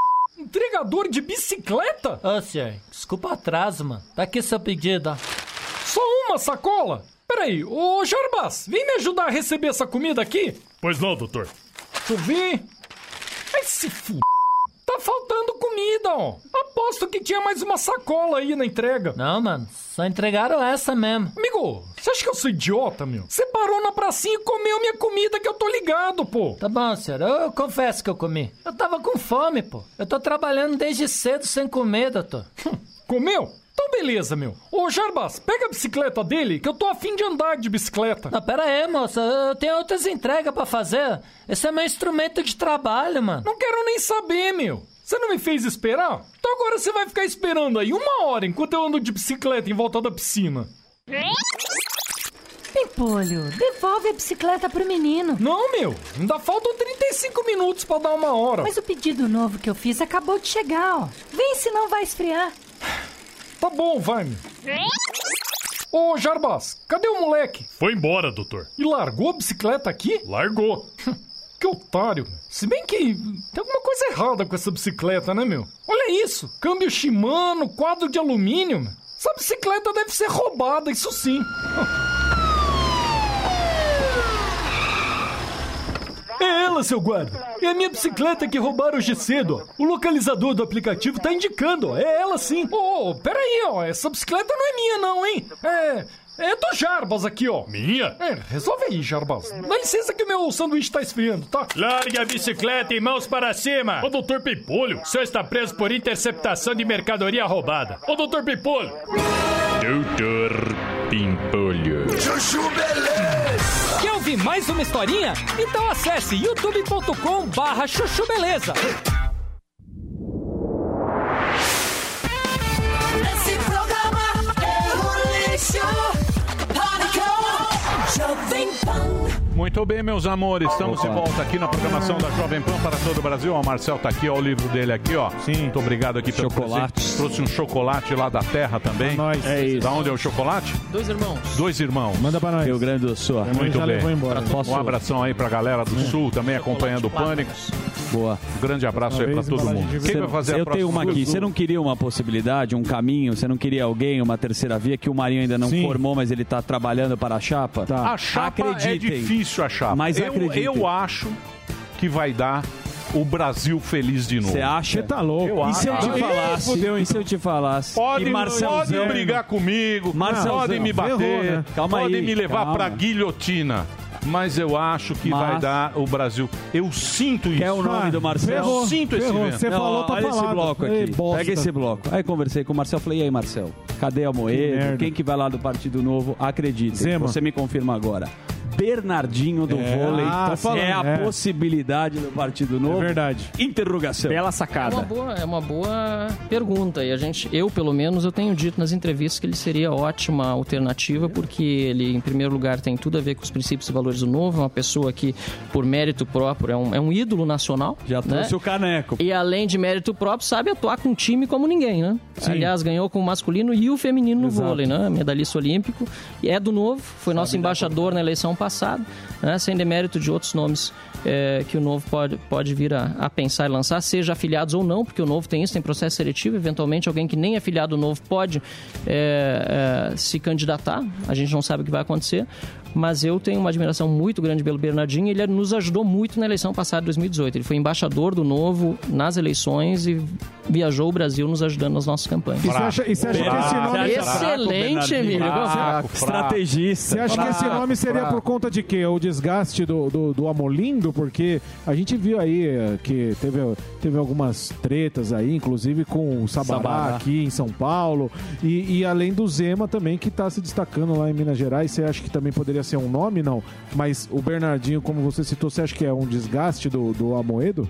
Entregador de bicicleta? Ô, senhor, desculpa o atraso, mano. Tá aqui seu pedido. Só uma sacola? Peraí, ô Jarbas, vem me ajudar a receber essa comida aqui? Pois não, doutor. Deixa eu ver. Ai, se fuder. Tá faltando comida, ó. Aposto que tinha mais uma sacola aí na entrega. Não, mano, só entregaram essa mesmo. Amigo, você acha que eu sou idiota, meu? Você parou na pracinha e comeu minha comida que eu tô ligado, pô. Tá bom, senhor, eu confesso que eu comi. Eu tava com fome, pô. Eu tô trabalhando desde cedo sem comer, doutor. Comeu? Então beleza, meu. Ô, Jarbas, pega a bicicleta dele, que eu tô afim de andar de bicicleta. Não, pera aí, moça, eu tenho outras entregas pra fazer. Esse é meu instrumento de trabalho, mano. Não quero nem saber, meu. Você não me fez esperar? Então agora você vai ficar esperando aí uma hora enquanto eu ando de bicicleta em volta da piscina. Pimpolho, devolve a bicicleta pro menino. Não, meu. Ainda faltam 35 minutos pra dar uma hora. Mas o pedido novo que eu fiz acabou de chegar, ó. Vem, senão vai esfriar. Tá bom, vai, meu. Ô, Jarbas, cadê o moleque? Foi embora, doutor. E largou a bicicleta aqui? Largou. que otário. Se bem que tem alguma coisa errada com essa bicicleta, né, meu? Olha isso. Câmbio Shimano, quadro de alumínio. meu. Essa bicicleta deve ser roubada, isso sim. É ela, seu guarda. É a minha bicicleta que roubaram hoje cedo. ó. O localizador do aplicativo tá indicando, ó. É ela sim. Ô, oh, peraí, ó. Essa bicicleta não é minha, não, hein? É. É do Jarbas aqui, ó. Minha? É, resolve aí, Jarbas. Dá licença que o meu sanduíche tá esfriando, tá? Largue a bicicleta e mãos para cima! Ô, doutor Pimpolho, o senhor está preso por interceptação de mercadoria roubada. Ô, doutor Pimpolho! Doutor Pimpolho. Chuchu beleza. Ouvir mais uma historinha? Então acesse youtube.com barra chuchu beleza. Esse programa é um lixo. Jovem Pan. Muito bem, meus amores, estamos de volta aqui na programação da Jovem Pan para todo o Brasil. Ó, O Marcel tá aqui, ó, o livro dele aqui, ó. Sim. Muito obrigado aqui pelo Chocolate. presente. Trouxe um chocolate lá da terra também. nós. É isso. Da onde é o chocolate? Dois irmãos. Dois irmãos. Manda pra nós. Rio Grande do Sul. Muito já bem. levou embora. Posso- Um abração aí pra galera do Sul também acompanhando o Pânico. Boa. Um grande abraço aí pra vez todo mundo. Quem vai fazer a eu tenho uma aqui. Você não queria uma possibilidade, um caminho? Você não queria alguém, uma terceira via que o Marinho ainda não Sim. formou, mas ele tá trabalhando para a chapa? Tá. A chapa é Acreditem. Difícil a chapa. Mas eu, eu acho que vai dar o Brasil feliz de novo. Você acha? Você tá louco. Eu E se eu te falasse? fudeu, e se eu te falasse? Pode, pode brigar comigo, Marcelzão, podem me bater, ferrou, né? Calma podem aí, me levar calma. pra guilhotina. Mas eu acho que Mas- vai dar o Brasil. Eu sinto isso. Quer o nome do Marcel? Eu sinto esse ferrou. vento. Você falou, tá olha esse bloco Ei, aqui. bosta. Pega esse bloco. Aí conversei com o Marcel, falei, e aí, Marcel, cadê a Moedo? merda. Quem que vai lá do Partido Novo? Acredite, Zema. você me confirma agora. Bernardinho do É, vôlei ah, tô falando, é a é. possibilidade do Partido Novo. É verdade. Interrogação. É Bela uma sacada. boa, é uma boa pergunta e a gente, eu pelo menos, eu tenho dito nas entrevistas que ele seria ótima alternativa porque ele, em primeiro lugar, tem tudo a ver com os princípios e valores do novo, é uma pessoa que, por mérito próprio, é um, é um ídolo nacional. Já né? trouxe o caneco. E além de mérito próprio, sabe atuar com um time como ninguém, né? Aliás, ganhou com o masculino e o feminino no Exato. vôlei, né? Medalhista olímpico. E é do novo, foi nosso embaixador na eleição passada, né? Sem demérito de outros nomes é, que o novo pode, pode vir a, a pensar e lançar, seja afiliados ou não, porque o novo tem isso, tem processo seletivo. Eventualmente, alguém que nem é afiliado novo pode é, é, se candidatar. A gente não sabe o que vai acontecer. Mas eu tenho uma admiração muito grande pelo Bernardinho. Ele nos ajudou muito na eleição passada de 2018. Ele foi embaixador do Novo nas eleições e viajou o Brasil nos ajudando nas nossas campanhas. E você acha, e você acha que esse nome... Excelente, Emílio. Estrategista. Você acha que esse nome seria por conta de quê? O desgaste do, do, do Amolindo? Porque a gente viu aí eh, que teve, teve algumas tretas aí, inclusive com o Sabará, Sabará. aqui em São Paulo. E, e além do Zema também, que está se destacando lá em Minas Gerais. Você acha que também poderia ser um nome? Não. Mas o Bernardinho, como você citou, você acha que é um desgaste do, do Amoedo?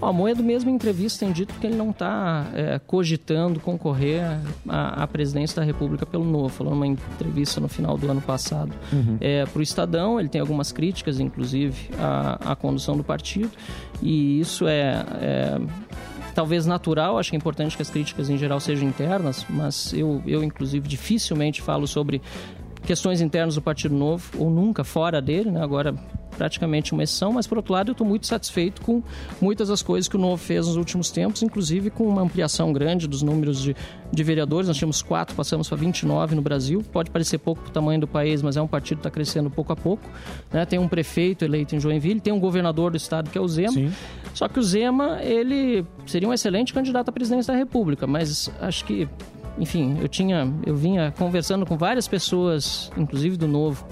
O Amoedo, mesmo em entrevista, tem dito que ele não está cogitando concorrer à, à presidência da República pelo Novo. Falou numa entrevista no final do ano passado. Uhum. Para o Estadão, ele tem algumas críticas, inclusive, à, à condução do partido. E isso é, é talvez natural, acho que é importante que as críticas em geral sejam internas, mas eu, eu inclusive, dificilmente falo sobre questões internas do Partido Novo, ou nunca fora dele, né? agora praticamente uma exceção, mas por outro lado eu estou muito satisfeito com muitas das coisas que o Novo fez nos últimos tempos, inclusive com uma ampliação grande dos números de, de vereadores, nós tínhamos quatro, passamos para 29 no Brasil, pode parecer pouco para o tamanho do país, mas é um partido que está crescendo pouco a pouco, né? tem um prefeito eleito em Joinville, tem um governador do estado que é o Zema, Sim. só que o Zema, ele seria um excelente candidato à presidência da República, mas acho que enfim, eu tinha, eu vinha conversando com várias pessoas, inclusive do Novo,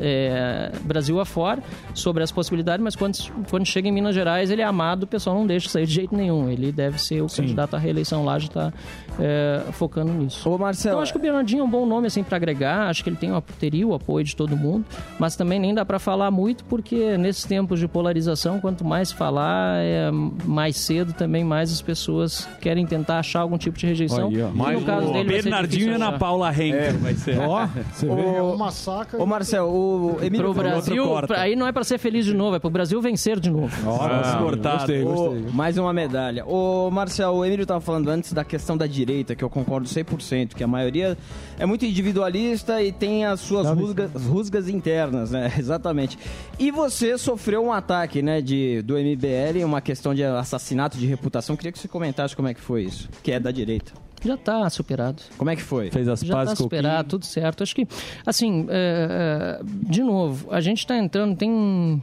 é, Brasil afora, sobre as possibilidades, mas quando, quando chega em Minas Gerais, ele é amado, o pessoal não deixa sair de jeito nenhum. Ele deve ser o candidato à reeleição lá, já está é, focando nisso. Ô, Marcelo, Então acho que o Bernardinho é um bom nome assim para agregar, acho que ele tem, teria o apoio de todo mundo, mas também nem dá para falar muito, porque nesses tempos de polarização, quanto mais falar, é, mais cedo também mais as pessoas querem tentar achar algum tipo de rejeição. Aí. E no caso o dele, Bernardinho e Ana. Paula Henkel vai ser. Ó, você vê. É uma saca. Ô, Marcelo, o Emílio Pro Brasil, pra- aí não é para ser feliz de novo, é pro Brasil vencer de novo. Ah, cortado. gostei, gostei. mais uma medalha. Ô, Marcel, o Emílio estava falando antes da questão da direita, que eu concordo 100%, que a maioria é muito individualista e tem as suas rusgas, rusgas internas, né? Exatamente. E você sofreu um ataque, né, de, do MBL, uma questão de assassinato de reputação. Queria que você comentasse como é que foi isso, que é da direita. Já está superado. Como é que foi? Fez as Já está superado, tudo certo. Acho que, assim, é, é, de novo, a gente está entrando, tem...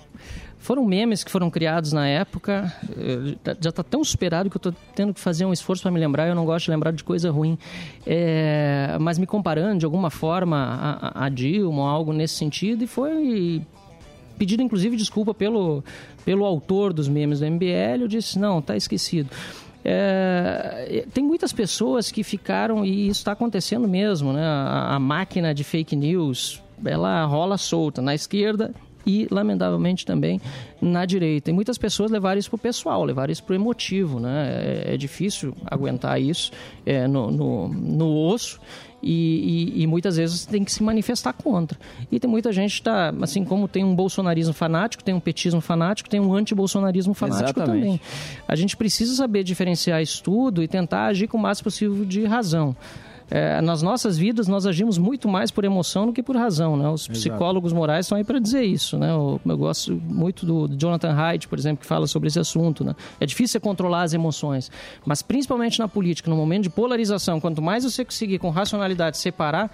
Foram memes que foram criados na época, tá- já está tão superado que eu estou tendo que fazer um esforço para me lembrar. Eu não gosto de lembrar de coisa ruim. É, mas me comparando de alguma forma a, a- Dilma ou algo nesse sentido, e foi pedido inclusive desculpa pelo, pelo autor dos memes do MBL. Eu disse: não, tá esquecido. É, tem muitas pessoas que ficaram, e isso está acontecendo mesmo, né? A, a máquina de fake news ela rola solta na esquerda e, lamentavelmente, também na direita. E muitas pessoas levaram isso para o pessoal, levaram isso para o emotivo, né? É, é difícil aguentar isso é, no, no, no osso. E, e- e muitas vezes tem que se manifestar contra. E tem muita gente que está, assim como tem um bolsonarismo fanático, tem um petismo fanático, tem um anti-bolsonarismo fanático Exatamente. também. A gente precisa saber diferenciar isso tudo e tentar agir com o máximo possível de razão. É, nas nossas vidas, nós agimos muito mais por emoção do que por razão. Né? Os psicólogos morais estão aí para dizer isso. Né? Eu, eu gosto muito do, do Jonathan Haidt, por exemplo, que fala sobre esse assunto. Né? É difícil você controlar as emoções, mas principalmente na política, no momento de polarização, quanto mais você conseguir com racionalidade separar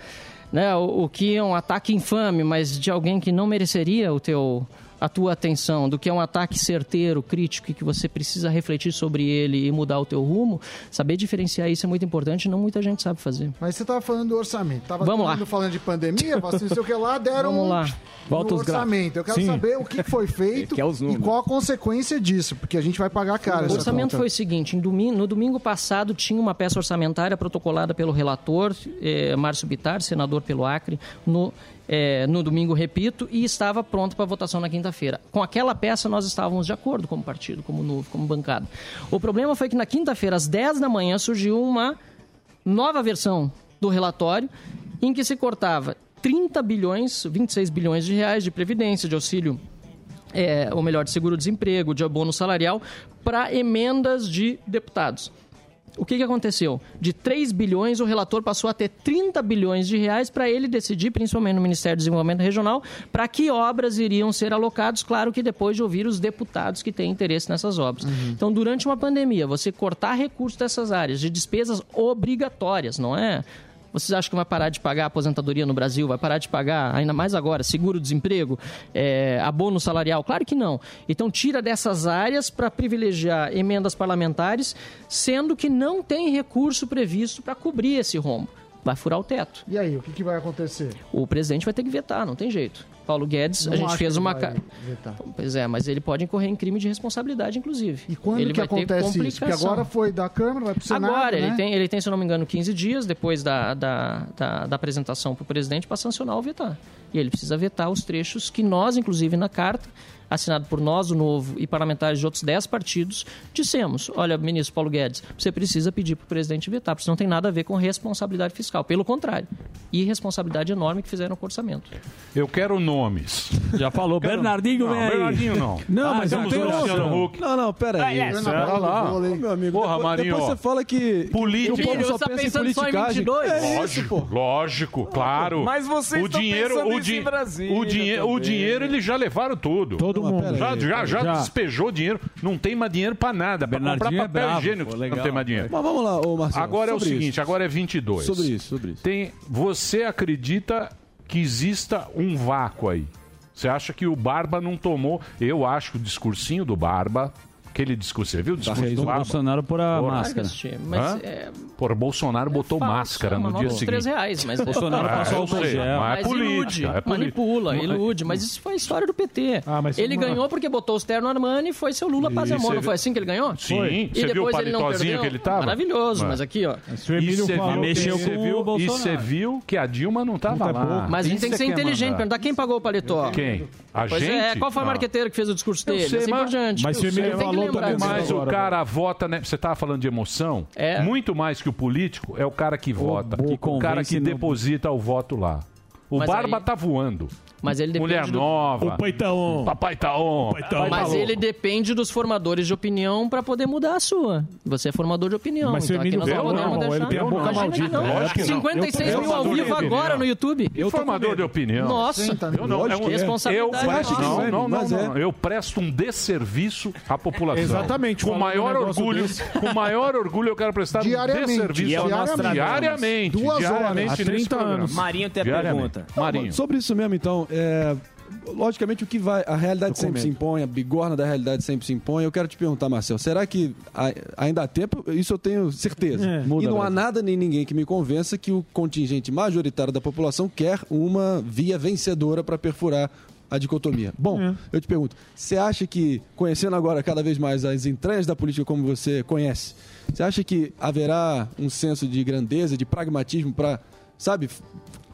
né, o, o que é um ataque infame, mas de alguém que não mereceria o teu a tua atenção, do que é um ataque certeiro, crítico, e que você precisa refletir sobre ele e mudar o teu rumo, saber diferenciar isso é muito importante, não muita gente sabe fazer. Mas você tava falando do orçamento. Tava Vamos todo lá. mundo falando de pandemia, assim, não sei o que lá, deram Vamos um lá. Volta no os gráficos. orçamento. Eu quero Sim. saber o que foi feito Quer os e qual a consequência disso, porque a gente vai pagar caro O orçamento conta. foi o seguinte: em domingo- no domingo passado tinha uma peça orçamentária protocolada pelo relator, eh, Márcio Bitar, senador pelo Acre, no, eh, no domingo, repito, e estava pronto para votação na quinta-feira. Com aquela peça nós estávamos de acordo como partido, como novo, como bancada. O problema foi que na quinta-feira, às 10 da manhã, surgiu uma nova versão do relatório em que se cortava 30 bilhões, 26 bilhões de reais de previdência, de auxílio é, ou melhor, de seguro-desemprego, de abono salarial, para emendas de deputados. O que, que aconteceu? De 3 bilhões, o relator passou a ter 30 bilhões de reais para ele decidir, principalmente no Ministério do Desenvolvimento Regional, para que obras iriam ser alocados, claro que depois de ouvir os deputados que têm interesse nessas obras. Então, durante uma pandemia, você cortar recursos dessas áreas de despesas obrigatórias, não é? Vocês acham que vai parar de pagar aposentadoria no Brasil? Vai parar de pagar, ainda mais agora, seguro-desemprego, é, abono salarial? Claro que não. Então tira dessas áreas para privilegiar emendas parlamentares, sendo que não tem recurso previsto para cobrir esse rombo. Vai furar o teto. E aí, o que, que vai acontecer? O presidente vai ter que vetar, não tem jeito. Paulo Guedes, Não a gente fez uma. ca- vetar. Pois é, mas ele pode incorrer em crime de responsabilidade, inclusive. E Quando ele que acontece isso? Porque agora foi da Câmara, vai pro Senado, Agora, né? ele, tem, ele tem, se não me engano, 15 dias depois da, da, da, da apresentação para o presidente para sancionar ou vetar. E ele precisa vetar os trechos que nós, inclusive na carta, assinado por nós, o Novo, e parlamentares de outros 10 partidos, dissemos, olha, ministro Paulo Guedes, você precisa pedir para o presidente vetar, porque isso não tem nada a ver com responsabilidade fiscal. Pelo contrário, irresponsabilidade enorme que fizeram com o orçamento. Eu quero nomes. Já falou, Bernardinho não. Bernardinho não. Não, Ah, mas temos eu o Luciano. Huck. Não, não, pera aí. Ah, Olha lá. Meu amigo, Porra, depois, Marinho. depois você fala que Político. que o povo só você pensa em pensando só em politicagem. 22? É isso, lógico, pô. lógico, claro. Mas vocês o estão dinheiro, pensando o, isso em Brasília o, dinhe o dinheiro eles já levaram tudo. Todo Não, mundo. Já, já, já, despejou dinheiro. Não tem mais dinheiro pra nada. Pra comprar é papel bravo, higiênico pô, não legal. tem mais dinheiro. Mas vamos lá, ô Marcelo. Agora é o seguinte, isso. agora é 22. Sobre isso, sobre isso. Tem, você acredita que exista um vácuo aí? Você acha que o Barba não tomou? Eu acho que o discursinho do Barba, aquele discurso, você viu o discurso fez do o? Bolsonaro por a Porra. máscara. Mas é, Por Bolsonaro botou falso, máscara é no dia seguinte. 3 reais, mas Bolsonaro Ah, passou eu álcool sei, gel. Mas é Mas política. ilude, é política. manipula, Não- ilude. Mas isso foi a história do PT. Ah, mas ele uma- ganhou porque botou os terno Armani e foi seu Lula paz e E amor. você Não foi assim que ele ganhou? Sim, Foi. você E viu o depois ele não palitozinho perdeu? que ele tava? Maravilhoso, É. mas aqui, ó. O E você viu, que mexeu e com o viu, e Bolsonaro. você viu que a Dilma não tava é lá. Mas a gente tem que ser é inteligente. Perguntar quem pagou o paletó. Quem? A Pois gente? é, qual foi o Ah. marqueteiro que fez o discurso dele? sei, assim mas- por diante. mas se o Emílio falou disso. Mas o cara vota, né? Você tava falando de emoção? É. Muito mais que o político é o cara que vota. que o cara que no- deposita o voto lá. O Mas Barba aí- tá voando. Mas ele depende Mulher do- nova. O Paitaon. Papai tá on. Papai Mas tá ele depende dos formadores de opinião para poder mudar a sua. Você é formador de opinião. Mas então aqui nós não podemos não, deixar. ele tem a boca maldita. Lógico que não. 56 Eu tô- mil ao eu vivo agora no YouTube. E formador de opinião? Nossa. Eu não, é um- Responsabilidade eu, nossa. não, não, é. não. Eu presto um desserviço à população. Exatamente, Com maior orgulho, com maior orgulho eu quero prestar Diariamente. um desserviço. É diariamente. Diariamente. Duas horas. Há nesse 30 programa. anos. Marinho tem a pergunta. Marinho. Sobre isso mesmo, então, é, logicamente o que vai. A realidade sempre se impõe, a bigorna da realidade sempre se impõe. Eu quero te perguntar, Marcel, será que ainda há tempo? Isso eu tenho certeza. É, e não há nada nem ninguém que me convença que o contingente majoritário da população quer uma via vencedora para perfurar a dicotomia. Bom, É. eu te pergunto, você acha que, conhecendo agora cada vez mais as entranhas da política como você conhece, você acha que haverá um senso de grandeza, de pragmatismo para, sabe,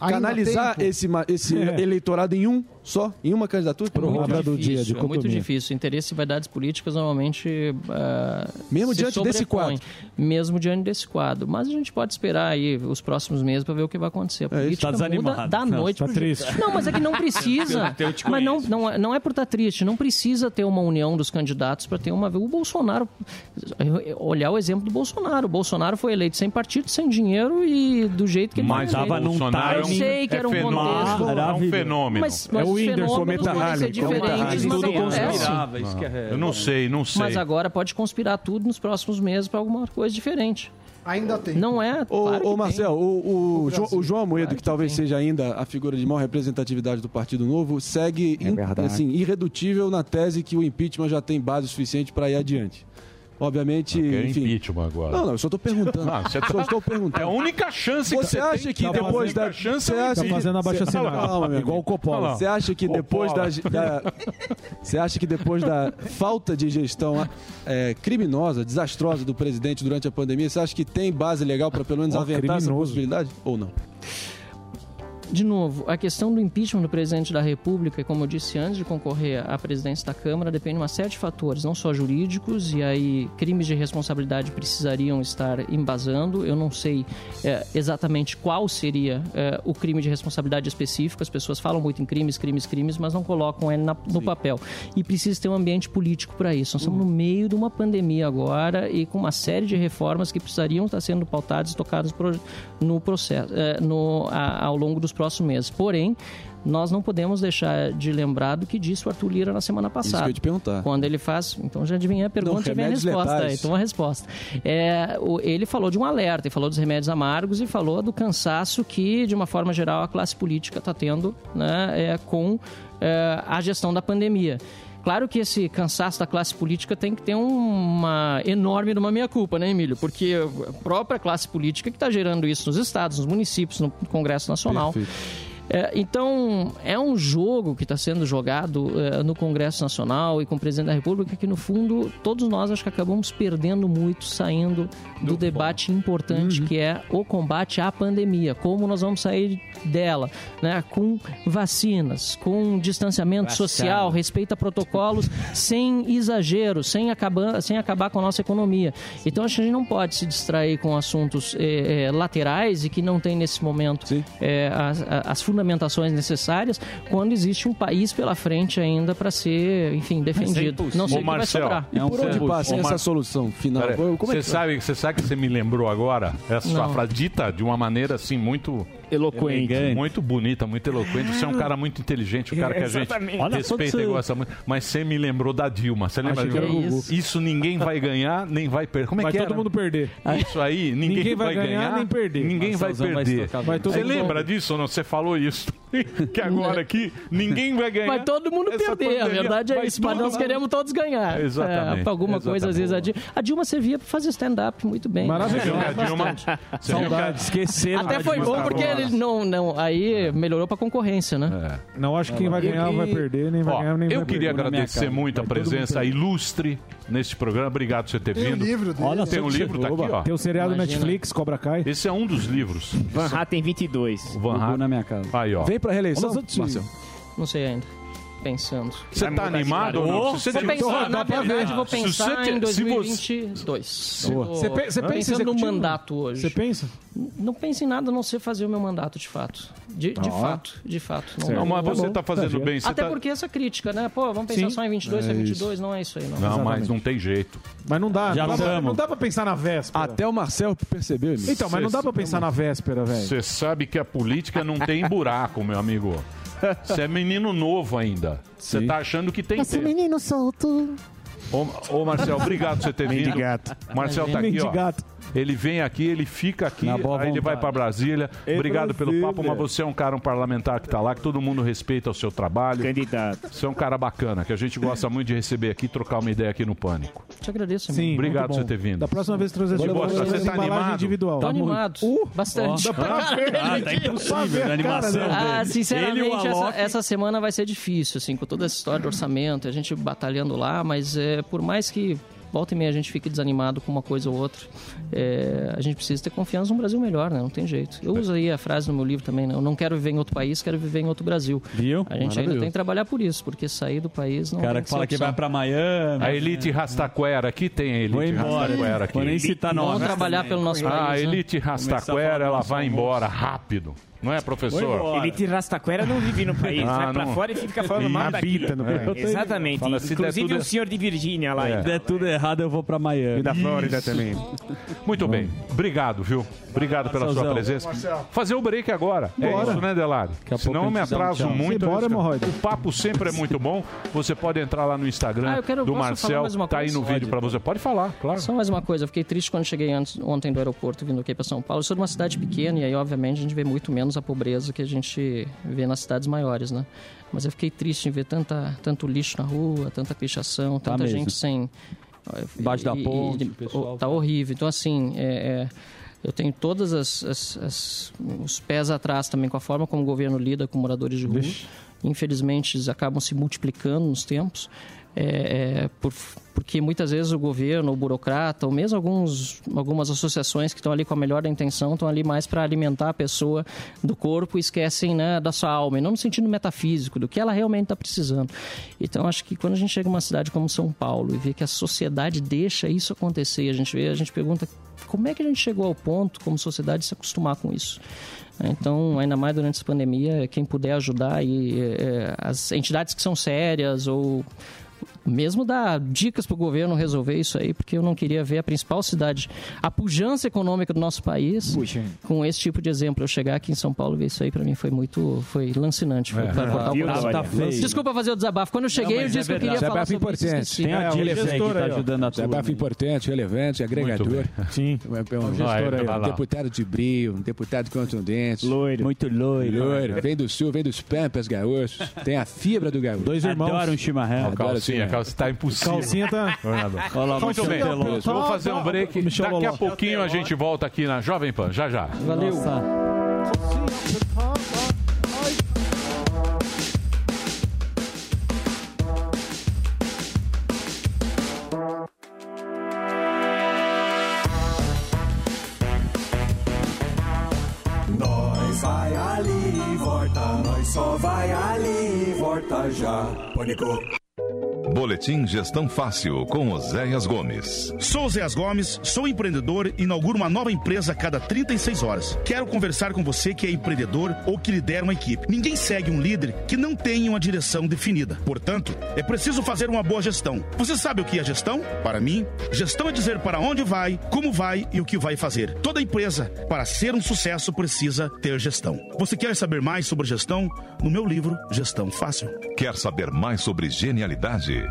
Ainda canalizar tempo. esse, ma- esse É. eleitorado em um só, em uma candidatura? Prorroga do dia, Difícil, é muito difícil. Interesse e vaidades políticas normalmente. ah, Mesmo se diante desse sobrepõem. quadro. Mesmo diante desse quadro. Mas a gente pode esperar aí os próximos meses para ver o que vai acontecer. A isso. política Tá muda desanimado. da Não, noite tá triste. Não, mas é que não precisa. Mas não, não, é- não é por estar triste. Não precisa ter uma união dos candidatos para ter uma. O Bolsonaro. Olhar o exemplo do Bolsonaro. O Bolsonaro foi eleito sem partido, sem dinheiro e do jeito que ele Mas foi o eleito. tava num Bolsonaro é um, Eu sei que é era um fenômeno. contexto. É um fenômeno. Mas, É mas o Whindersson Meta podem ser Harley, diferentes, Harley, mas tudo acontece. Esperava, isso que é- Eu não sei, não sei. Mas agora pode conspirar tudo nos próximos meses para alguma coisa diferente. Ainda tem. Não é. Ô, claro ô tem. Marcel, o, o, Jo- o João Amoedo, Claro que que talvez tem. seja ainda a figura de maior representatividade do Partido Novo, segue in- verdade. assim, irredutível na tese que o impeachment já tem base suficiente para ir adiante. Obviamente, Quer enfim. impeachment agora. Não, não, eu só estou perguntando. Ah, você só tá- estou É perguntando. a única chance que Você você acha que a depois da- chance você é acha- Tá fazendo abaixo Cê- assinado. Igual o. Coppola. Você acha que depois da, você acha que depois da falta de gestão é, criminosa, desastrosa do presidente durante a pandemia, você acha que tem base legal para pelo menos Ó, aventar essa criminoso. possibilidade ou não? De novo, a questão do impeachment do presidente da República, como eu disse antes de concorrer à presidência da Câmara, depende de uma série de fatores, não só jurídicos, e aí crimes de responsabilidade precisariam estar embasando. Eu não sei é, exatamente qual seria é, o crime de responsabilidade específico. As pessoas falam muito em crimes, crimes, crimes, mas não colocam ele na- no papel. E precisa ter um ambiente político para isso. Nós estamos no meio de uma pandemia agora e com uma série de reformas que precisariam estar sendo pautadas e tocadas no processo, é, no, a- ao longo dos próximos meses. Porém, nós não podemos deixar de lembrar do que disse o Arthur Lira na semana passada. Isso que eu ia te perguntar. Quando ele faz. Então já adivinhei a pergunta e vem a resposta. letais. Então a resposta. É, o- ele falou de um alerta, ele falou dos remédios amargos e falou do cansaço que, de uma forma geral, a classe política está tendo né, é, com é, a gestão da pandemia. Claro que esse cansaço da classe política tem que ter uma enorme uma meia-culpa, né, Emílio? Porque a própria classe política que está gerando isso nos estados, nos municípios, no Congresso Nacional. É, então, é um jogo que está sendo jogado é, no Congresso Nacional e com o presidente da República que, no fundo, todos nós acho que acabamos perdendo muito saindo do debate importante que é o combate à pandemia. Como nós vamos sair dela, né? Com vacinas, com distanciamento Vacina. social, respeito a protocolos, sem exagero, sem acabar, sem acabar com a nossa economia. Então, acho que a gente não pode se distrair com assuntos eh, eh, laterais e que não tem nesse momento eh, as, a- as fundamentações necessárias quando existe um país pela frente ainda para ser, enfim, defendido. não sei o que vai sobrar. E por onde passa essa solução final? É você que- sabe, você sabe que você me lembrou agora essa sua Não. frase dita de uma maneira assim muito Eloquente. Muito bonita, muito eloquente. Você é um cara muito inteligente, um cara que a gente. Olha, respeita e gosta muito. Mas você me lembrou da Dilma. Você lembra? Achei que era o Gugu. Isso ninguém vai ganhar, nem vai perder. Como é Vai que todo era? mundo perder. Isso aí, ninguém, Ninguém vai ganhar, nem perder. Ninguém vai Marcelzão vai perder. Vai todo Você lembra disso ou não? Você falou isso. que agora aqui ninguém vai ganhar. Vai todo mundo perder, a verdade é isso. Mas nós queremos todos ganhar. Exatamente, É, alguma coisa, às vezes, a Dilma, a Dilma servia para fazer stand-up muito bem. Maravilhoso. Né? A Dilma- a- Esqueceram Até foi bom porque ele não, não. Aí melhorou pra concorrência, né? Não acho que quem vai ganhar vai perder, nem vai Ó, ganhar, nem eu vai queria perder. agradecer muito a presença ilustre nesse programa. Obrigado por você ter Tem o vindo. livro dele. Olha tem um livro, tá aqui, ó. Tem o seriado Imagina. Netflix, Cobra Kai. Esse é um dos livros. Van Hatten 22. O Van Hatten. na minha casa. Aí, ó. Vem pra reeleição, Marcelo? Não sei ainda. Pensando. Você tá animado ou não? Se Vou você- pensar, na verdade, vou pensar em se você- 2022. Boa. Tô Você pe- você pensa pensando no mandato hoje. Você pensa? Não penso em nada a não ser fazer o meu mandato, de fato. De, de fato, de fato. Certo. Não, mas você tá fazendo bem, você Até tá- porque essa crítica, né? Pô, vamos pensar Sim. só em 22, É é 22, não é isso aí, não. Não, mas não tem jeito. Mas não dá. Já não, dá não dá pra pensar na véspera. Até o Marcel percebeu, Emílio. Então, mas não dá pra pensar na véspera, velho. Você sabe que a política não tem buraco, meu amigo. Você é menino novo ainda. Você tá achando que tem tempo. menino solto. Ô, ô Marcel, obrigado por você ter vindo. Mendigato. Marcel tá aqui, ó. Mendigato. Ele vem aqui, ele fica aqui, aí ele vai vontade. pra Brasília. Obrigado pelo Brasília. papo, mas você é um cara, um parlamentar que tá lá, que todo mundo respeita o seu trabalho. Candidato. Você é um cara bacana, que a gente gosta muito de receber aqui, trocar uma ideia aqui no Pânico. Te agradeço, Sim, Obrigado por você ter vindo. Da próxima vez trazer Você gosta? Você tá embalagem animado? individual. Tô animado. bastante. Dá pra ver Ah, tá impossível, a a animação. Ah, Ele o sinceramente, essa, essa semana vai ser difícil, assim, com toda essa história do orçamento, a gente batalhando lá, mas é, por mais que volta e meia a gente fique desanimado com uma coisa ou outra, é, a gente precisa ter confiança num Brasil melhor, né? Não tem jeito. Eu uso aí a frase no meu livro também, né? Eu não quero viver em outro país, quero viver em outro Brasil. Viu? A gente ainda tem que trabalhar por isso, porque sair do país não O cara tem que fala que vai pra Miami. A Elite Rastaquera, aqui tem a Elite Vou embora. Rastaquera aqui. Vou nem citar Vamos nomes. trabalhar pelo nosso Ah, a país, né? Elite Rastaquera, ela vai embora rápido. Não é, professor? Ele te Rastaquera não vive no país, Ah, vai pra não. fora e fica falando mal daqui. habita no país. Exatamente. Fala, Inclusive tudo- o senhor de Virgínia lá. É. Se der tudo errado, eu vou pra Miami. E da Flórida Isso. também. Muito bem. Obrigado, viu? Obrigado pela sua Marcelzão. presença. Fazer o break agora. É Bora. isso, né, Delari? Senão eu me atraso tchau. muito. Bora, hemorroida. O papo sempre é muito bom. Você pode entrar lá no Instagram Ah, eu quero- do Marcel. mais uma Tá aí no vídeo pra você. Pode falar, claro. Só mais uma coisa, eu fiquei triste quando cheguei antes, ontem do aeroporto, vindo aqui para São Paulo. Eu sou de uma cidade pequena e aí, obviamente, a gente vê muito menos a pobreza que a gente vê nas cidades maiores, né? Mas eu fiquei triste em ver tanta, tanto lixo na rua, tanta pichação, tanta Tá mesmo. gente sem... Embaixo da ponte, e- pessoal Tá horrível. Então, assim, é- é, eu tenho todas as, as- as- os pés atrás também com a forma como o governo lida com moradores de rua. Infelizmente, eles acabam se multiplicando nos tempos. É, é, por- porque muitas vezes o governo, o burocrata, ou mesmo alguns, algumas associações que estão ali com a melhor intenção, estão ali mais para alimentar a pessoa do corpo e esquecem né, da sua alma, e não no sentido metafísico, do que ela realmente está precisando. Então, acho que quando a gente chega em uma cidade como São Paulo e vê que a sociedade deixa isso acontecer, a gente vê, a gente pergunta como é que a gente chegou ao ponto, como sociedade, de se acostumar com isso. Então, ainda mais durante essa pandemia, quem puder ajudar e é, as entidades que são sérias ou mesmo dar dicas para o governo resolver isso aí, porque eu não queria ver a principal cidade, a pujança econômica do nosso país, com esse tipo de exemplo. Eu chegar aqui em São Paulo e ver isso aí, para mim foi muito, foi lancinante. Foi É. pra cortar o? Tá feio. Desculpa fazer o desabafo. Quando eu cheguei, eu mas disse é que eu queria verdade. falar Desabafo sobre isso. importante. esqueci. Tem a É, o gestor gestor aí, aí, ó. ó. Ajudando a Desabafo turma. importante, relevante, agregador. Sim. É um Vai, gestor aí, um deputado de brilho, um deputado contundente. Loiro. Muito loiro. Loiro. Vem do sul, vem dos pampas gaúchos. Tem a fibra do gaúcho. Dois irmãos. Adoro um chimarrão. Calcinha, calcinha tá impossível. Calcinha tá- Governador. Olha lá, Muito bem, vou fazer um break. Michel Daqui a Loló. pouquinho a gente volta aqui na Jovem Pan, já já. Valeu. Nós vai ali, volta, nós só vai ali, volta já. Pânico. Boletim Gestão Fácil com Oséias Gomes. Sou Zéas Gomes, sou empreendedor e inauguro uma nova empresa a cada 36 horas. Quero conversar com você que é empreendedor ou que lidera uma equipe. Ninguém segue um líder que não tenha uma direção definida. Portanto, é preciso fazer uma boa gestão. Você sabe o que é gestão? Para mim, gestão é dizer para onde vai, como vai e o que vai fazer. Toda empresa, para ser um sucesso, precisa ter gestão. Você quer saber mais sobre gestão? No meu livro, Gestão Fácil. Quer saber mais sobre genialidade?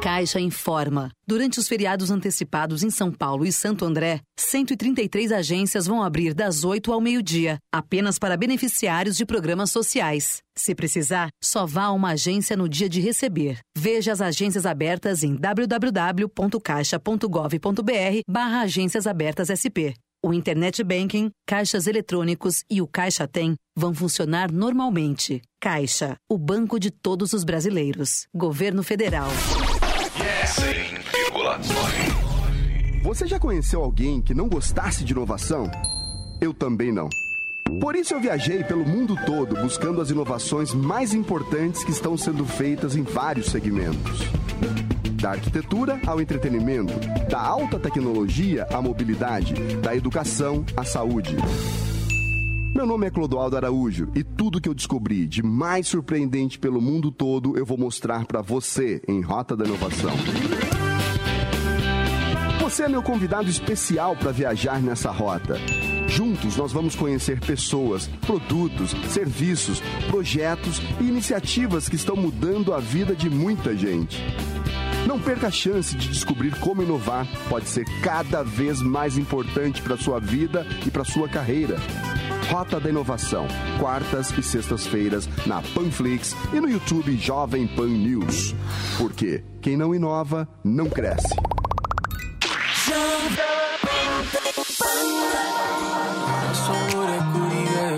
Caixa informa. Durante os feriados antecipados em São Paulo e Santo André, 133 agências vão abrir das 8 ao meio-dia, apenas para beneficiários de programas sociais. Se precisar, só vá a uma agência no dia de receber. Veja as agências abertas em www.caixa.gov.br barra agências abertas SP. O Internet Banking, caixas eletrônicos e o Caixa Tem vão funcionar normalmente. Caixa, o banco de todos os brasileiros. Governo Federal. 100,9. Você já conheceu alguém que não gostasse de inovação? Eu também não. Por isso eu viajei pelo mundo todo buscando as inovações mais importantes que estão sendo feitas em vários segmentos. Da arquitetura ao entretenimento, da alta tecnologia à mobilidade, da educação à saúde. Meu nome é Clodoaldo Araújo e tudo que eu descobri de mais surpreendente pelo mundo todo eu vou mostrar para você em Rota da Inovação. Você é meu convidado especial para viajar nessa rota. Juntos nós vamos conhecer pessoas, produtos, serviços, projetos e iniciativas que estão mudando a vida de muita gente. Não perca a chance de descobrir como inovar pode ser cada vez mais importante para sua vida e para sua carreira. Rota da Inovação, quartas e sextas-feiras na Panflix e no YouTube Jovem Pan News. Porque quem não inova não cresce. É coringa,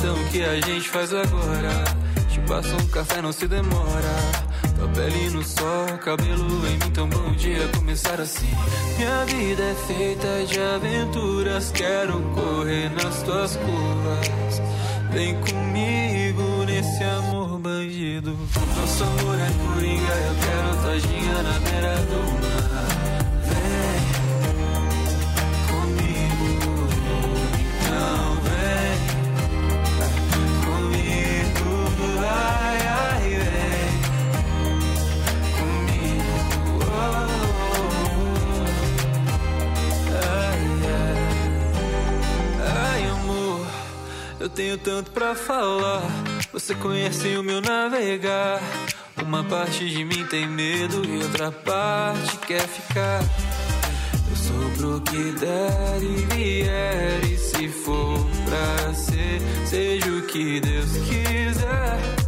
então o que a gente faz agora? Te passo um café, não se demora. Tua pele no sol, cabelo em mim, então bom dia começar assim. Minha vida é feita de aventuras, quero correr nas tuas curvas. Vem comigo nesse amor bandido. Nosso amor é coringa, eu quero tadinha na beira do mar. Eu tenho tanto pra falar. Você conhece o meu navegar. Uma parte de mim tem medo e outra parte quer ficar. Eu sou pro que der e vier. E se for pra ser, seja o que Deus quiser.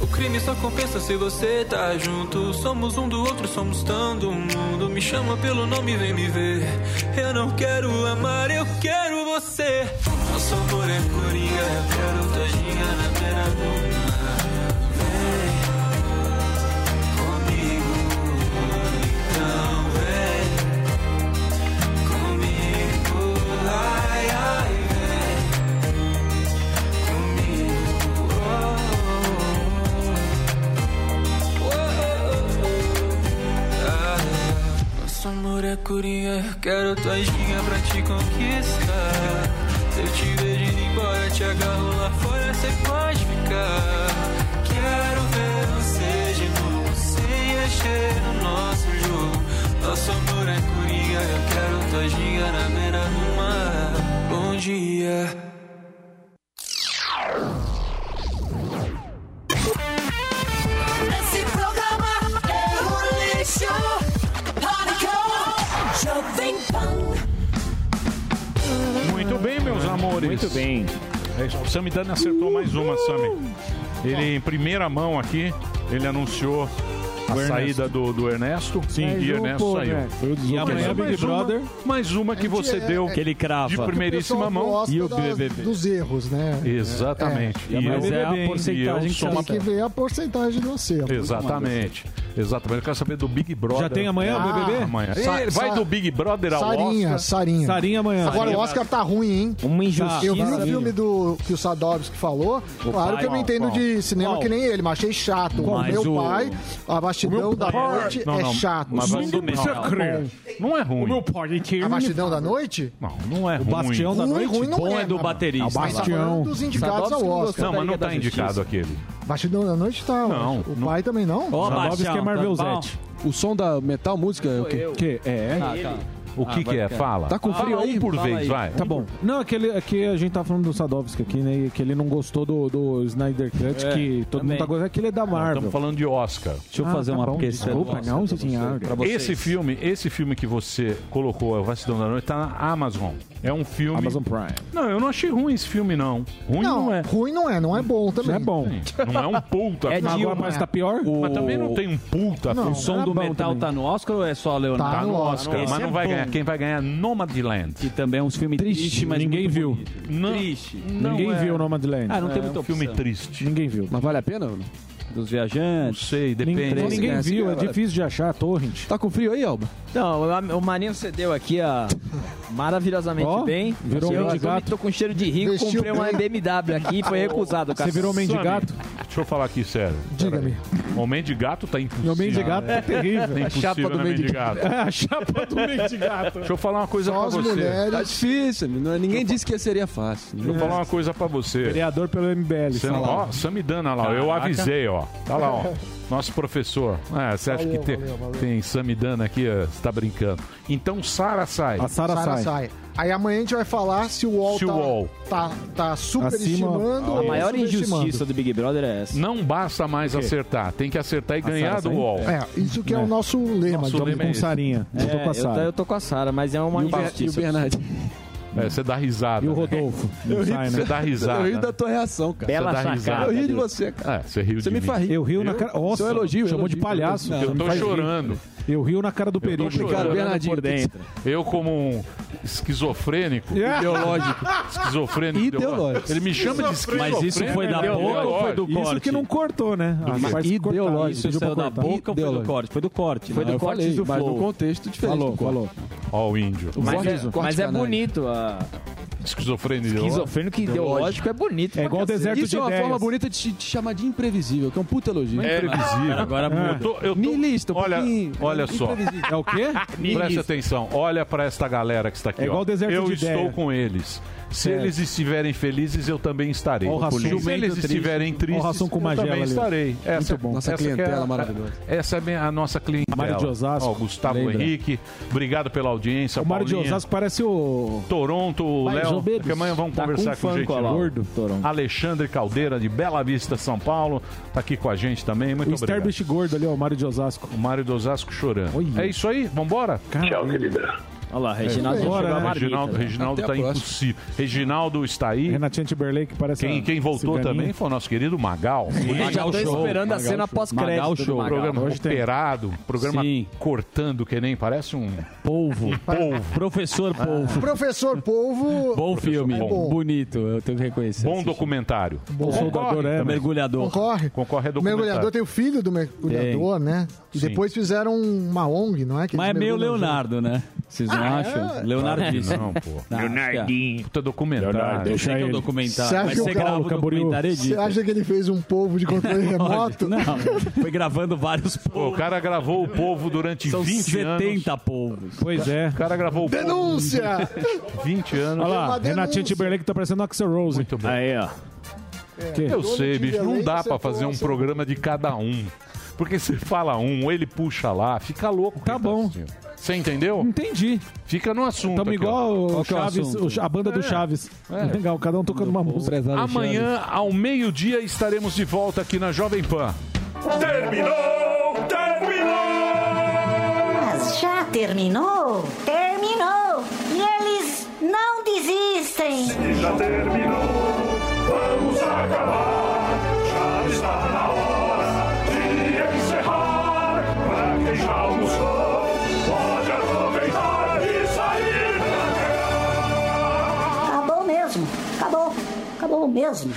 O crime só compensa se você tá junto. Somos um do outro, somos do mundo. Me chama pelo nome, vem me ver. Eu não quero amar, eu quero você. Nosso amor é coringa, eu quero tojinha na beira do Nosso amor é coringa, eu quero tua ginga pra te conquistar. Se eu te vejo indo embora, te agarro lá fora, cê pode ficar. Quero ver você de novo, sem mexer no nosso jogo. Nosso amor é coringa, eu quero tua ginga na beira do mar. Bom dia. Muito bem, meus amores. Muito bem. É, O Sami Dani acertou mais uma, Sami. Ele, em primeira mão aqui, ele anunciou a Ernesto. saída do, do Ernesto. Sim. E um, Ernesto pô, saiu. né? E amanhã Mais Big uma- Brother. Mais uma que você deu Que ele crava. de primeiríssima mão. E o BBB. dos erros, né? Exatamente. É. E Mas eu- é a e eu porcentagem sou Tem uma- que ver a porcentagem do acerto. Exatamente. Exatamente. Eu quero saber do Big Brother. Já tem amanhã o Ah, BBB? Amanhã. Sa- Ele vai sa- do Big Brother ao Sarinha, Oscar. Sarinha. Sarinha amanhã. Agora Sarinha. o Oscar tá ruim, hein? Uma injustiça. Eu vi o filme do que o Sadovski falou. claro pai. que eu não entendo Qual? de cinema Qual? que nem ele, mas achei chato. O meu o- pai, vastidão da noite Não, é não, chato. mas não, não, Não é ruim. A vastidão da noite? Não, não é O ruim. Bastião da Ruim, noite? ruim não Bom é, é do baterista. É o Mas tá dos indicados ao Oscar. Não, mas não tá indicado aquele. Bastidão da noite tá. Não, O pai também não? Ó, Sadovski Bastião, é Marvel tá bom? Zete. O som da metal música é o quê? Que? É. Ah, tá. O que Ah, que vai é? ficar. Fala. Tá com Fala frio aí? um por vez, aí. vai. Tá bom. Não, aquele, aqui a gente tá falando do Sadovski aqui, né? Que ele não gostou do, do Snyder Cut, É, que todo também. mundo tá gostando, que ele é da Marvel. Estamos falando de Oscar. Deixa eu Ah, fazer tá uma bom, questão. Desculpa, não, senhor. Pra vocês. Esse filme, esse filme que você colocou, A Vastidão da Noite, tá na Amazon. É um filme. Amazon Prime. Não, eu não achei ruim esse filme, não. Ruim não, Não, é. ruim não é, não é bom também. Não é bom. Não é um puta. É filme. Dilma. Que tá pior? Mas também não tem um puta. Filme. O som do metal tá no Oscar ou é só Leonardo? Tá no Oscar. Mas não é vai bom. Ganhar. Quem vai ganhar é Nomadland. Que também é um filme Triste, triste, mas ninguém muito viu. bonito. Não. Triste. Ninguém é- viu Nomadland. Ah, não tem É muita um filme triste. Ninguém viu. Mas vale a pena? não? Dos Não viajantes. sei, depende. Ninguém, ninguém viu, é difícil de achar, torrent. Tá com frio aí, Alba? Não, o- o Marinho cedeu aqui a maravilhosamente Ó, bem. virou eu, um eu gato. tô com cheiro de rico, Vestiu comprei uma. BMW aqui e foi recusado, cara. Você virou homem de gato? Deixa eu falar aqui sério. Diga-me. Homem de gato tá impossível. Homem de gato é terrível. É A chapa do meio de mendigato? A chapa do meio de gato. Deixa eu falar uma coisa Só pra as você. Tá mulheres. difícil, não é- ninguém disse que seria fácil. Deixa eu falar uma coisa pra você. Vereador pelo MBL. Você ó, Samidana lá, eu avisei, ó. Tá lá, ó. Nosso professor. Ah, você acha Valeu, que tem, valeu, valeu. tem Samidana aqui? ó, Você tá brincando. Então Sara sai. A Sara Sara sai. sai. Aí amanhã a gente vai falar se o UOL Se o tá, UOL. tá, tá superestimando A maior injustiça do Big Brother é essa. Não basta mais acertar, tem que acertar e ganhar do UOL. É, isso que é, o nosso lema. Nosso lema é Com esse. Sarinha. Eu tô com a É, eu, tô, Sara. eu tô com a Sara, mas é uma E o, Ber- e o injustiça. Bernardo? É, você dá risada. E o né? Rodolfo. Não sai, Você né? dá risada. Eu rio da tua reação, cara. Bela Você dá risada. Eu rio de você, cara. É, você riu Você de me mim. faz rir. Eu rio na cara. Nossa, Seu elogio, chamou de elogio. palhaço. Não, Eu Me tô faz rir. Eu rio na cara do Perigo. Cara, Bernardinho, por dentro. Eu, como um esquizofrênico, Ideológico. esquizofrênico, Ideológico. Ele me chama de esquizofrênico. Mas isso foi da boca ou foi do Isso corte? que não cortou, né? A quê? parte cortada, Ideológico. Isso saiu da boca ou foi do corte? Foi do corte. Foi né? do corte do mas Flow. no contexto diferente. Falou, falou. Ó, o índio. Mas, é, mas é bonito. A... Esquizofrênico. Esquizofrênico ideológico é bonito. É igual o deserto Isso de é uma ideias. forma bonita de te, chamar de imprevisível, que é um puta elogio. É previsível. Agora Eu muda. tô, eu tô, Niilista, um olha, pouquinho- olha só. imprevisível. É o quê? Presta atenção. Olha pra esta galera que está aqui. É igual ó. o deserto Eu de estou ideia. com eles. Se Certo. eles estiverem felizes, eu também estarei. O Rassum. Se eles triste. estiverem o tristes, Rassum com eu também ali. estarei. Essa, Muito bom. Nossa essa que é clientela a- maravilhosa. Essa é a nossa clientela. Mário de Osasco. Ó, Gustavo Lembra? Henrique, obrigado pela audiência. O Mário de. Osasco parece o... Toronto, o Léo, ou menos. que amanhã vamos Tá conversar com com, um gente fã, lá. gordo, Toronto. Alexandre Caldeira, de Bela Vista, São Paulo, tá aqui com a gente também. Muito o obrigado. Sterblich gordo ali, ó, o Mário de Osasco. O Mário de Osasco chorando. Olha. É isso aí, vambora? Tchau, querida. Olha lá, Reginaldo Agora, chegou a né? Reginaldo, Reginaldo tá impossível. Reginaldo está aí. Renatinho Timberlake parece Quem, quem voltou ciganinha. também foi o nosso querido Magal. Sim, já tô esperando a cena pós-crédito Magal Show. Magal. Programa Hoje tem. operado, programa Sim. cortando que nem parece um Polvo. polvo. Professor Polvo. Professor Polvo. Bom filme, É bom. bonito, eu tenho que reconhecer. Bom documentário. Bom. Soldador É é, mergulhador. Concorre. Concorre O documentário. mergulhador tem o filho do mergulhador, né? E Sim. depois fizeram uma ONG, não é? Que Mas é meio Leonardo, né? Não Ah, é? Leonardíssimo. Não, pô. Não, Leonardinho. Puta documentário. Eu sei que é um ele. documentário, Você acha mas que o você Paulo grava o Camboriú- documentário e Você acha que ele fez um polvo de controle remoto? Não, foi gravando vários Pô, o povos. cara gravou o povo durante São 20 70 anos. povos. Pois é. O cara gravou o povo Denúncia! 20 anos. Olha lá. Renatinho Timberlake tá parecendo Axel Rose. Muito bem. Aí, ó. Que? Eu sei, bicho, não dá pra fazer um programa de cada um. Porque você fala um, ele puxa lá, fica louco. Tá bom. Você entendeu? Entendi. Fica no assunto. Estamos aqui, igual o é o Chaves, o a banda do É. Chaves. É. Legal, cada um tocando uma música. Amanhã, ao meio-dia, estaremos de volta aqui na Jovem Pan. Terminou! Terminou! Mas já terminou? Terminou! E eles não desistem! E já terminou! Vamos acabar! Já está na já almoçou, pode aproveitar e sair! Acabou mesmo! Acabou! Acabou mesmo!